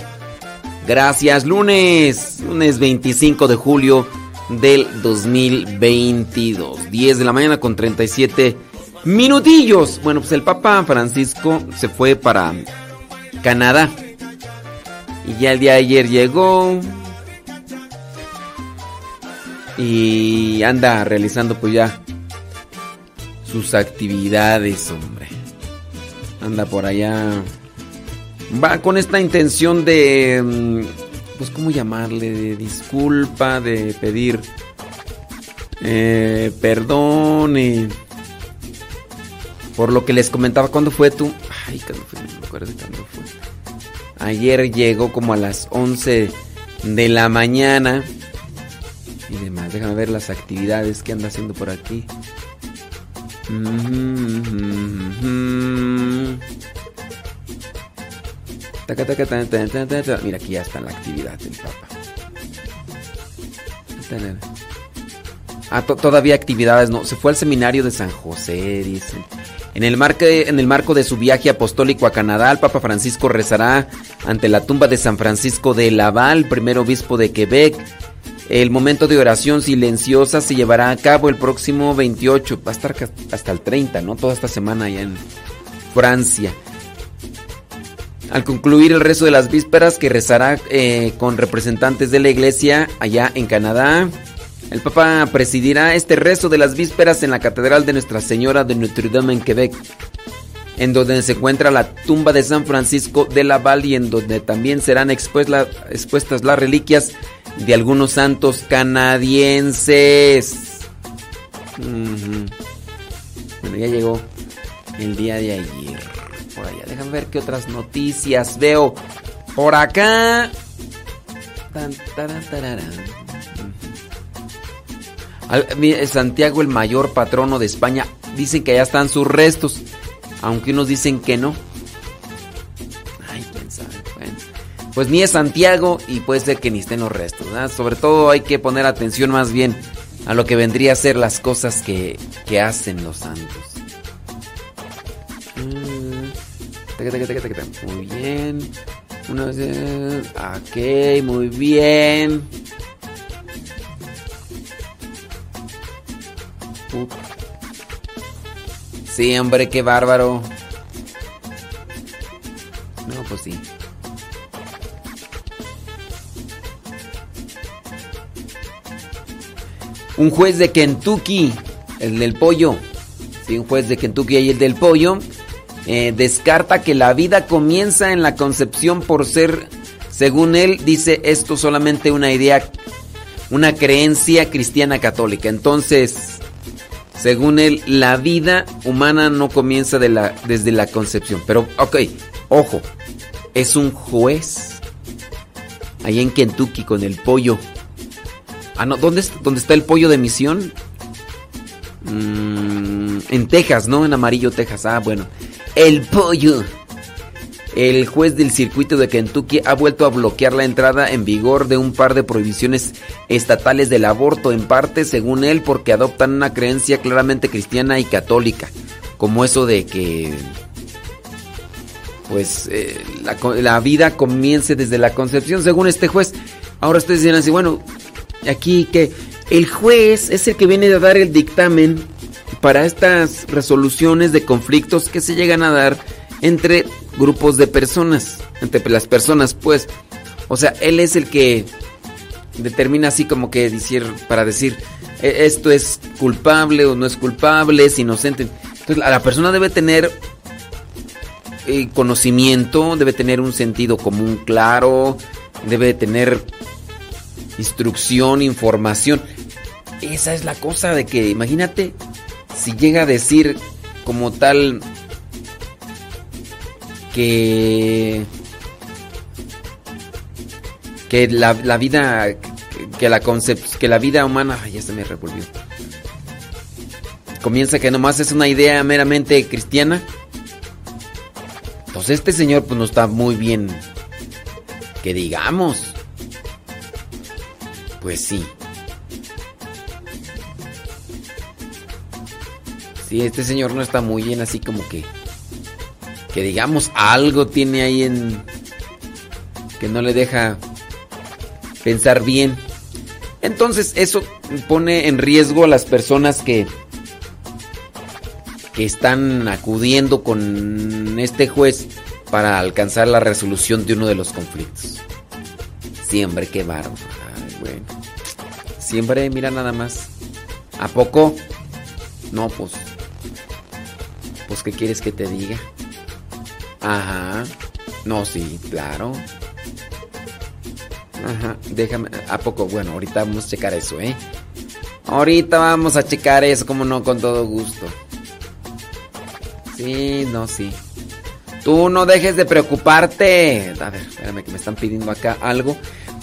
Gracias, lunes, lunes 25 de julio del 2022. 10 de la mañana con 37 minutillos. Bueno, pues el Papa Francisco se fue para Canadá. Y ya el día de ayer llegó. Y anda realizando pues ya sus actividades, hombre. Anda por allá. Va con esta intención de... mm, Pues, ¿cómo llamarle? De disculpa, de pedir eh, perdón. y por lo que les comentaba, ¿cuándo fue tú? Ay, ¿cuándo fue? No me acuerdo cuándo fue. Ayer llegó como a las 11 de la mañana. Y demás, déjame ver las actividades que anda haciendo por aquí. Mira, aquí ya está la actividad del Papa. Ah, to- todavía actividades, no. Se fue al seminario de San José, dice. En el, en el marco de su viaje apostólico a Canadá, el Papa Francisco rezará ante la tumba de San Francisco de Laval, primer obispo de Quebec. El momento de oración silenciosa se llevará a cabo el próximo 28, va a estar hasta el 30, ¿no? Toda esta semana allá en Francia. Al concluir el rezo de las vísperas que rezará eh, con representantes de la iglesia allá en Canadá, el Papa presidirá este rezo de las vísperas en la Catedral de Nuestra Señora de Notre Dame en Quebec, en donde se encuentra la tumba de San Francisco de Laval y en donde también serán expuestas las reliquias de algunos santos canadienses. Bueno, ya llegó el día de ayer. Por allá, déjame ver qué otras noticias veo por acá. Santiago, el mayor patrono de España, dicen que allá están sus restos, aunque unos dicen que no. Pues ni es Santiago y puede ser que ni estén los restos. Sobre todo hay que poner atención más bien a lo que vendría a ser las cosas que, que hacen los santos. Mm. Muy bien. Una vez. Ok, muy bien. Sí, hombre, qué bárbaro. No, pues sí. Un juez de Kentucky, el del pollo. Sí, un juez de Kentucky y el del pollo. eh, descarta que la vida comienza en la concepción por ser, según él, dice esto solamente una idea, una creencia cristiana católica. Entonces, según él, la vida humana no comienza desde la concepción. Pero, ok, ojo, es un juez. Ahí en Kentucky con el pollo. Ah, no, ¿dónde, dónde está el pollo de misión? Mm, en Texas, ¿no? En amarillo, Texas. Ah, bueno. El pollo. El juez del circuito de Kentucky ha vuelto a bloquear la entrada en vigor de un par de prohibiciones estatales del aborto, en parte, según él, porque adoptan una creencia claramente cristiana y católica, como eso de que pues eh, la, la vida comience desde la concepción, según este juez. Ahora ustedes dirán así, bueno, aquí que el juez es el que viene a dar el dictamen para estas resoluciones de conflictos que se llegan a dar entre grupos de personas, entre las personas, pues. O sea, él es el que determina así como que decir, para decir, "E- esto es culpable o no es culpable, es inocente. Entonces la persona debe tener eh, conocimiento, debe tener un sentido común claro, debe tener instrucción, información. Esa es la cosa de que, imagínate, si llega a decir como tal que que la, vida que, la concep- que la vida humana ay, ya se me revolvió. Comienza que nomás es una idea meramente cristiana. Entonces este señor pues no está muy bien que digamos pues sí sí este señor no está muy bien así como que que digamos algo tiene ahí en que no le deja pensar bien. Entonces eso pone en riesgo a las personas que que están acudiendo con este juez para alcanzar la resolución de uno de los conflictos. Siempre, qué bárbaro. Bueno. Siempre, mira nada más. ¿A poco? No, pues. Pues, ¿qué quieres que te diga? Ajá. No, sí, claro. Ajá, déjame. ¿A poco? Bueno, ahorita vamos a checar eso, ¿eh? Ahorita vamos a checar eso, como no, con todo gusto. Sí, no, sí. Tú no dejes de preocuparte. A ver, espérame que me están pidiendo acá algo.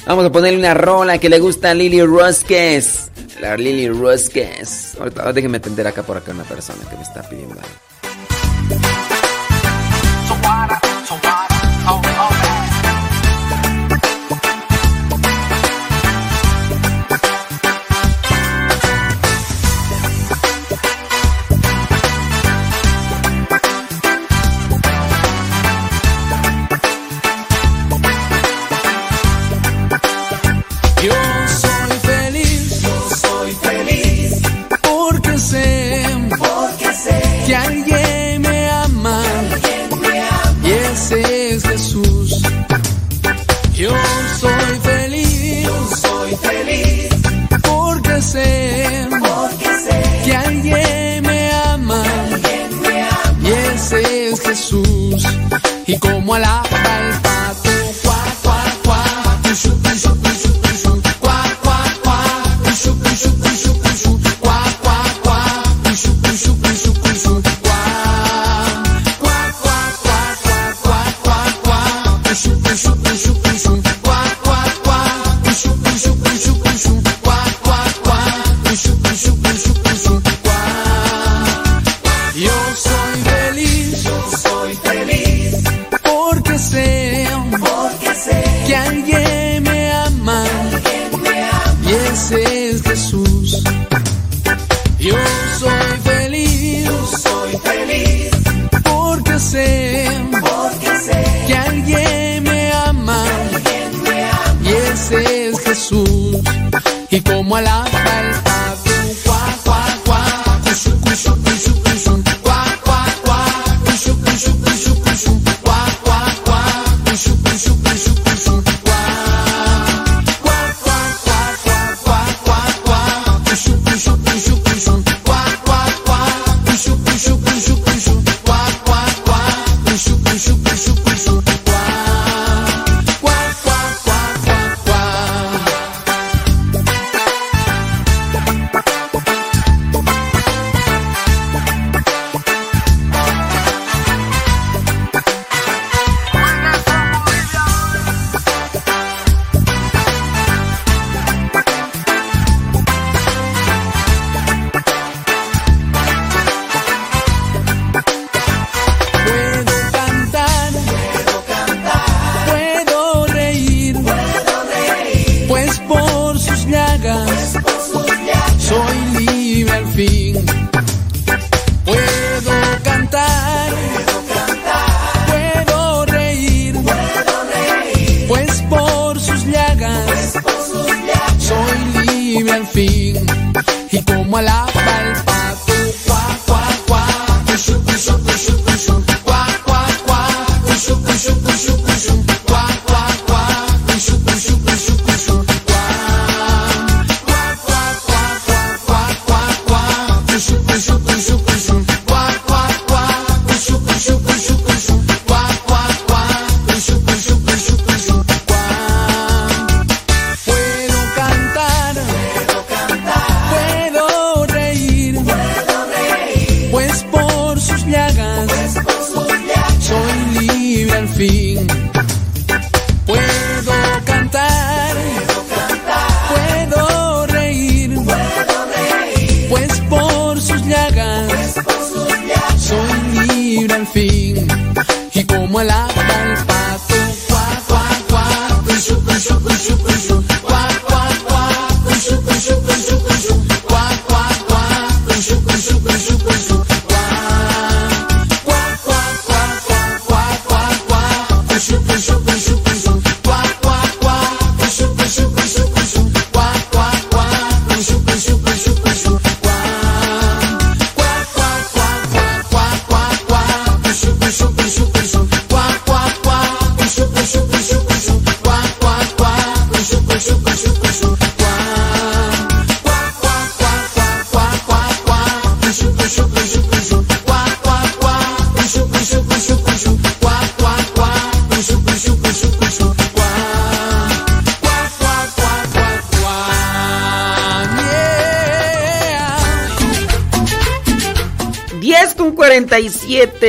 Vamos a ponerle una rola que le gusta a Lily Rosques. La Lily Rosques. Ahorita déjenme atender acá por acá una persona que me está pidiendo algo.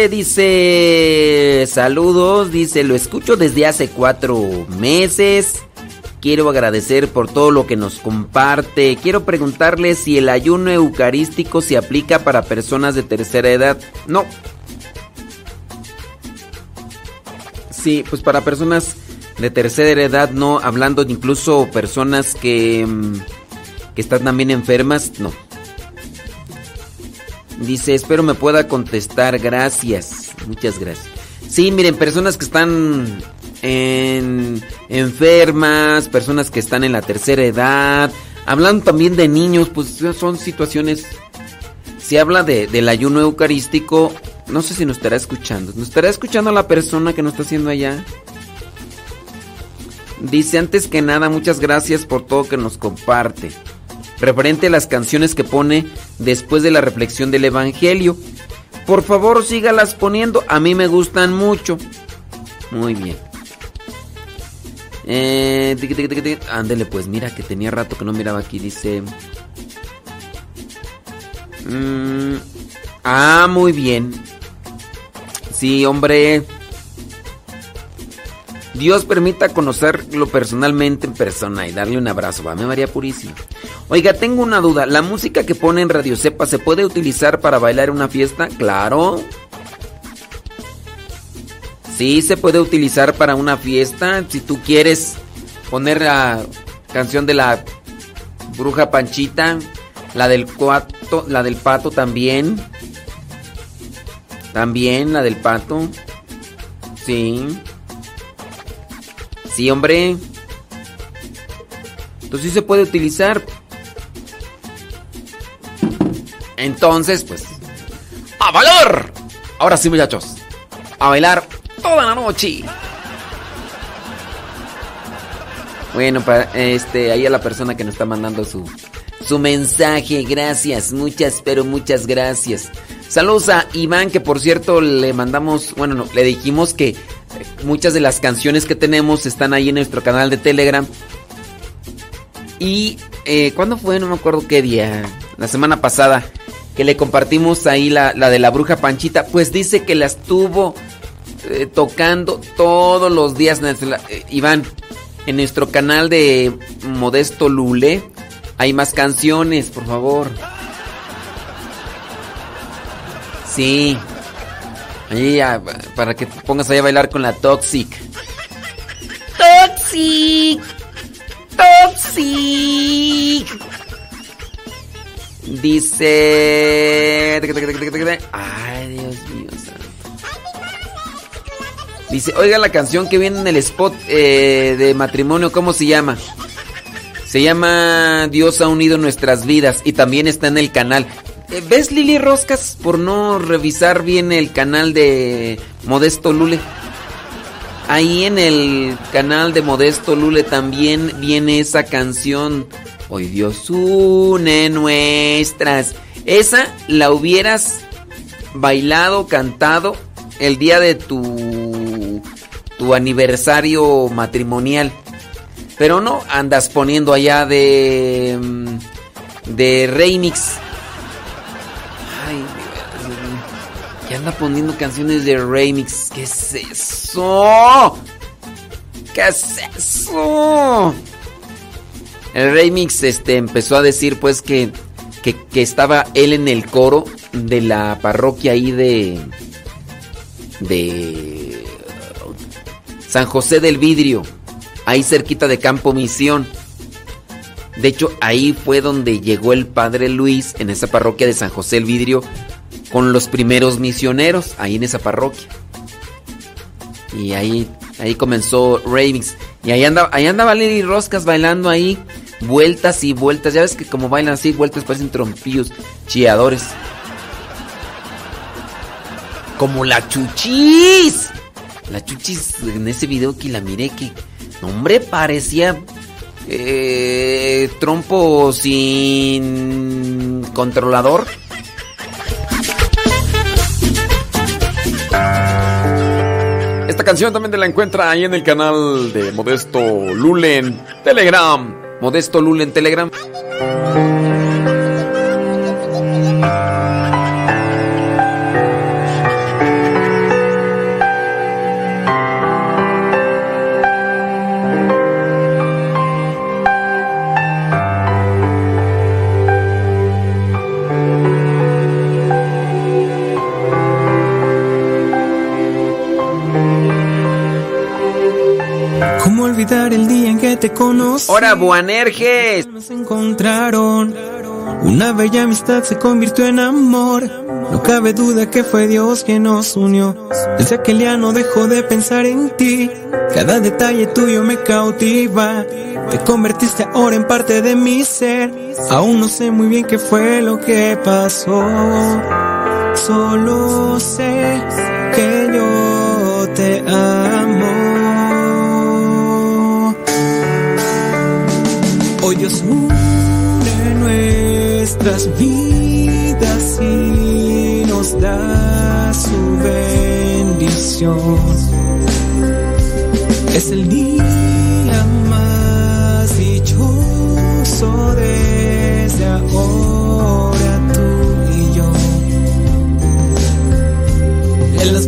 47 dice, saludos, dice, lo escucho desde hace cuatro meses. Quiero agradecer por todo lo que nos comparte. Quiero preguntarle si el ayuno eucarístico se aplica para personas de tercera edad. No. Sí, pues para personas de tercera edad no, hablando de incluso personas que, mm, que están también enfermas, no. Dice, espero me pueda contestar, gracias. Muchas gracias. Sí, miren, personas que están en enfermas, personas que están en la tercera edad, hablando también de niños, pues son situaciones... Si habla de, del ayuno eucarístico, no sé si nos estará escuchando. ¿Nos estará escuchando la persona que nos está haciendo allá? Dice antes que nada, muchas gracias por todo que nos comparte. Referente a las canciones que pone después de la reflexión del Evangelio. Por favor, sígalas poniendo. A mí me gustan mucho. Muy bien. Eh, ándele, pues mira que tenía rato que no miraba aquí. Dice. Mm, ah, muy bien. Sí, hombre. Dios permita conocerlo personalmente en persona y darle un abrazo. Va, María Purísima. Oiga, tengo una duda. ¿La música que pone en Radio Cepa se puede utilizar para bailar una fiesta? Claro. Sí, se puede utilizar para una fiesta. Si tú quieres poner la canción de la bruja Panchita, la del cuarto, la del pato también. También la del pato. Sí. Sí, hombre. Entonces sí se puede utilizar. Entonces, pues. ¡A valor! Ahora sí, muchachos. A bailar toda la noche. Bueno, para este, ahí a la persona que nos está mandando su, su mensaje. Gracias, muchas, pero muchas gracias. Saludos a Iván, que por cierto le mandamos, bueno, no, le dijimos que muchas de las canciones que tenemos están ahí en nuestro canal de Telegram. Y, eh, ¿cuándo fue? No me acuerdo qué día. La semana pasada. Que le compartimos ahí la, la de la bruja Panchita. Pues dice que la estuvo eh, tocando todos los días. Eh, Iván, en nuestro canal de Modesto Lule hay más canciones, por favor. Sí. Ahí ya, para que te pongas ahí a bailar con la Toxic. Toxic. Toxic. Dice... Ay, Dios mío. Dice, oiga la canción que viene en el spot eh, de matrimonio, ¿cómo se llama? Se llama Dios ha unido nuestras vidas y también está en el canal. Eh, ¿Ves Lili Roscas por no revisar bien el canal de Modesto Lule? Ahí en el canal de Modesto Lule también viene esa canción. Hoy Dios une nuestras. Esa la hubieras bailado, cantado el día de tu tu aniversario matrimonial. Pero no andas poniendo allá de de remix. Ay, que anda poniendo canciones de remix. ¿Qué es eso? ¿Qué es eso? El remix este, empezó a decir pues que, que, estaba él en el coro de la parroquia ahí de... de... San José del Vidrio, ahí cerquita de Campo Misión. De hecho, ahí fue donde llegó el padre Luis, en esa parroquia de San José del Vidrio, con los primeros misioneros, ahí en esa parroquia. Y ahí, ahí comenzó remix. Y ahí andaba, ahí andaba Lili Roscas bailando ahí, vueltas y vueltas. Ya ves que como bailan así, vueltas parecen trompillos, chilladores. Como la chuchis. La chuchis en ese video que la miré que, hombre, parecía eh, trompo sin controlador. Esta canción también te la encuentra ahí en el canal de Modesto Lule en Telegram. Modesto Lule en Telegram. Olvidar el día en que te conocí? ¡Hora, Buanerges! Se encontraron. Una bella amistad se convirtió en amor. No cabe duda que fue Dios quien nos unió. Desde aquel día no dejo de pensar en ti. Cada detalle tuyo me cautiva. Te convertiste ahora en parte de mi ser. Aún no sé muy bien qué fue lo que pasó. Solo sé que yo te amo. Dios une nuestras vidas y nos da su bendición. Es el día más dichoso desde ahora tú y yo. En las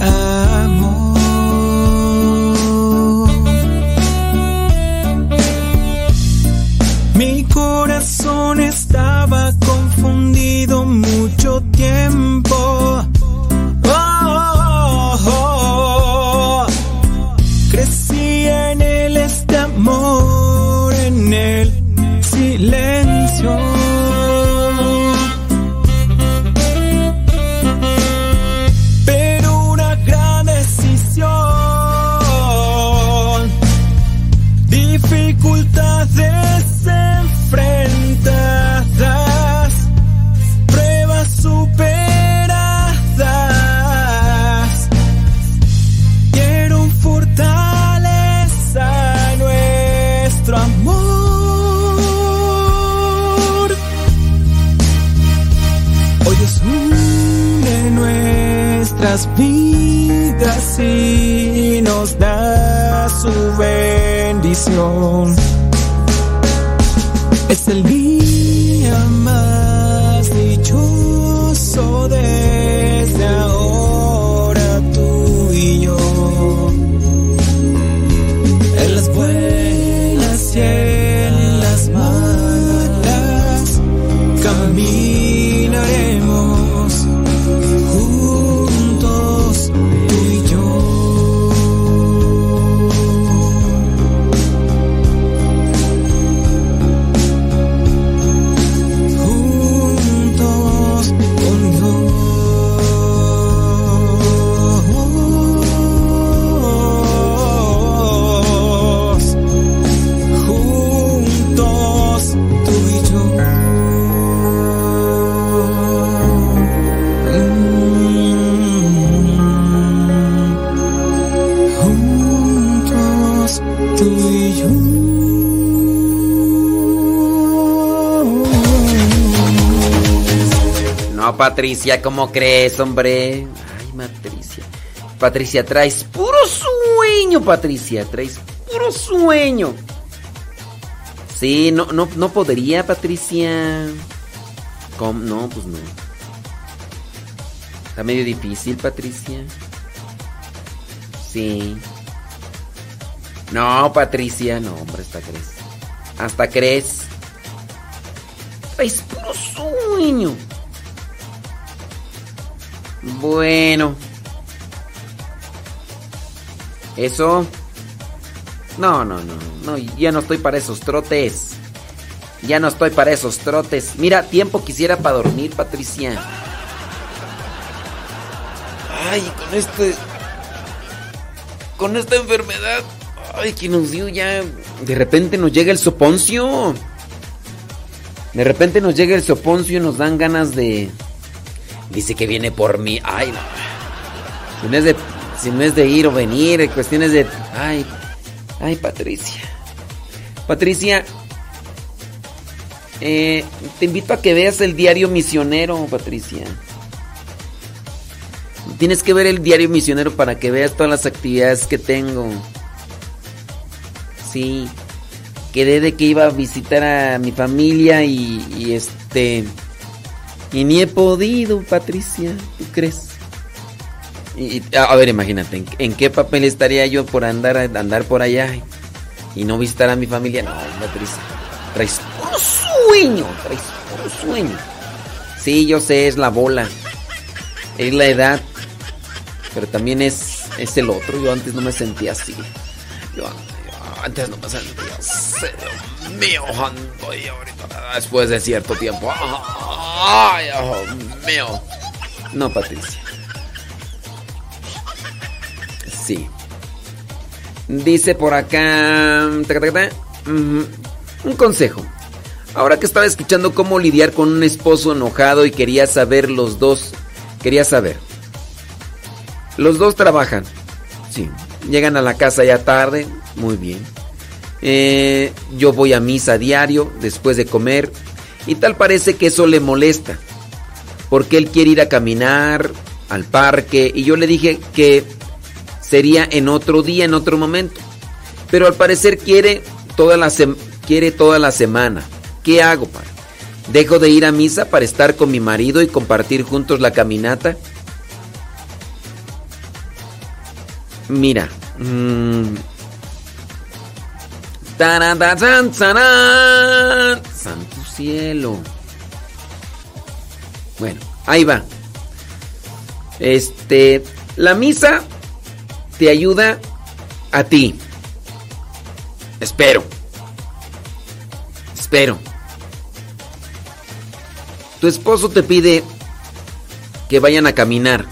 Patricia, ¿cómo crees, hombre? Ay, Patricia. Patricia, traes puro sueño, Patricia. Traes puro sueño. Sí, no, no, no podría, Patricia. ¿Cómo? No, pues no. Está medio difícil, Patricia. Sí. No, Patricia, no, hombre, hasta crees. Hasta crees. Traes Eso. No, no, no. No, ya no estoy para esos trotes. Ya no estoy para esos trotes. Mira, tiempo quisiera para dormir, Patricia. Ay, con este. con esta enfermedad. Ay, que nos dio ya. De repente nos llega el soponcio. De repente nos llega el soponcio y nos dan ganas de. Dice que viene por mí. Ay, no. No es de, si no es de ir o venir, cuestiones de. Ay, ay, Patricia. Patricia, eh, te invito a que veas el diario misionero, Patricia. Tienes que ver el diario misionero para que veas todas las actividades que tengo. Sí. Quedé de que iba a visitar a mi familia y, y este... Y ni he podido, Patricia. ¿Tú crees? Y, a ver, imagínate, ¿en, qué papel estaría yo por andar, andar por allá y no visitar a mi familia? No, Patricia. Traes puro sueño, traes puro sueño. Sí, yo sé, es la bola. Es la edad. Pero también es, es el otro. Yo antes no me sentía así. Yo, yo antes no me sentía así. Mío, ando ahorita, después de cierto tiempo. Ay, Dios mío. No, Patricia. Sí. Dice por acá. Un consejo. Ahora que estaba escuchando cómo lidiar con un esposo enojado y quería saber los dos. Quería saber. Los dos trabajan. Sí. Llegan a la casa ya tarde. Muy bien. Eh, yo voy a misa diario después de comer. Y tal parece que eso le molesta. Porque él quiere ir a caminar al parque. Y yo le dije que sería en otro día, en otro momento. Pero al parecer quiere toda la, quiere toda la semana. ¿Qué hago, padre? ¿Dejo de ir a misa para estar con mi marido y compartir juntos la caminata? Mira. mm, taradazán, zarán, Santo cielo. Bueno, ahí va. Este, la misa te ayuda a ti. Espero. Espero. Tu esposo te pide que vayan a caminar.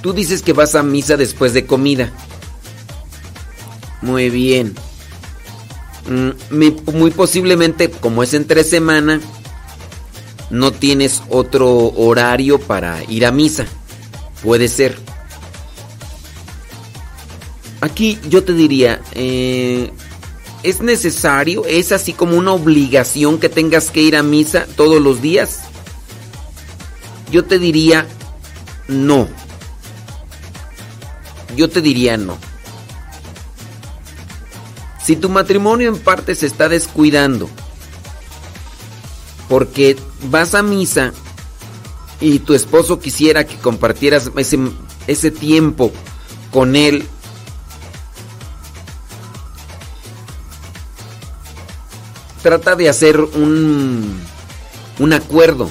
Tú dices que vas a misa después de comida. Muy bien. Mm, Muy posiblemente, como es entre semana, no tienes otro horario para ir a misa. Puede ser. Aquí yo te diría, eh, ¿es necesario? ¿Es así como una obligación que tengas que ir a misa todos los días? Yo te diría, no. Yo te diría no. Si tu matrimonio en parte se está descuidando porque vas a misa y tu esposo quisiera que compartieras ese, ese tiempo con él, trata de hacer un, un acuerdo.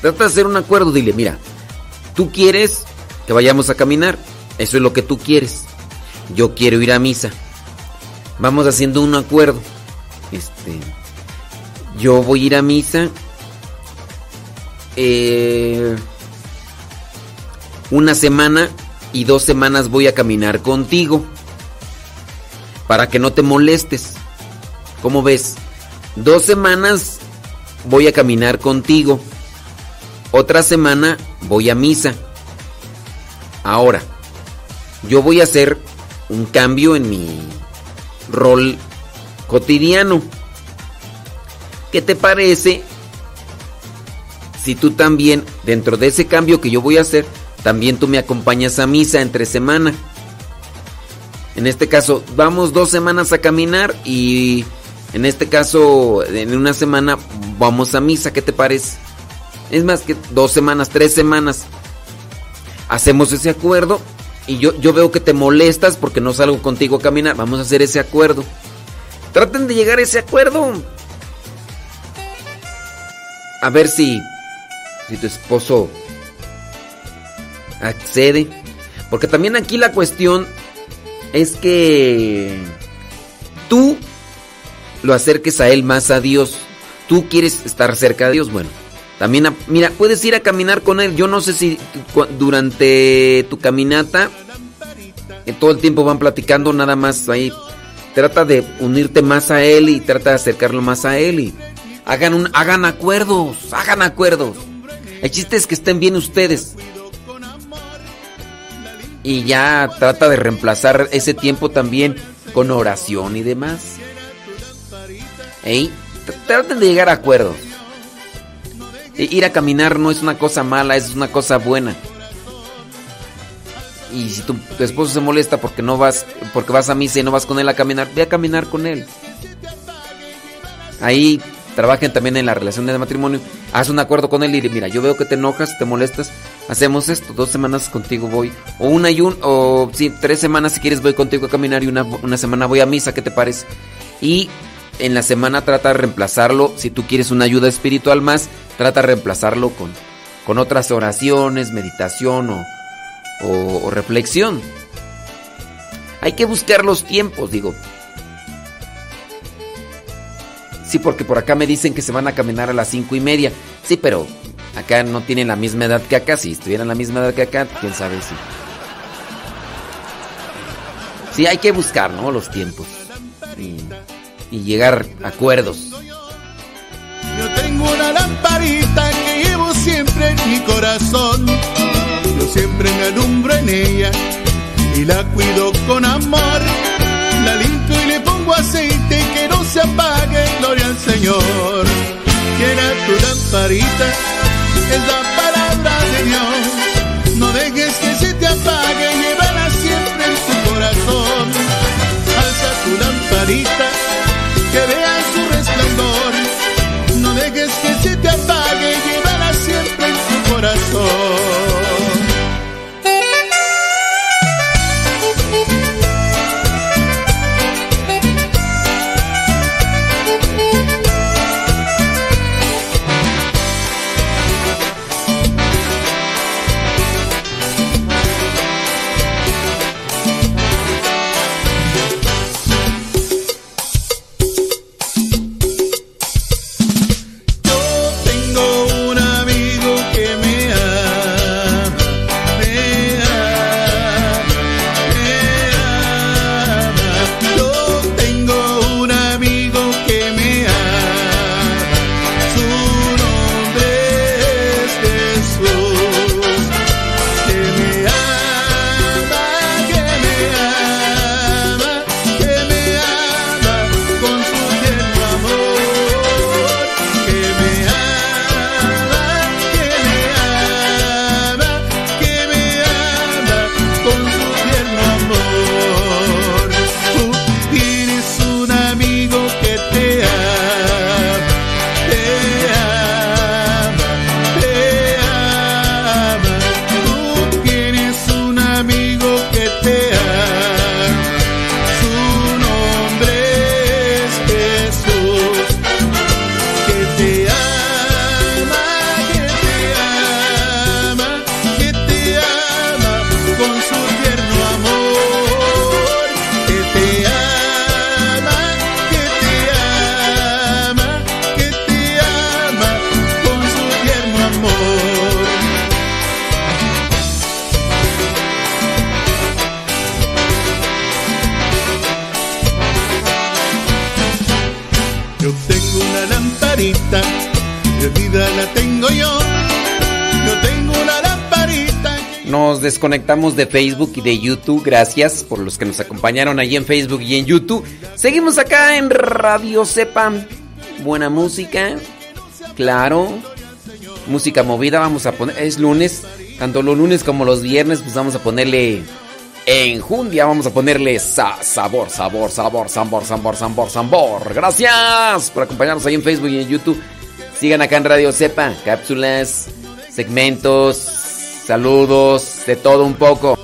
Trata de hacer un acuerdo, dile, mira, tú quieres que vayamos a caminar, eso es lo que tú quieres. Yo quiero ir a misa. Vamos haciendo un acuerdo. Este, yo voy a ir a misa. Eh, una semana y dos semanas voy a caminar contigo. Para que no te molestes. ¿Cómo ves? Dos semanas voy a caminar contigo. Otra semana voy a misa. Ahora, yo voy a hacer un cambio en mi rol cotidiano. ¿Qué te parece si tú también, dentro de ese cambio que yo voy a hacer, también tú me acompañas a misa entre semana? En este caso, vamos dos semanas a caminar y en este caso, en una semana vamos a misa. ¿Qué te parece? Es más que dos semanas, tres semanas. Hacemos ese acuerdo y yo, yo veo que te molestas porque no salgo contigo a caminar. Vamos a hacer ese acuerdo. Traten de llegar a ese acuerdo. A ver si, si tu esposo accede. Porque también aquí la cuestión es que tú lo acerques a él más a Dios. Tú quieres estar cerca de Dios. Bueno, También, mira, puedes ir a caminar con él. Yo no sé si durante tu caminata eh, todo el tiempo van platicando nada más ahí. Trata de unirte más a él y trata de acercarlo más a él y hagan un, hagan acuerdos, hagan acuerdos. El chiste es que estén bien ustedes. Y ya trata de reemplazar ese tiempo también con oración y demás. Tr- traten de llegar a acuerdos. E- Ir a caminar no es una cosa mala, es una cosa buena. Y si tu, tu esposo se molesta porque no vas, porque vas a misa y no vas con él a caminar, ve a caminar con él. Ahí trabajen también en la relación de matrimonio. Haz un acuerdo con él y mira, yo veo que te enojas, te molestas, hacemos esto, dos semanas contigo voy, o una y un, o sí, tres semanas si quieres voy contigo a caminar y una, una semana voy a misa, ¿qué te parece? Y en la semana trata de reemplazarlo, si tú quieres una ayuda espiritual más, trata de reemplazarlo con, con otras oraciones, meditación o, o, o reflexión. Hay que buscar los tiempos, digo. Sí, porque por acá me dicen que se van a caminar a las cinco y media. Sí, pero acá no tienen la misma edad que acá. Si estuvieran la misma edad que acá, quién sabe si. Sí, hay que buscar, ¿no? Los tiempos. Y, llegar a acuerdos. Yo tengo una lamparita que llevo siempre en mi corazón. Yo siempre me alumbro en ella y la cuido con amor. La limpio y le pongo aceite se apague, gloria al Señor. Quiera tu lamparita, es la palabra de Dios. No dejes que se te apague, llévala siempre en tu corazón. Alza tu lamparita, que vea su resplandor. No dejes que se te apague, llévala siempre en tu corazón. Desconectamos de Facebook y de YouTube. Gracias por los que nos acompañaron allí en Facebook y en YouTube. Seguimos acá en Radio Sepa. Buena música. Claro. Música movida. Vamos a poner. Es lunes. Tanto los lunes como los viernes. Pues vamos a ponerle. Enjundia. Vamos a ponerle sa- sabor, sabor, sabor, sabor, sabor, sabor, sabor. Gracias por acompañarnos ahí en Facebook y en YouTube. Sigan acá en Radio Sepa. Cápsulas, segmentos, saludos, de todo un poco.